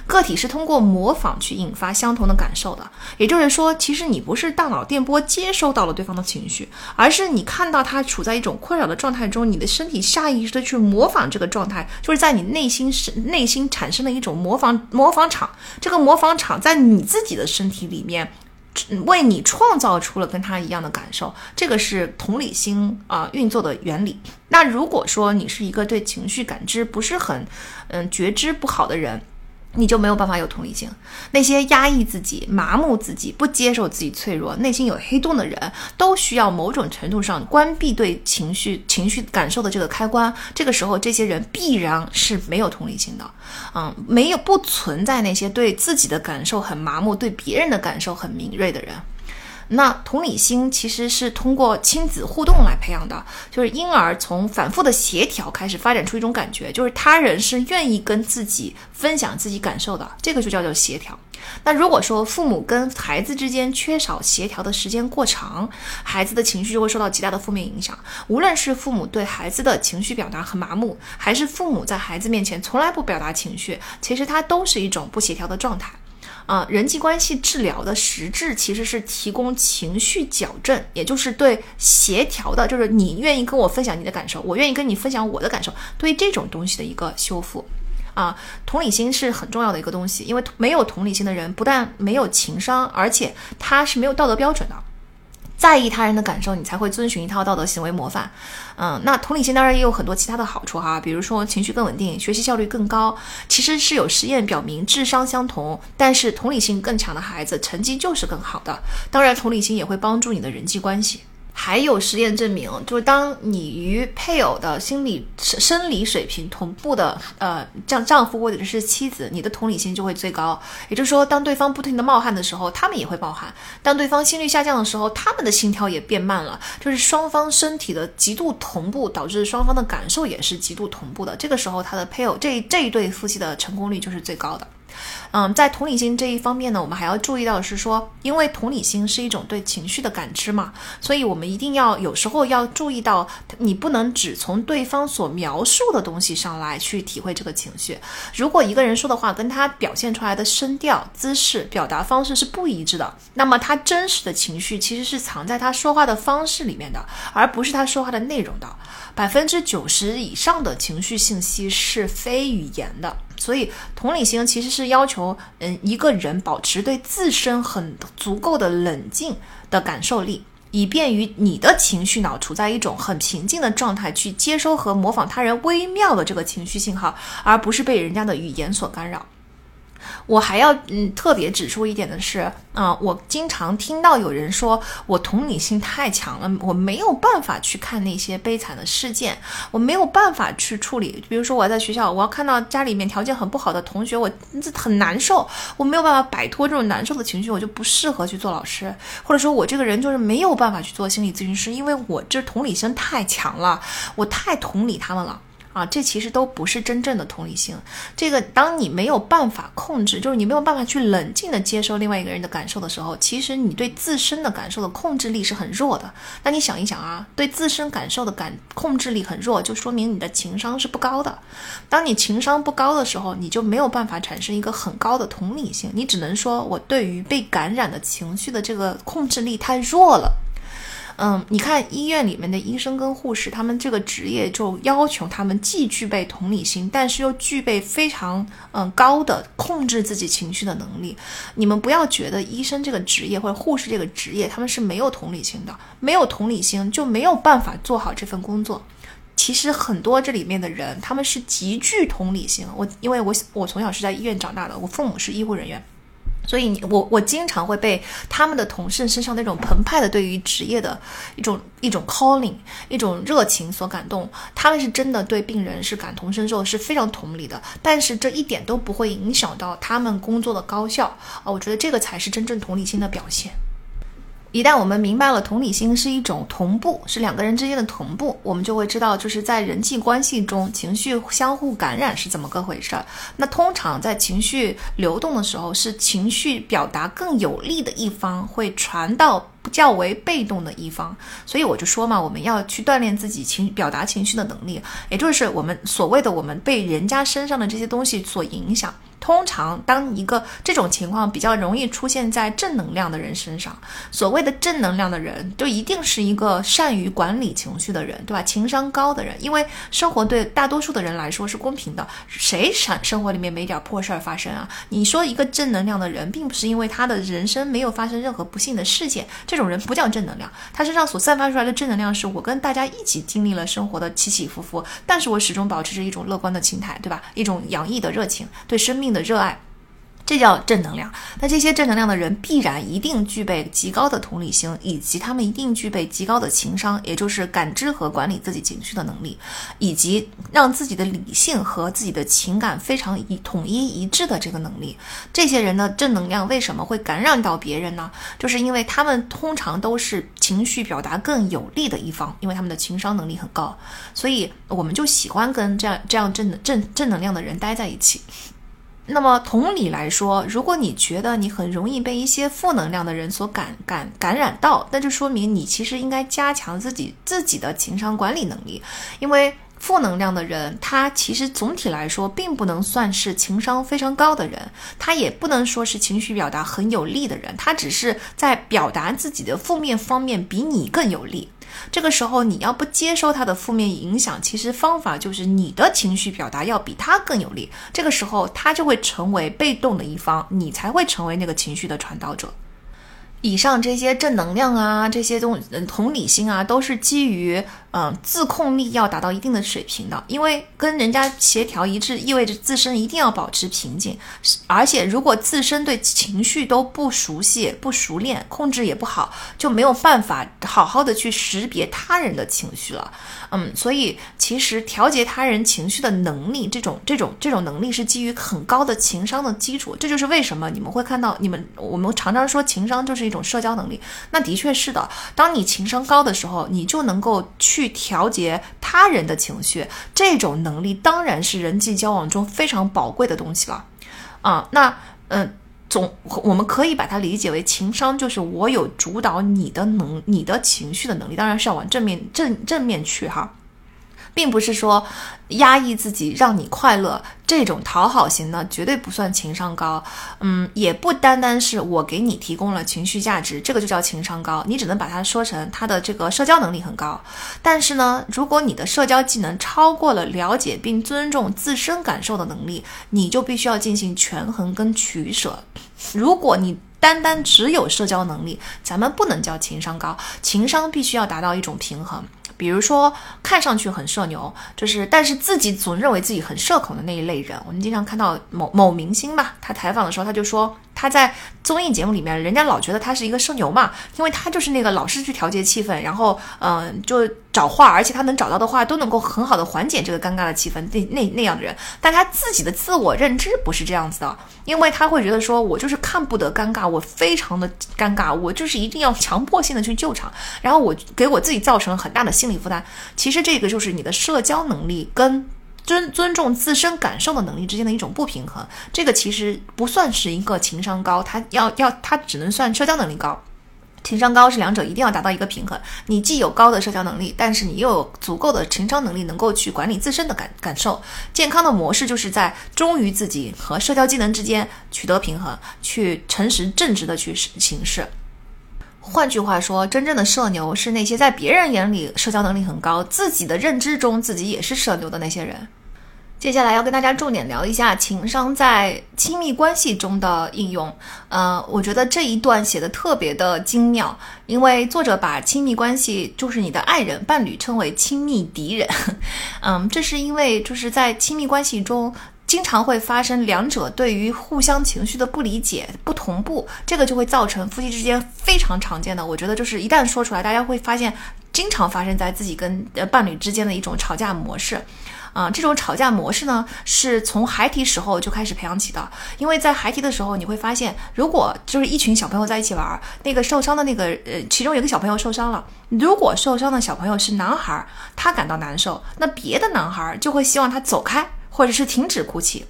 个体是通过模仿去引发相同的感受的，也就是说，其实你不是大脑电波接收到了对方的情绪，而是你看到他处在一种困扰的状态中，你的身体下意识的去模仿这个状态，就是在你内心是内心产生了一种模仿模仿场，这个模仿场在你自己的身体里面为你创造出了跟他一样的感受，这个是同理心啊运作的原理。那如果说你是一个对情绪感知不是很嗯觉知不好的人，你就没有办法有同理心。那些压抑自己、麻木自己、不接受自己脆弱、内心有黑洞的人，都需要某种程度上关闭对情绪、情绪感受的这个开关。这个时候，这些人必然是没有同理心的。嗯，没有不存在那些对自己的感受很麻木、对别人的感受很敏锐的人。那同理心其实是通过亲子互动来培养的，就是婴儿从反复的协调开始发展出一种感觉，就是他人是愿意跟自己分享自己感受的，这个就叫做协调。那如果说父母跟孩子之间缺少协调的时间过长，孩子的情绪就会受到极大的负面影响。无论是父母对孩子的情绪表达很麻木，还是父母在孩子面前从来不表达情绪，其实它都是一种不协调的状态。啊，人际关系治疗的实质其实是提供情绪矫正，也就是对协调的，就是你愿意跟我分享你的感受，我愿意跟你分享我的感受，对这种东西的一个修复。啊，同理心是很重要的一个东西，因为没有同理心的人，不但没有情商，而且他是没有道德标准的。在意他人的感受，你才会遵循一套道德行为模范。嗯，那同理心当然也有很多其他的好处哈，比如说情绪更稳定，学习效率更高。其实是有实验表明，智商相同，但是同理心更强的孩子成绩就是更好的。当然，同理心也会帮助你的人际关系。还有实验证明，就是当你与配偶的心理生理水平同步的，呃，丈丈夫或者是妻子，你的同理心就会最高。也就是说，当对方不停的冒汗的时候，他们也会冒汗；当对方心率下降的时候，他们的心跳也变慢了。就是双方身体的极度同步，导致双方的感受也是极度同步的。这个时候，他的配偶这这一对夫妻的成功率就是最高的。嗯，在同理心这一方面呢，我们还要注意到是说，因为同理心是一种对情绪的感知嘛，所以我们一定要有时候要注意到，你不能只从对方所描述的东西上来去体会这个情绪。如果一个人说的话跟他表现出来的声调、姿势、表达方式是不一致的，那么他真实的情绪其实是藏在他说话的方式里面的，而不是他说话的内容的。百分之九十以上的情绪信息是非语言的。所以，同理心其实是要求，说嗯，一个人保持对自身很足够的冷静的感受力，以便于你的情绪脑处在一种很平静的状态，去接收和模仿他人微妙的这个情绪信号，而不是被人家的语言所干扰。我还要嗯特别指出一点的是，啊，我经常听到有人说我同理心太强了，我没有办法去看那些悲惨的事件，我没有办法去处理。比如说我在学校，我要看到家里面条件很不好的同学，我很难受，我没有办法摆脱这种难受的情绪，我就不适合去做老师，或者说我这个人就是没有办法去做心理咨询师，因为我这同理心太强了，我太同理他们了。啊，这其实都不是真正的同理心。这个，当你没有办法控制，就是你没有办法去冷静的接受另外一个人的感受的时候，其实你对自身的感受的控制力是很弱的。那你想一想啊，对自身感受的感控制力很弱，就说明你的情商是不高的。当你情商不高的时候，你就没有办法产生一个很高的同理心，你只能说我对于被感染的情绪的这个控制力太弱了。嗯，你看医院里面的医生跟护士，他们这个职业就要求他们既具备同理心，但是又具备非常嗯高的控制自己情绪的能力。你们不要觉得医生这个职业或者护士这个职业他们是没有同理心的，没有同理心就没有办法做好这份工作。其实很多这里面的人他们是极具同理心。我因为我我从小是在医院长大的，我父母是医护人员。所以，我我经常会被他们的同事身上那种澎湃的对于职业的一种一种 calling，一种热情所感动。他们是真的对病人是感同身受，是非常同理的。但是这一点都不会影响到他们工作的高效啊！我觉得这个才是真正同理心的表现。一旦我们明白了同理心是一种同步，是两个人之间的同步，我们就会知道，就是在人际关系中，情绪相互感染是怎么个回事儿。那通常在情绪流动的时候，是情绪表达更有利的一方会传到较为被动的一方。所以我就说嘛，我们要去锻炼自己情表达情绪的能力，也就是我们所谓的我们被人家身上的这些东西所影响。通常，当一个这种情况比较容易出现在正能量的人身上。所谓的正能量的人，就一定是一个善于管理情绪的人，对吧？情商高的人，因为生活对大多数的人来说是公平的，谁生生活里面没点破事儿发生啊？你说一个正能量的人，并不是因为他的人生没有发生任何不幸的事件，这种人不叫正能量。他身上所散发出来的正能量，是我跟大家一起经历了生活的起起伏伏，但是我始终保持着一种乐观的心态，对吧？一种洋溢的热情，对生命。的热爱，这叫正能量。那这些正能量的人必然一定具备极高的同理心，以及他们一定具备极高的情商，也就是感知和管理自己情绪的能力，以及让自己的理性和自己的情感非常一统一一致的这个能力。这些人的正能量为什么会感染到别人呢？就是因为他们通常都是情绪表达更有利的一方，因为他们的情商能力很高，所以我们就喜欢跟这样这样正正正能量的人待在一起。那么同理来说，如果你觉得你很容易被一些负能量的人所感感感染到，那就说明你其实应该加强自己自己的情商管理能力。因为负能量的人，他其实总体来说并不能算是情商非常高的人，他也不能说是情绪表达很有力的人，他只是在表达自己的负面方面比你更有力。这个时候，你要不接受他的负面影响，其实方法就是你的情绪表达要比他更有力。这个时候，他就会成为被动的一方，你才会成为那个情绪的传导者。以上这些正能量啊，这些东同理心啊，都是基于。嗯，自控力要达到一定的水平的，因为跟人家协调一致，意味着自身一定要保持平静。而且，如果自身对情绪都不熟悉、不熟练，控制也不好，就没有办法好好的去识别他人的情绪了。嗯，所以其实调节他人情绪的能力，这种、这种、这种能力是基于很高的情商的基础。这就是为什么你们会看到，你们我们常常说情商就是一种社交能力。那的确是的，当你情商高的时候，你就能够去。调节他人的情绪，这种能力当然是人际交往中非常宝贵的东西了，啊，那嗯，总我们可以把它理解为情商，就是我有主导你的能，你的情绪的能力，当然是要往正面正正面去哈。并不是说压抑自己让你快乐这种讨好型呢绝对不算情商高，嗯，也不单单是我给你提供了情绪价值，这个就叫情商高。你只能把它说成他的这个社交能力很高。但是呢，如果你的社交技能超过了了解并尊重自身感受的能力，你就必须要进行权衡跟取舍。如果你单单只有社交能力，咱们不能叫情商高，情商必须要达到一种平衡。比如说，看上去很社牛，就是但是自己总认为自己很社恐的那一类人，我们经常看到某某明星吧，他采访的时候他就说。他在综艺节目里面，人家老觉得他是一个社牛嘛，因为他就是那个老是去调节气氛，然后嗯，就找话，而且他能找到的话都能够很好的缓解这个尴尬的气氛，那那那样的人。但他自己的自我认知不是这样子的，因为他会觉得说，我就是看不得尴尬，我非常的尴尬，我就是一定要强迫性的去救场，然后我给我自己造成了很大的心理负担。其实这个就是你的社交能力跟。尊尊重自身感受的能力之间的一种不平衡，这个其实不算是一个情商高，它要要它只能算社交能力高。情商高是两者一定要达到一个平衡，你既有高的社交能力，但是你又有足够的情商能力，能够去管理自身的感感受。健康的模式就是在忠于自己和社交技能之间取得平衡，去诚实正直的去行事。换句话说，真正的社牛是那些在别人眼里社交能力很高，自己的认知中自己也是社牛的那些人。接下来要跟大家重点聊一下情商在亲密关系中的应用。呃，我觉得这一段写的特别的精妙，因为作者把亲密关系就是你的爱人、伴侣称为亲密敌人。[laughs] 嗯，这是因为就是在亲密关系中。经常会发生两者对于互相情绪的不理解、不同步，这个就会造成夫妻之间非常常见的。我觉得就是一旦说出来，大家会发现经常发生在自己跟伴侣之间的一种吵架模式。啊，这种吵架模式呢，是从孩提时候就开始培养起的。因为在孩提的时候，你会发现，如果就是一群小朋友在一起玩，那个受伤的那个呃，其中有个小朋友受伤了，如果受伤的小朋友是男孩，他感到难受，那别的男孩就会希望他走开，或者是停止哭泣。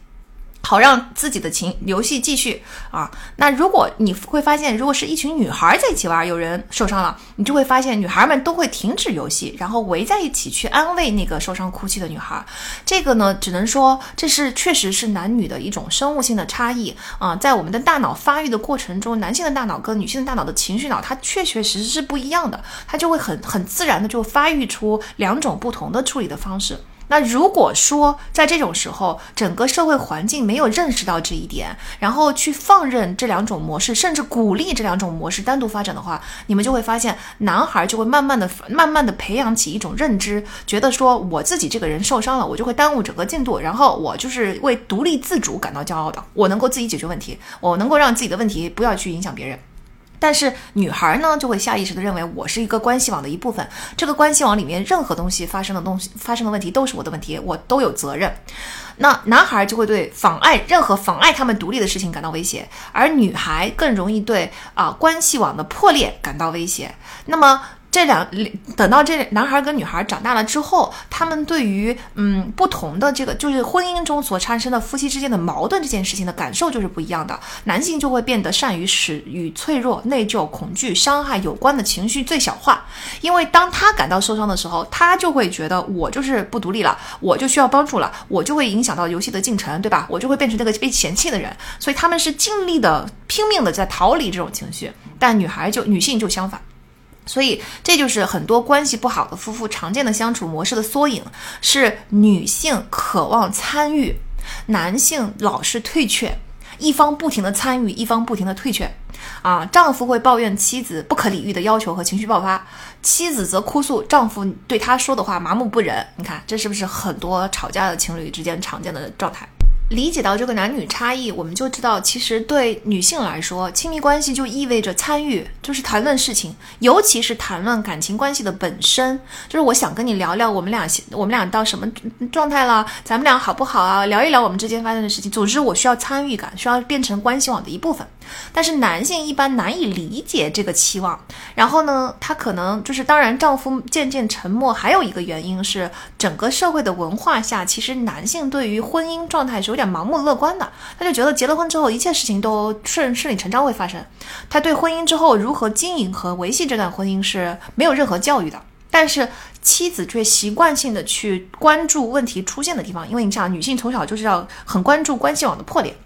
好让自己的情游戏继续啊。那如果你会发现，如果是一群女孩在一起玩，有人受伤了，你就会发现女孩们都会停止游戏，然后围在一起去安慰那个受伤哭泣的女孩。这个呢，只能说这是确实是男女的一种生物性的差异啊。在我们的大脑发育的过程中，男性的大脑跟女性的大脑的情绪脑，它确确实实是不一样的，它就会很很自然的就发育出两种不同的处理的方式。那如果说在这种时候，整个社会环境没有认识到这一点，然后去放任这两种模式，甚至鼓励这两种模式单独发展的话，你们就会发现，男孩就会慢慢的、慢慢的培养起一种认知，觉得说我自己这个人受伤了，我就会耽误整个进度，然后我就是为独立自主感到骄傲的，我能够自己解决问题，我能够让自己的问题不要去影响别人。但是女孩呢，就会下意识的认为我是一个关系网的一部分，这个关系网里面任何东西发生的东西发生的问题都是我的问题，我都有责任。那男孩就会对妨碍任何妨碍他们独立的事情感到威胁，而女孩更容易对啊关系网的破裂感到威胁。那么。这两等到这男孩跟女孩长大了之后，他们对于嗯不同的这个就是婚姻中所产生的夫妻之间的矛盾这件事情的感受就是不一样的。男性就会变得善于使与脆弱、内疚、恐惧、伤害有关的情绪最小化，因为当他感到受伤的时候，他就会觉得我就是不独立了，我就需要帮助了，我就会影响到游戏的进程，对吧？我就会变成那个被嫌弃的人，所以他们是尽力的拼命的在逃离这种情绪，但女孩就女性就相反。所以，这就是很多关系不好的夫妇常见的相处模式的缩影：是女性渴望参与，男性老是退却，一方不停的参与，一方不停的退却。啊，丈夫会抱怨妻子不可理喻的要求和情绪爆发，妻子则哭诉丈夫对她说的话麻木不仁。你看，这是不是很多吵架的情侣之间常见的状态？理解到这个男女差异，我们就知道，其实对女性来说，亲密关系就意味着参与，就是谈论事情，尤其是谈论感情关系的本身。就是我想跟你聊聊，我们俩我们俩到什么状态了，咱们俩好不好啊？聊一聊我们之间发生的事情。总之，我需要参与感，需要变成关系网的一部分。但是男性一般难以理解这个期望，然后呢，他可能就是，当然，丈夫渐渐沉默，还有一个原因是，整个社会的文化下，其实男性对于婚姻状态是有点盲目乐观的，他就觉得结了婚之后，一切事情都顺顺理成章会发生，他对婚姻之后如何经营和维系这段婚姻是没有任何教育的，但是妻子却习惯性的去关注问题出现的地方，因为你想，女性从小就是要很关注关系网的破裂。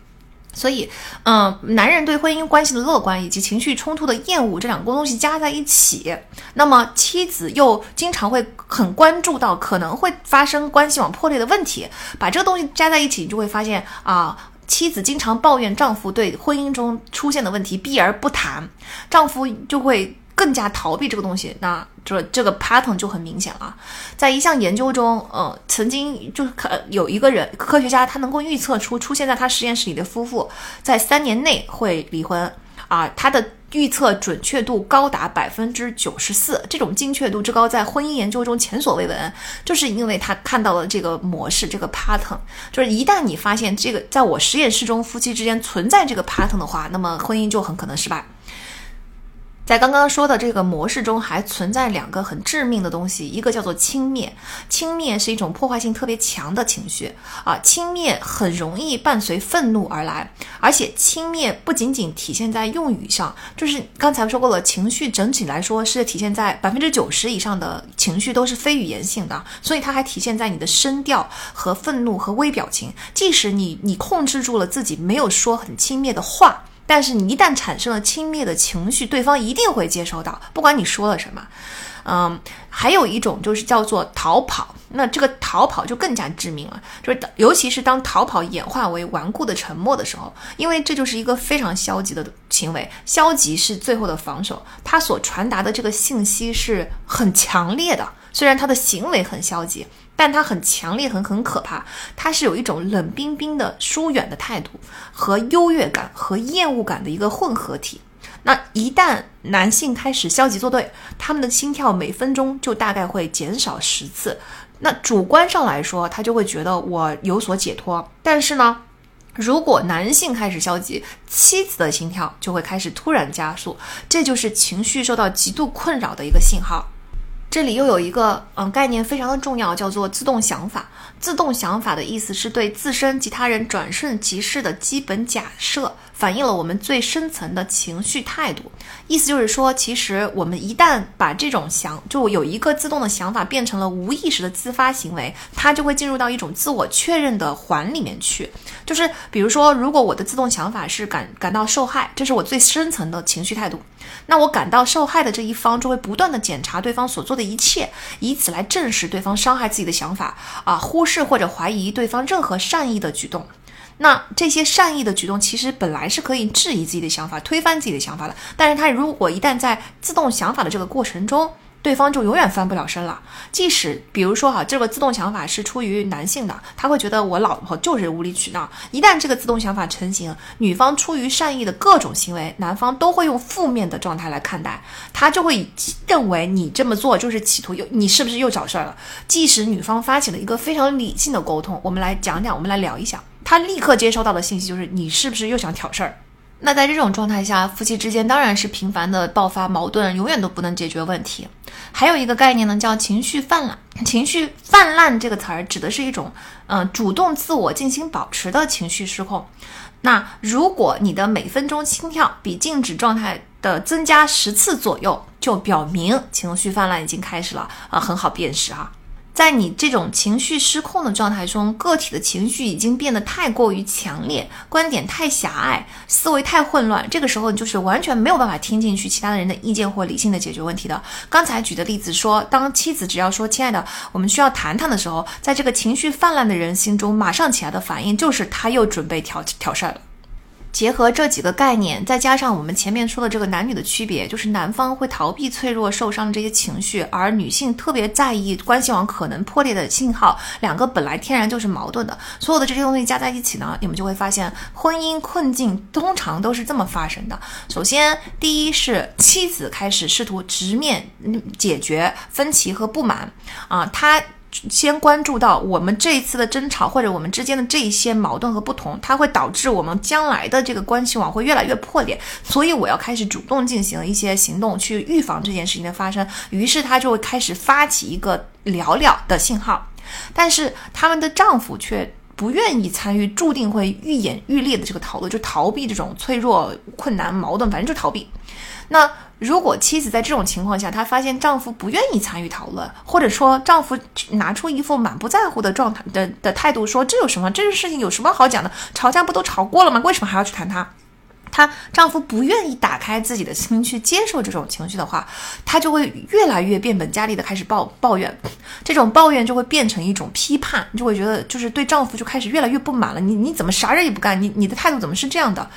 所以，嗯，男人对婚姻关系的乐观以及情绪冲突的厌恶这两个东西加在一起，那么妻子又经常会很关注到可能会发生关系网破裂的问题，把这个东西加在一起，你就会发现啊，妻子经常抱怨丈夫对婚姻中出现的问题避而不谈，丈夫就会。更加逃避这个东西，那这这个 pattern 就很明显了。在一项研究中，呃，曾经就是可有一个人科学家，他能够预测出出现在他实验室里的夫妇在三年内会离婚啊，他的预测准确度高达百分之九十四，这种精确度之高，在婚姻研究中前所未闻，就是因为他看到了这个模式，这个 pattern，就是一旦你发现这个在我实验室中夫妻之间存在这个 pattern 的话，那么婚姻就很可能失败。在刚刚说的这个模式中，还存在两个很致命的东西，一个叫做轻蔑。轻蔑是一种破坏性特别强的情绪啊，轻蔑很容易伴随愤怒而来，而且轻蔑不仅仅体现在用语上，就是刚才说过了，情绪整体来说是体现在百分之九十以上的情绪都是非语言性的，所以它还体现在你的声调和愤怒和微表情，即使你你控制住了自己，没有说很轻蔑的话。但是你一旦产生了轻蔑的情绪，对方一定会接收到，不管你说了什么。嗯，还有一种就是叫做逃跑，那这个逃跑就更加致命了，就是尤其是当逃跑演化为顽固的沉默的时候，因为这就是一个非常消极的行为，消极是最后的防守，它所传达的这个信息是很强烈的。虽然他的行为很消极，但他很强烈、很很可怕。他是有一种冷冰冰的疏远的态度和优越感和厌恶感的一个混合体。那一旦男性开始消极作对，他们的心跳每分钟就大概会减少十次。那主观上来说，他就会觉得我有所解脱。但是呢，如果男性开始消极，妻子的心跳就会开始突然加速，这就是情绪受到极度困扰的一个信号。这里又有一个嗯概念非常的重要，叫做自动想法。自动想法的意思是对自身及他人转瞬即逝的基本假设。反映了我们最深层的情绪态度，意思就是说，其实我们一旦把这种想，就有一个自动的想法变成了无意识的自发行为，它就会进入到一种自我确认的环里面去。就是比如说，如果我的自动想法是感感到受害，这是我最深层的情绪态度，那我感到受害的这一方就会不断的检查对方所做的一切，以此来证实对方伤害自己的想法啊，忽视或者怀疑对方任何善意的举动。那这些善意的举动，其实本来是可以质疑自己的想法、推翻自己的想法的。但是他如果一旦在自动想法的这个过程中，对方就永远翻不了身了。即使比如说哈，这个自动想法是出于男性的，他会觉得我老婆就是无理取闹。一旦这个自动想法成型，女方出于善意的各种行为，男方都会用负面的状态来看待，他就会认为你这么做就是企图又你是不是又找事儿了？即使女方发起了一个非常理性的沟通，我们来讲讲，我们来聊一下。他立刻接收到的信息就是你是不是又想挑事儿？那在这种状态下，夫妻之间当然是频繁的爆发矛盾，永远都不能解决问题。还有一个概念呢，叫情绪泛滥。情绪泛滥这个词儿指的是一种，嗯，主动自我进行保持的情绪失控。那如果你的每分钟心跳比静止状态的增加十次左右，就表明情绪泛滥已经开始了啊，很好辨识哈。在你这种情绪失控的状态中，个体的情绪已经变得太过于强烈，观点太狭隘，思维太混乱。这个时候，你就是完全没有办法听进去其他的人的意见或理性的解决问题的。刚才举的例子说，当妻子只要说“亲爱的，我们需要谈谈”的时候，在这个情绪泛滥的人心中，马上起来的反应就是他又准备挑挑事儿了。结合这几个概念，再加上我们前面说的这个男女的区别，就是男方会逃避脆弱、受伤的这些情绪，而女性特别在意关系网可能破裂的信号。两个本来天然就是矛盾的，所有的这些东西加在一起呢，你们就会发现婚姻困境通常都是这么发生的。首先，第一是妻子开始试图直面解决分歧和不满啊，他。先关注到我们这一次的争吵，或者我们之间的这一些矛盾和不同，它会导致我们将来的这个关系网会越来越破裂。所以我要开始主动进行一些行动去预防这件事情的发生。于是他就会开始发起一个聊聊的信号，但是他们的丈夫却不愿意参与注定会愈演愈烈的这个讨论，就逃避这种脆弱、困难、矛盾，反正就逃避。那如果妻子在这种情况下，她发现丈夫不愿意参与讨论，或者说丈夫拿出一副满不在乎的状态的的态度，说这有什么？这个事情有什么好讲的？吵架不都吵过了吗？为什么还要去谈它？她丈夫不愿意打开自己的心去接受这种情绪的话，她就会越来越变本加厉的开始抱抱怨，这种抱怨就会变成一种批判，就会觉得就是对丈夫就开始越来越不满了。你你怎么啥人也不干？你你的态度怎么是这样的？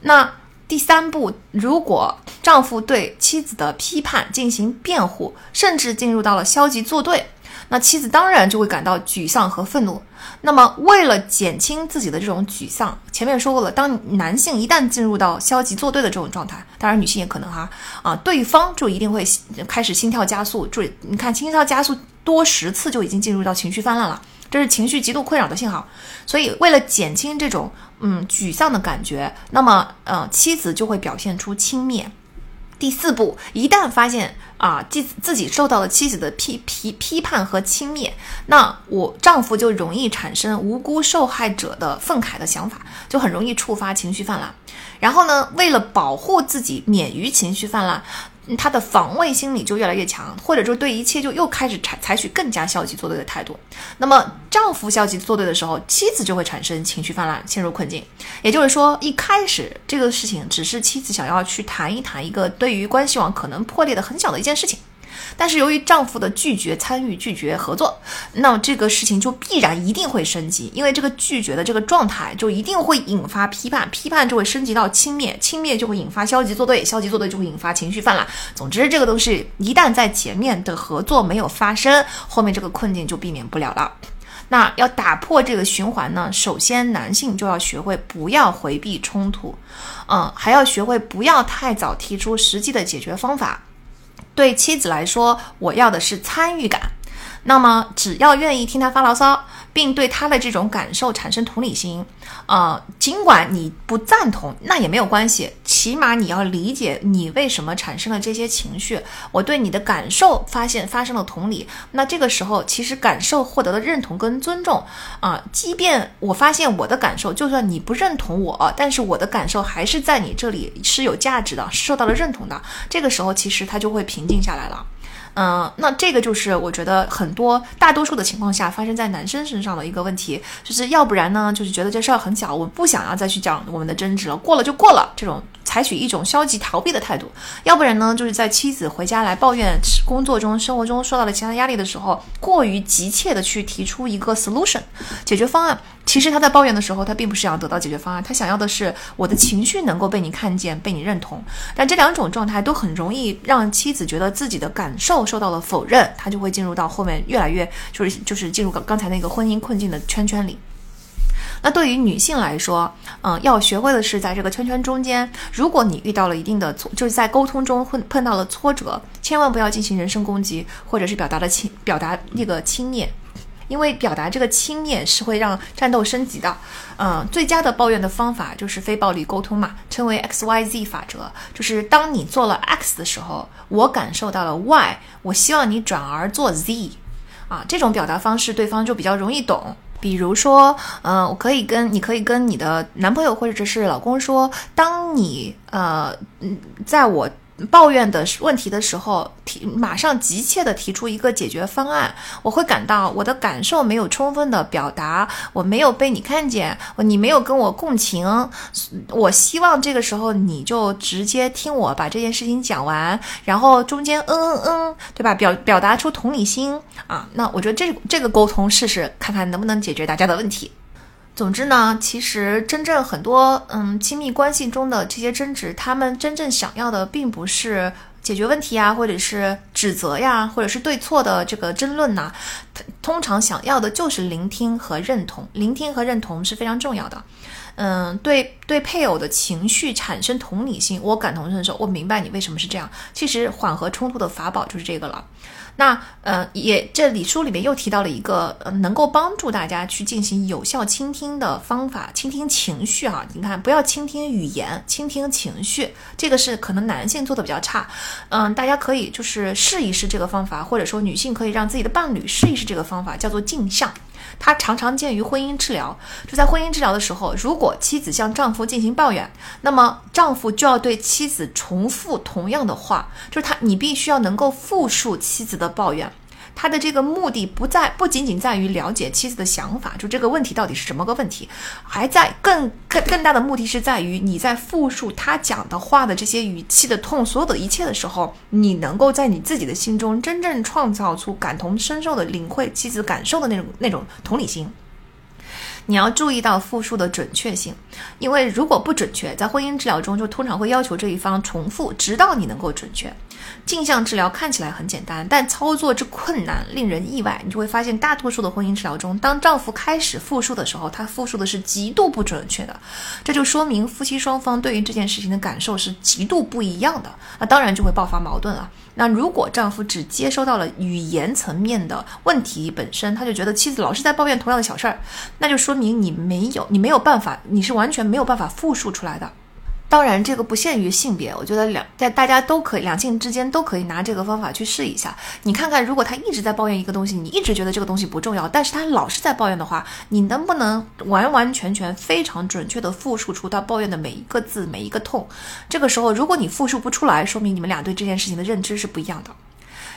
那。第三步，如果丈夫对妻子的批判进行辩护，甚至进入到了消极作对，那妻子当然就会感到沮丧和愤怒。那么，为了减轻自己的这种沮丧，前面说过了，当男性一旦进入到消极作对的这种状态，当然女性也可能哈啊，对方就一定会开始心跳加速。注意，你看心跳加速多十次就已经进入到情绪泛滥了。这是情绪极度困扰的信号，所以为了减轻这种嗯沮丧的感觉，那么呃妻子就会表现出轻蔑。第四步，一旦发现啊自自己受到了妻子的批批批判和轻蔑，那我丈夫就容易产生无辜受害者的愤慨的想法，就很容易触发情绪泛滥。然后呢，为了保护自己免于情绪泛滥。他的防卫心理就越来越强，或者说对一切就又开始采采取更加消极作对的态度。那么丈夫消极作对的时候，妻子就会产生情绪泛滥，陷入困境。也就是说，一开始这个事情只是妻子想要去谈一谈一个对于关系网可能破裂的很小的一件事情，但是由于丈夫的拒绝参与、拒绝合作，那么这个事情就必然一定会升级，因为这个拒绝的这个状态就一定会引发批判，批判就会升级到轻蔑，轻蔑就会引发消极作对，消极作对就会引发情绪泛滥。总之，这个东西一旦在前面的合作没有发生，后面这个困境就避免不了了。那要打破这个循环呢，首先男性就要学会不要回避冲突，嗯，还要学会不要太早提出实际的解决方法。对妻子来说，我要的是参与感。那么，只要愿意听他发牢骚，并对他的这种感受产生同理心，呃，尽管你不赞同，那也没有关系，起码你要理解你为什么产生了这些情绪。我对你的感受发现发生了同理，那这个时候其实感受获得了认同跟尊重啊。即便我发现我的感受，就算你不认同我，但是我的感受还是在你这里是有价值的，是受到了认同的。这个时候，其实他就会平静下来了。嗯，那这个就是我觉得很多大多数的情况下发生在男生身上的一个问题，就是要不然呢，就是觉得这事儿很小，我不想要再去讲我们的争执了，过了就过了，这种采取一种消极逃避的态度；要不然呢，就是在妻子回家来抱怨工作中、生活中受到了其他压力的时候，过于急切的去提出一个 solution 解决方案。其实他在抱怨的时候，他并不是想要得到解决方案，他想要的是我的情绪能够被你看见、被你认同。但这两种状态都很容易让妻子觉得自己的感受受到了否认，他就会进入到后面越来越就是就是进入刚刚才那个婚姻困境的圈圈里。那对于女性来说，嗯，要学会的是在这个圈圈中间，如果你遇到了一定的挫，就是在沟通中碰碰到了挫折，千万不要进行人身攻击，或者是表达的轻表达那个轻蔑。因为表达这个轻蔑是会让战斗升级的，嗯，最佳的抱怨的方法就是非暴力沟通嘛，称为 X Y Z 法则，就是当你做了 X 的时候，我感受到了 Y，我希望你转而做 Z，啊，这种表达方式对方就比较容易懂。比如说，嗯，我可以跟你可以跟你的男朋友或者是老公说，当你呃，嗯，在我。抱怨的问题的时候，提马上急切的提出一个解决方案，我会感到我的感受没有充分的表达，我没有被你看见，你没有跟我共情。我希望这个时候你就直接听我把这件事情讲完，然后中间嗯嗯嗯，对吧？表表达出同理心啊，那我觉得这这个沟通试试看看能不能解决大家的问题。总之呢，其实真正很多嗯亲密关系中的这些争执，他们真正想要的并不是解决问题啊，或者是指责呀，或者是对错的这个争论呐，通常想要的就是聆听和认同。聆听和认同是非常重要的。嗯，对对配偶的情绪产生同理心，我感同身受，我明白你为什么是这样。其实缓和冲突的法宝就是这个了。那呃，也这里书里面又提到了一个呃，能够帮助大家去进行有效倾听的方法，倾听情绪啊。你看，不要倾听语言，倾听情绪，这个是可能男性做的比较差。嗯，大家可以就是试一试这个方法，或者说女性可以让自己的伴侣试一试这个方法，叫做镜像。它常常见于婚姻治疗。就在婚姻治疗的时候，如果妻子向丈夫进行抱怨，那么丈夫就要对妻子重复同样的话，就是他，你必须要能够复述妻子的抱怨。他的这个目的不在，不仅仅在于了解妻子的想法，就这个问题到底是什么个问题，还在更更更大的目的是在于你在复述他讲的话的这些语气的痛，所有的一切的时候，你能够在你自己的心中真正创造出感同身受的领会妻子感受的那种那种同理心。你要注意到复述的准确性，因为如果不准确，在婚姻治疗中就通常会要求这一方重复，直到你能够准确。镜像治疗看起来很简单，但操作之困难令人意外。你就会发现，大多数的婚姻治疗中，当丈夫开始复述的时候，他复述的是极度不准确的。这就说明夫妻双方对于这件事情的感受是极度不一样的。那当然就会爆发矛盾了。那如果丈夫只接收到了语言层面的问题本身，他就觉得妻子老是在抱怨同样的小事儿，那就说明你没有，你没有办法，你是完全没有办法复述出来的。当然，这个不限于性别，我觉得两在大家都可以，两性之间都可以拿这个方法去试一下。你看看，如果他一直在抱怨一个东西，你一直觉得这个东西不重要，但是他老是在抱怨的话，你能不能完完全全、非常准确的复述出他抱怨的每一个字、每一个痛？这个时候，如果你复述不出来，说明你们俩对这件事情的认知是不一样的。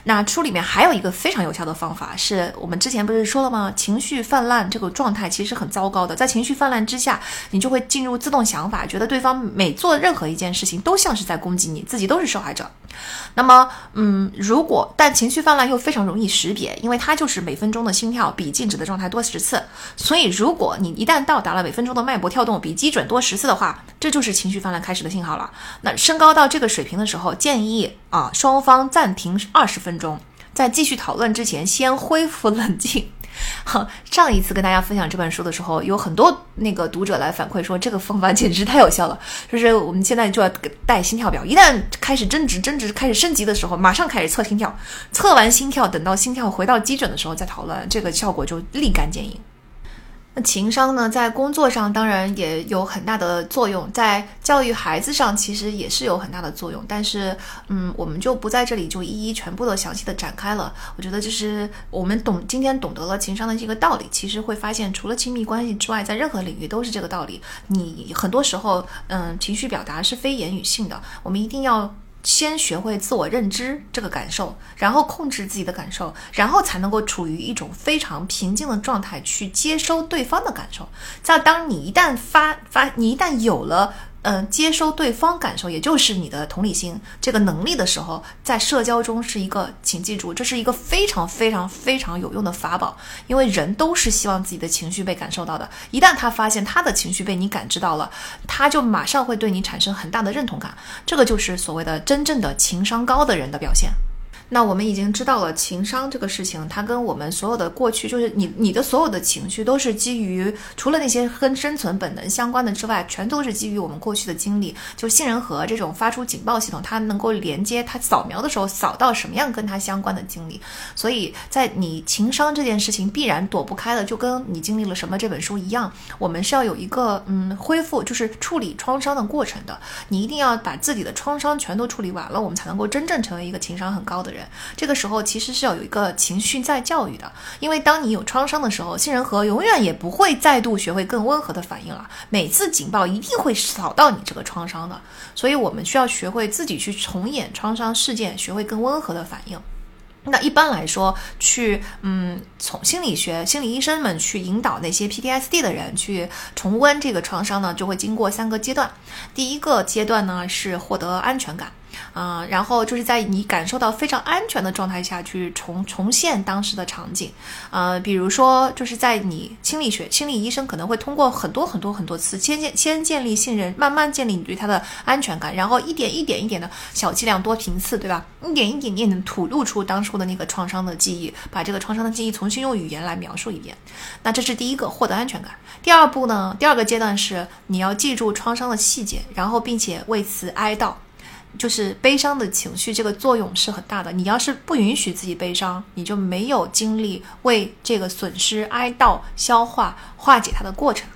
那书里面还有一个非常有效的方法，是我们之前不是说了吗？情绪泛滥这个状态其实很糟糕的，在情绪泛滥之下，你就会进入自动想法，觉得对方每做任何一件事情都像是在攻击你，自己都是受害者。那么，嗯，如果但情绪泛滥又非常容易识别，因为它就是每分钟的心跳比静止的状态多十次，所以如果你一旦到达了每分钟的脉搏跳动比基准多十次的话，这就是情绪泛滥开始的信号了。那升高到这个水平的时候，建议啊双方暂停二十分中，在继续讨论之前先恢复冷静。好，上一次跟大家分享这本书的时候，有很多那个读者来反馈说，这个方法简直太有效了。就是我们现在就要带心跳表，一旦开始争执、争执开始升级的时候，马上开始测心跳，测完心跳，等到心跳回到基准的时候再讨论，这个效果就立竿见影。那情商呢，在工作上当然也有很大的作用，在教育孩子上其实也是有很大的作用。但是，嗯，我们就不在这里就一一全部的详细的展开了。我觉得就是我们懂今天懂得了情商的这个道理，其实会发现，除了亲密关系之外，在任何领域都是这个道理。你很多时候，嗯，情绪表达是非言语性的，我们一定要。先学会自我认知这个感受，然后控制自己的感受，然后才能够处于一种非常平静的状态去接收对方的感受。在当你一旦发发，你一旦有了。嗯，接收对方感受，也就是你的同理心这个能力的时候，在社交中是一个，请记住，这是一个非常非常非常有用的法宝。因为人都是希望自己的情绪被感受到的，一旦他发现他的情绪被你感知到了，他就马上会对你产生很大的认同感。这个就是所谓的真正的情商高的人的表现。那我们已经知道了情商这个事情，它跟我们所有的过去，就是你你的所有的情绪，都是基于除了那些跟生存本能相关的之外，全都是基于我们过去的经历。就杏仁核这种发出警报系统，它能够连接它扫描的时候扫到什么样跟它相关的经历。所以在你情商这件事情，必然躲不开的，就跟你经历了什么这本书一样，我们是要有一个嗯恢复，就是处理创伤的过程的。你一定要把自己的创伤全都处理完了，我们才能够真正成为一个情商很高的人。这个时候其实是要有一个情绪在教育的，因为当你有创伤的时候，杏仁核永远也不会再度学会更温和的反应了。每次警报一定会扫到你这个创伤的，所以我们需要学会自己去重演创伤事件，学会更温和的反应。那一般来说，去嗯，从心理学、心理医生们去引导那些 PTSD 的人去重温这个创伤呢，就会经过三个阶段。第一个阶段呢是获得安全感。啊，然后就是在你感受到非常安全的状态下去重重现当时的场景，呃，比如说就是在你心理学心理医生可能会通过很多很多很多次先建先建立信任，慢慢建立你对他的安全感，然后一点一点一点的小剂量多频次，对吧？一点一点点的吐露出当初的那个创伤的记忆，把这个创伤的记忆重新用语言来描述一遍。那这是第一个获得安全感。第二步呢，第二个阶段是你要记住创伤的细节，然后并且为此哀悼。就是悲伤的情绪，这个作用是很大的。你要是不允许自己悲伤，你就没有精力为这个损失哀悼、消化、化解它的过程。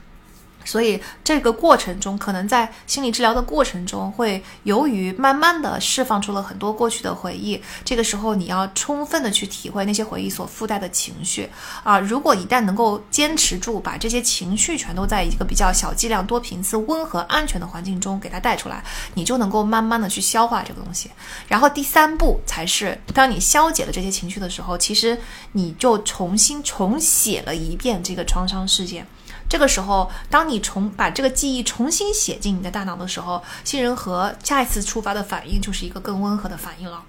所以这个过程中，可能在心理治疗的过程中，会由于慢慢的释放出了很多过去的回忆。这个时候，你要充分的去体会那些回忆所附带的情绪啊。如果一旦能够坚持住，把这些情绪全都在一个比较小剂量、多频次、温和、安全的环境中给它带出来，你就能够慢慢的去消化这个东西。然后第三步才是，当你消解了这些情绪的时候，其实你就重新重写了一遍这个创伤事件。这个时候，当你重把这个记忆重新写进你的大脑的时候，杏仁核下一次触发的反应就是一个更温和的反应了。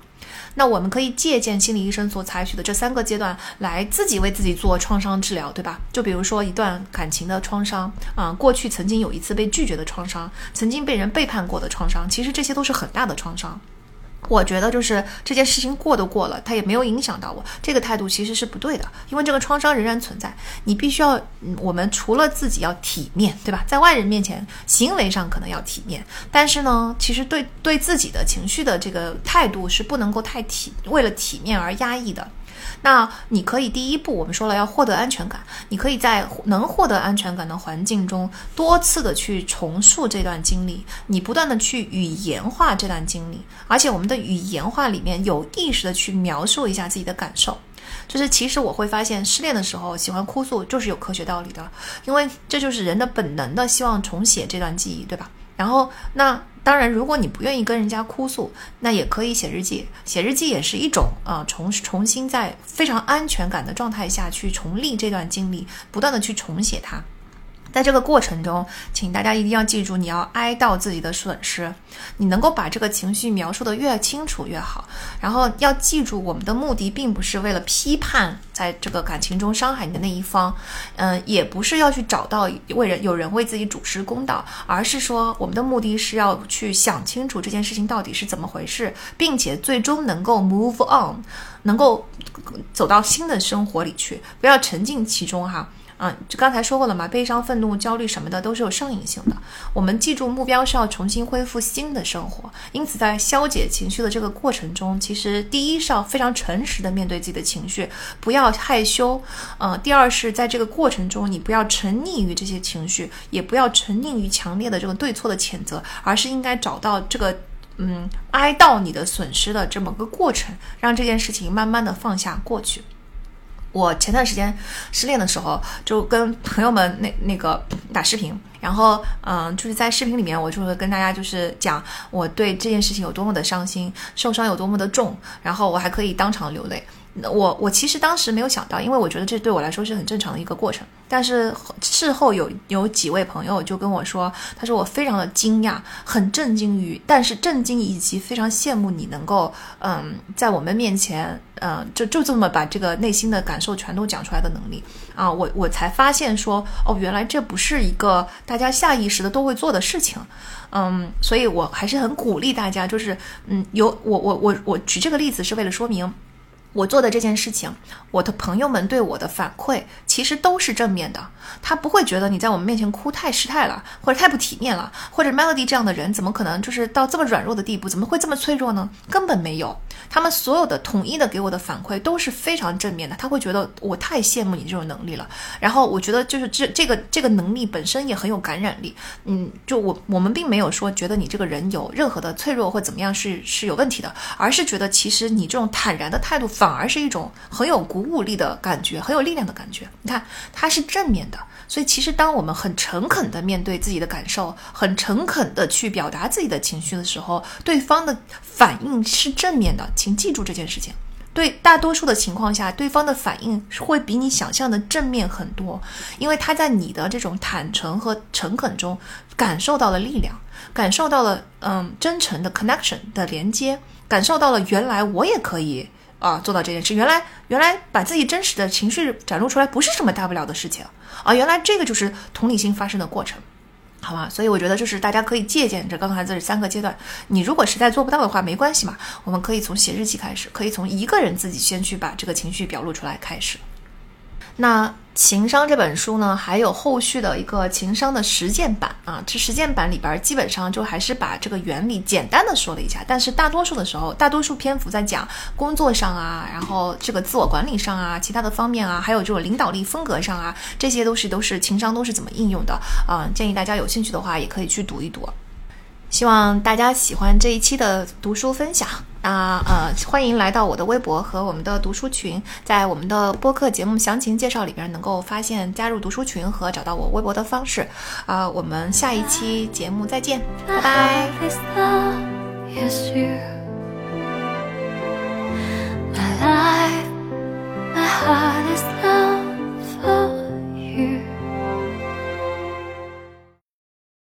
那我们可以借鉴心理医生所采取的这三个阶段，来自己为自己做创伤治疗，对吧？就比如说一段感情的创伤啊，过去曾经有一次被拒绝的创伤，曾经被人背叛过的创伤，其实这些都是很大的创伤。我觉得就是这件事情过都过了，他也没有影响到我。这个态度其实是不对的，因为这个创伤仍然存在。你必须要，我们除了自己要体面，对吧？在外人面前，行为上可能要体面，但是呢，其实对对自己的情绪的这个态度是不能够太体，为了体面而压抑的。那你可以第一步，我们说了要获得安全感，你可以在能获得安全感的环境中，多次的去重塑这段经历，你不断的去语言化这段经历，而且我们的语言化里面有意识的去描述一下自己的感受，就是其实我会发现失恋的时候喜欢哭诉就是有科学道理的，因为这就是人的本能的希望重写这段记忆，对吧？然后那当然，如果你不愿意跟人家哭诉，那也可以写日记。写日记也是一种啊，重重新在非常安全感的状态下去重历这段经历，不断的去重写它。在这个过程中，请大家一定要记住，你要哀悼自己的损失，你能够把这个情绪描述的越清楚越好。然后要记住，我们的目的并不是为了批判在这个感情中伤害你的那一方，嗯，也不是要去找到为人有人为自己主持公道，而是说我们的目的是要去想清楚这件事情到底是怎么回事，并且最终能够 move on，能够走到新的生活里去，不要沉浸其中哈。嗯，就刚才说过了嘛，悲伤、愤怒、焦虑什么的都是有上瘾性的。我们记住目标是要重新恢复新的生活，因此在消解情绪的这个过程中，其实第一是要非常诚实的面对自己的情绪，不要害羞。嗯，第二是在这个过程中，你不要沉溺于这些情绪，也不要沉溺于强烈的这个对错的谴责，而是应该找到这个嗯哀悼你的损失的这么个过程，让这件事情慢慢的放下过去。我前段时间失恋的时候，就跟朋友们那那个打视频，然后嗯，就是在视频里面，我就会跟大家就是讲我对这件事情有多么的伤心，受伤有多么的重，然后我还可以当场流泪。我我其实当时没有想到，因为我觉得这对我来说是很正常的一个过程。但是事后有有几位朋友就跟我说，他说我非常的惊讶，很震惊于，但是震惊以及非常羡慕你能够嗯在我们面前嗯就就这么把这个内心的感受全都讲出来的能力啊，我我才发现说哦原来这不是一个大家下意识的都会做的事情，嗯，所以我还是很鼓励大家，就是嗯有我我我我举这个例子是为了说明。我做的这件事情，我的朋友们对我的反馈其实都是正面的。他不会觉得你在我们面前哭太失态了，或者太不体面了，或者 Melody 这样的人怎么可能就是到这么软弱的地步？怎么会这么脆弱呢？根本没有。他们所有的统一的给我的反馈都是非常正面的。他会觉得我太羡慕你这种能力了。然后我觉得就是这这个这个能力本身也很有感染力。嗯，就我我们并没有说觉得你这个人有任何的脆弱或怎么样是是有问题的，而是觉得其实你这种坦然的态度。反而是一种很有鼓舞力的感觉，很有力量的感觉。你看，它是正面的。所以，其实当我们很诚恳的面对自己的感受，很诚恳的去表达自己的情绪的时候，对方的反应是正面的。请记住这件事情。对大多数的情况下，对方的反应会比你想象的正面很多，因为他在你的这种坦诚和诚恳中感受到了力量，感受到了嗯真诚的 connection 的连接，感受到了原来我也可以。啊，做到这件事，原来原来把自己真实的情绪展露出来不是什么大不了的事情啊，原来这个就是同理心发生的过程，好吧？所以我觉得就是大家可以借鉴这刚才这三个阶段，你如果实在做不到的话，没关系嘛，我们可以从写日记开始，可以从一个人自己先去把这个情绪表露出来开始。那情商这本书呢，还有后续的一个情商的实践版啊，这实践版里边基本上就还是把这个原理简单的说了一下，但是大多数的时候，大多数篇幅在讲工作上啊，然后这个自我管理上啊，其他的方面啊，还有这种领导力风格上啊，这些都是都是情商都是怎么应用的啊？建议大家有兴趣的话，也可以去读一读。希望大家喜欢这一期的读书分享。那呃，欢迎来到我的微博和我们的读书群，在我们的播客节目详情介绍里边能够发现加入读书群和找到我微博的方式。啊，我们下一期节目再见，拜拜。My life, my heart is love for you.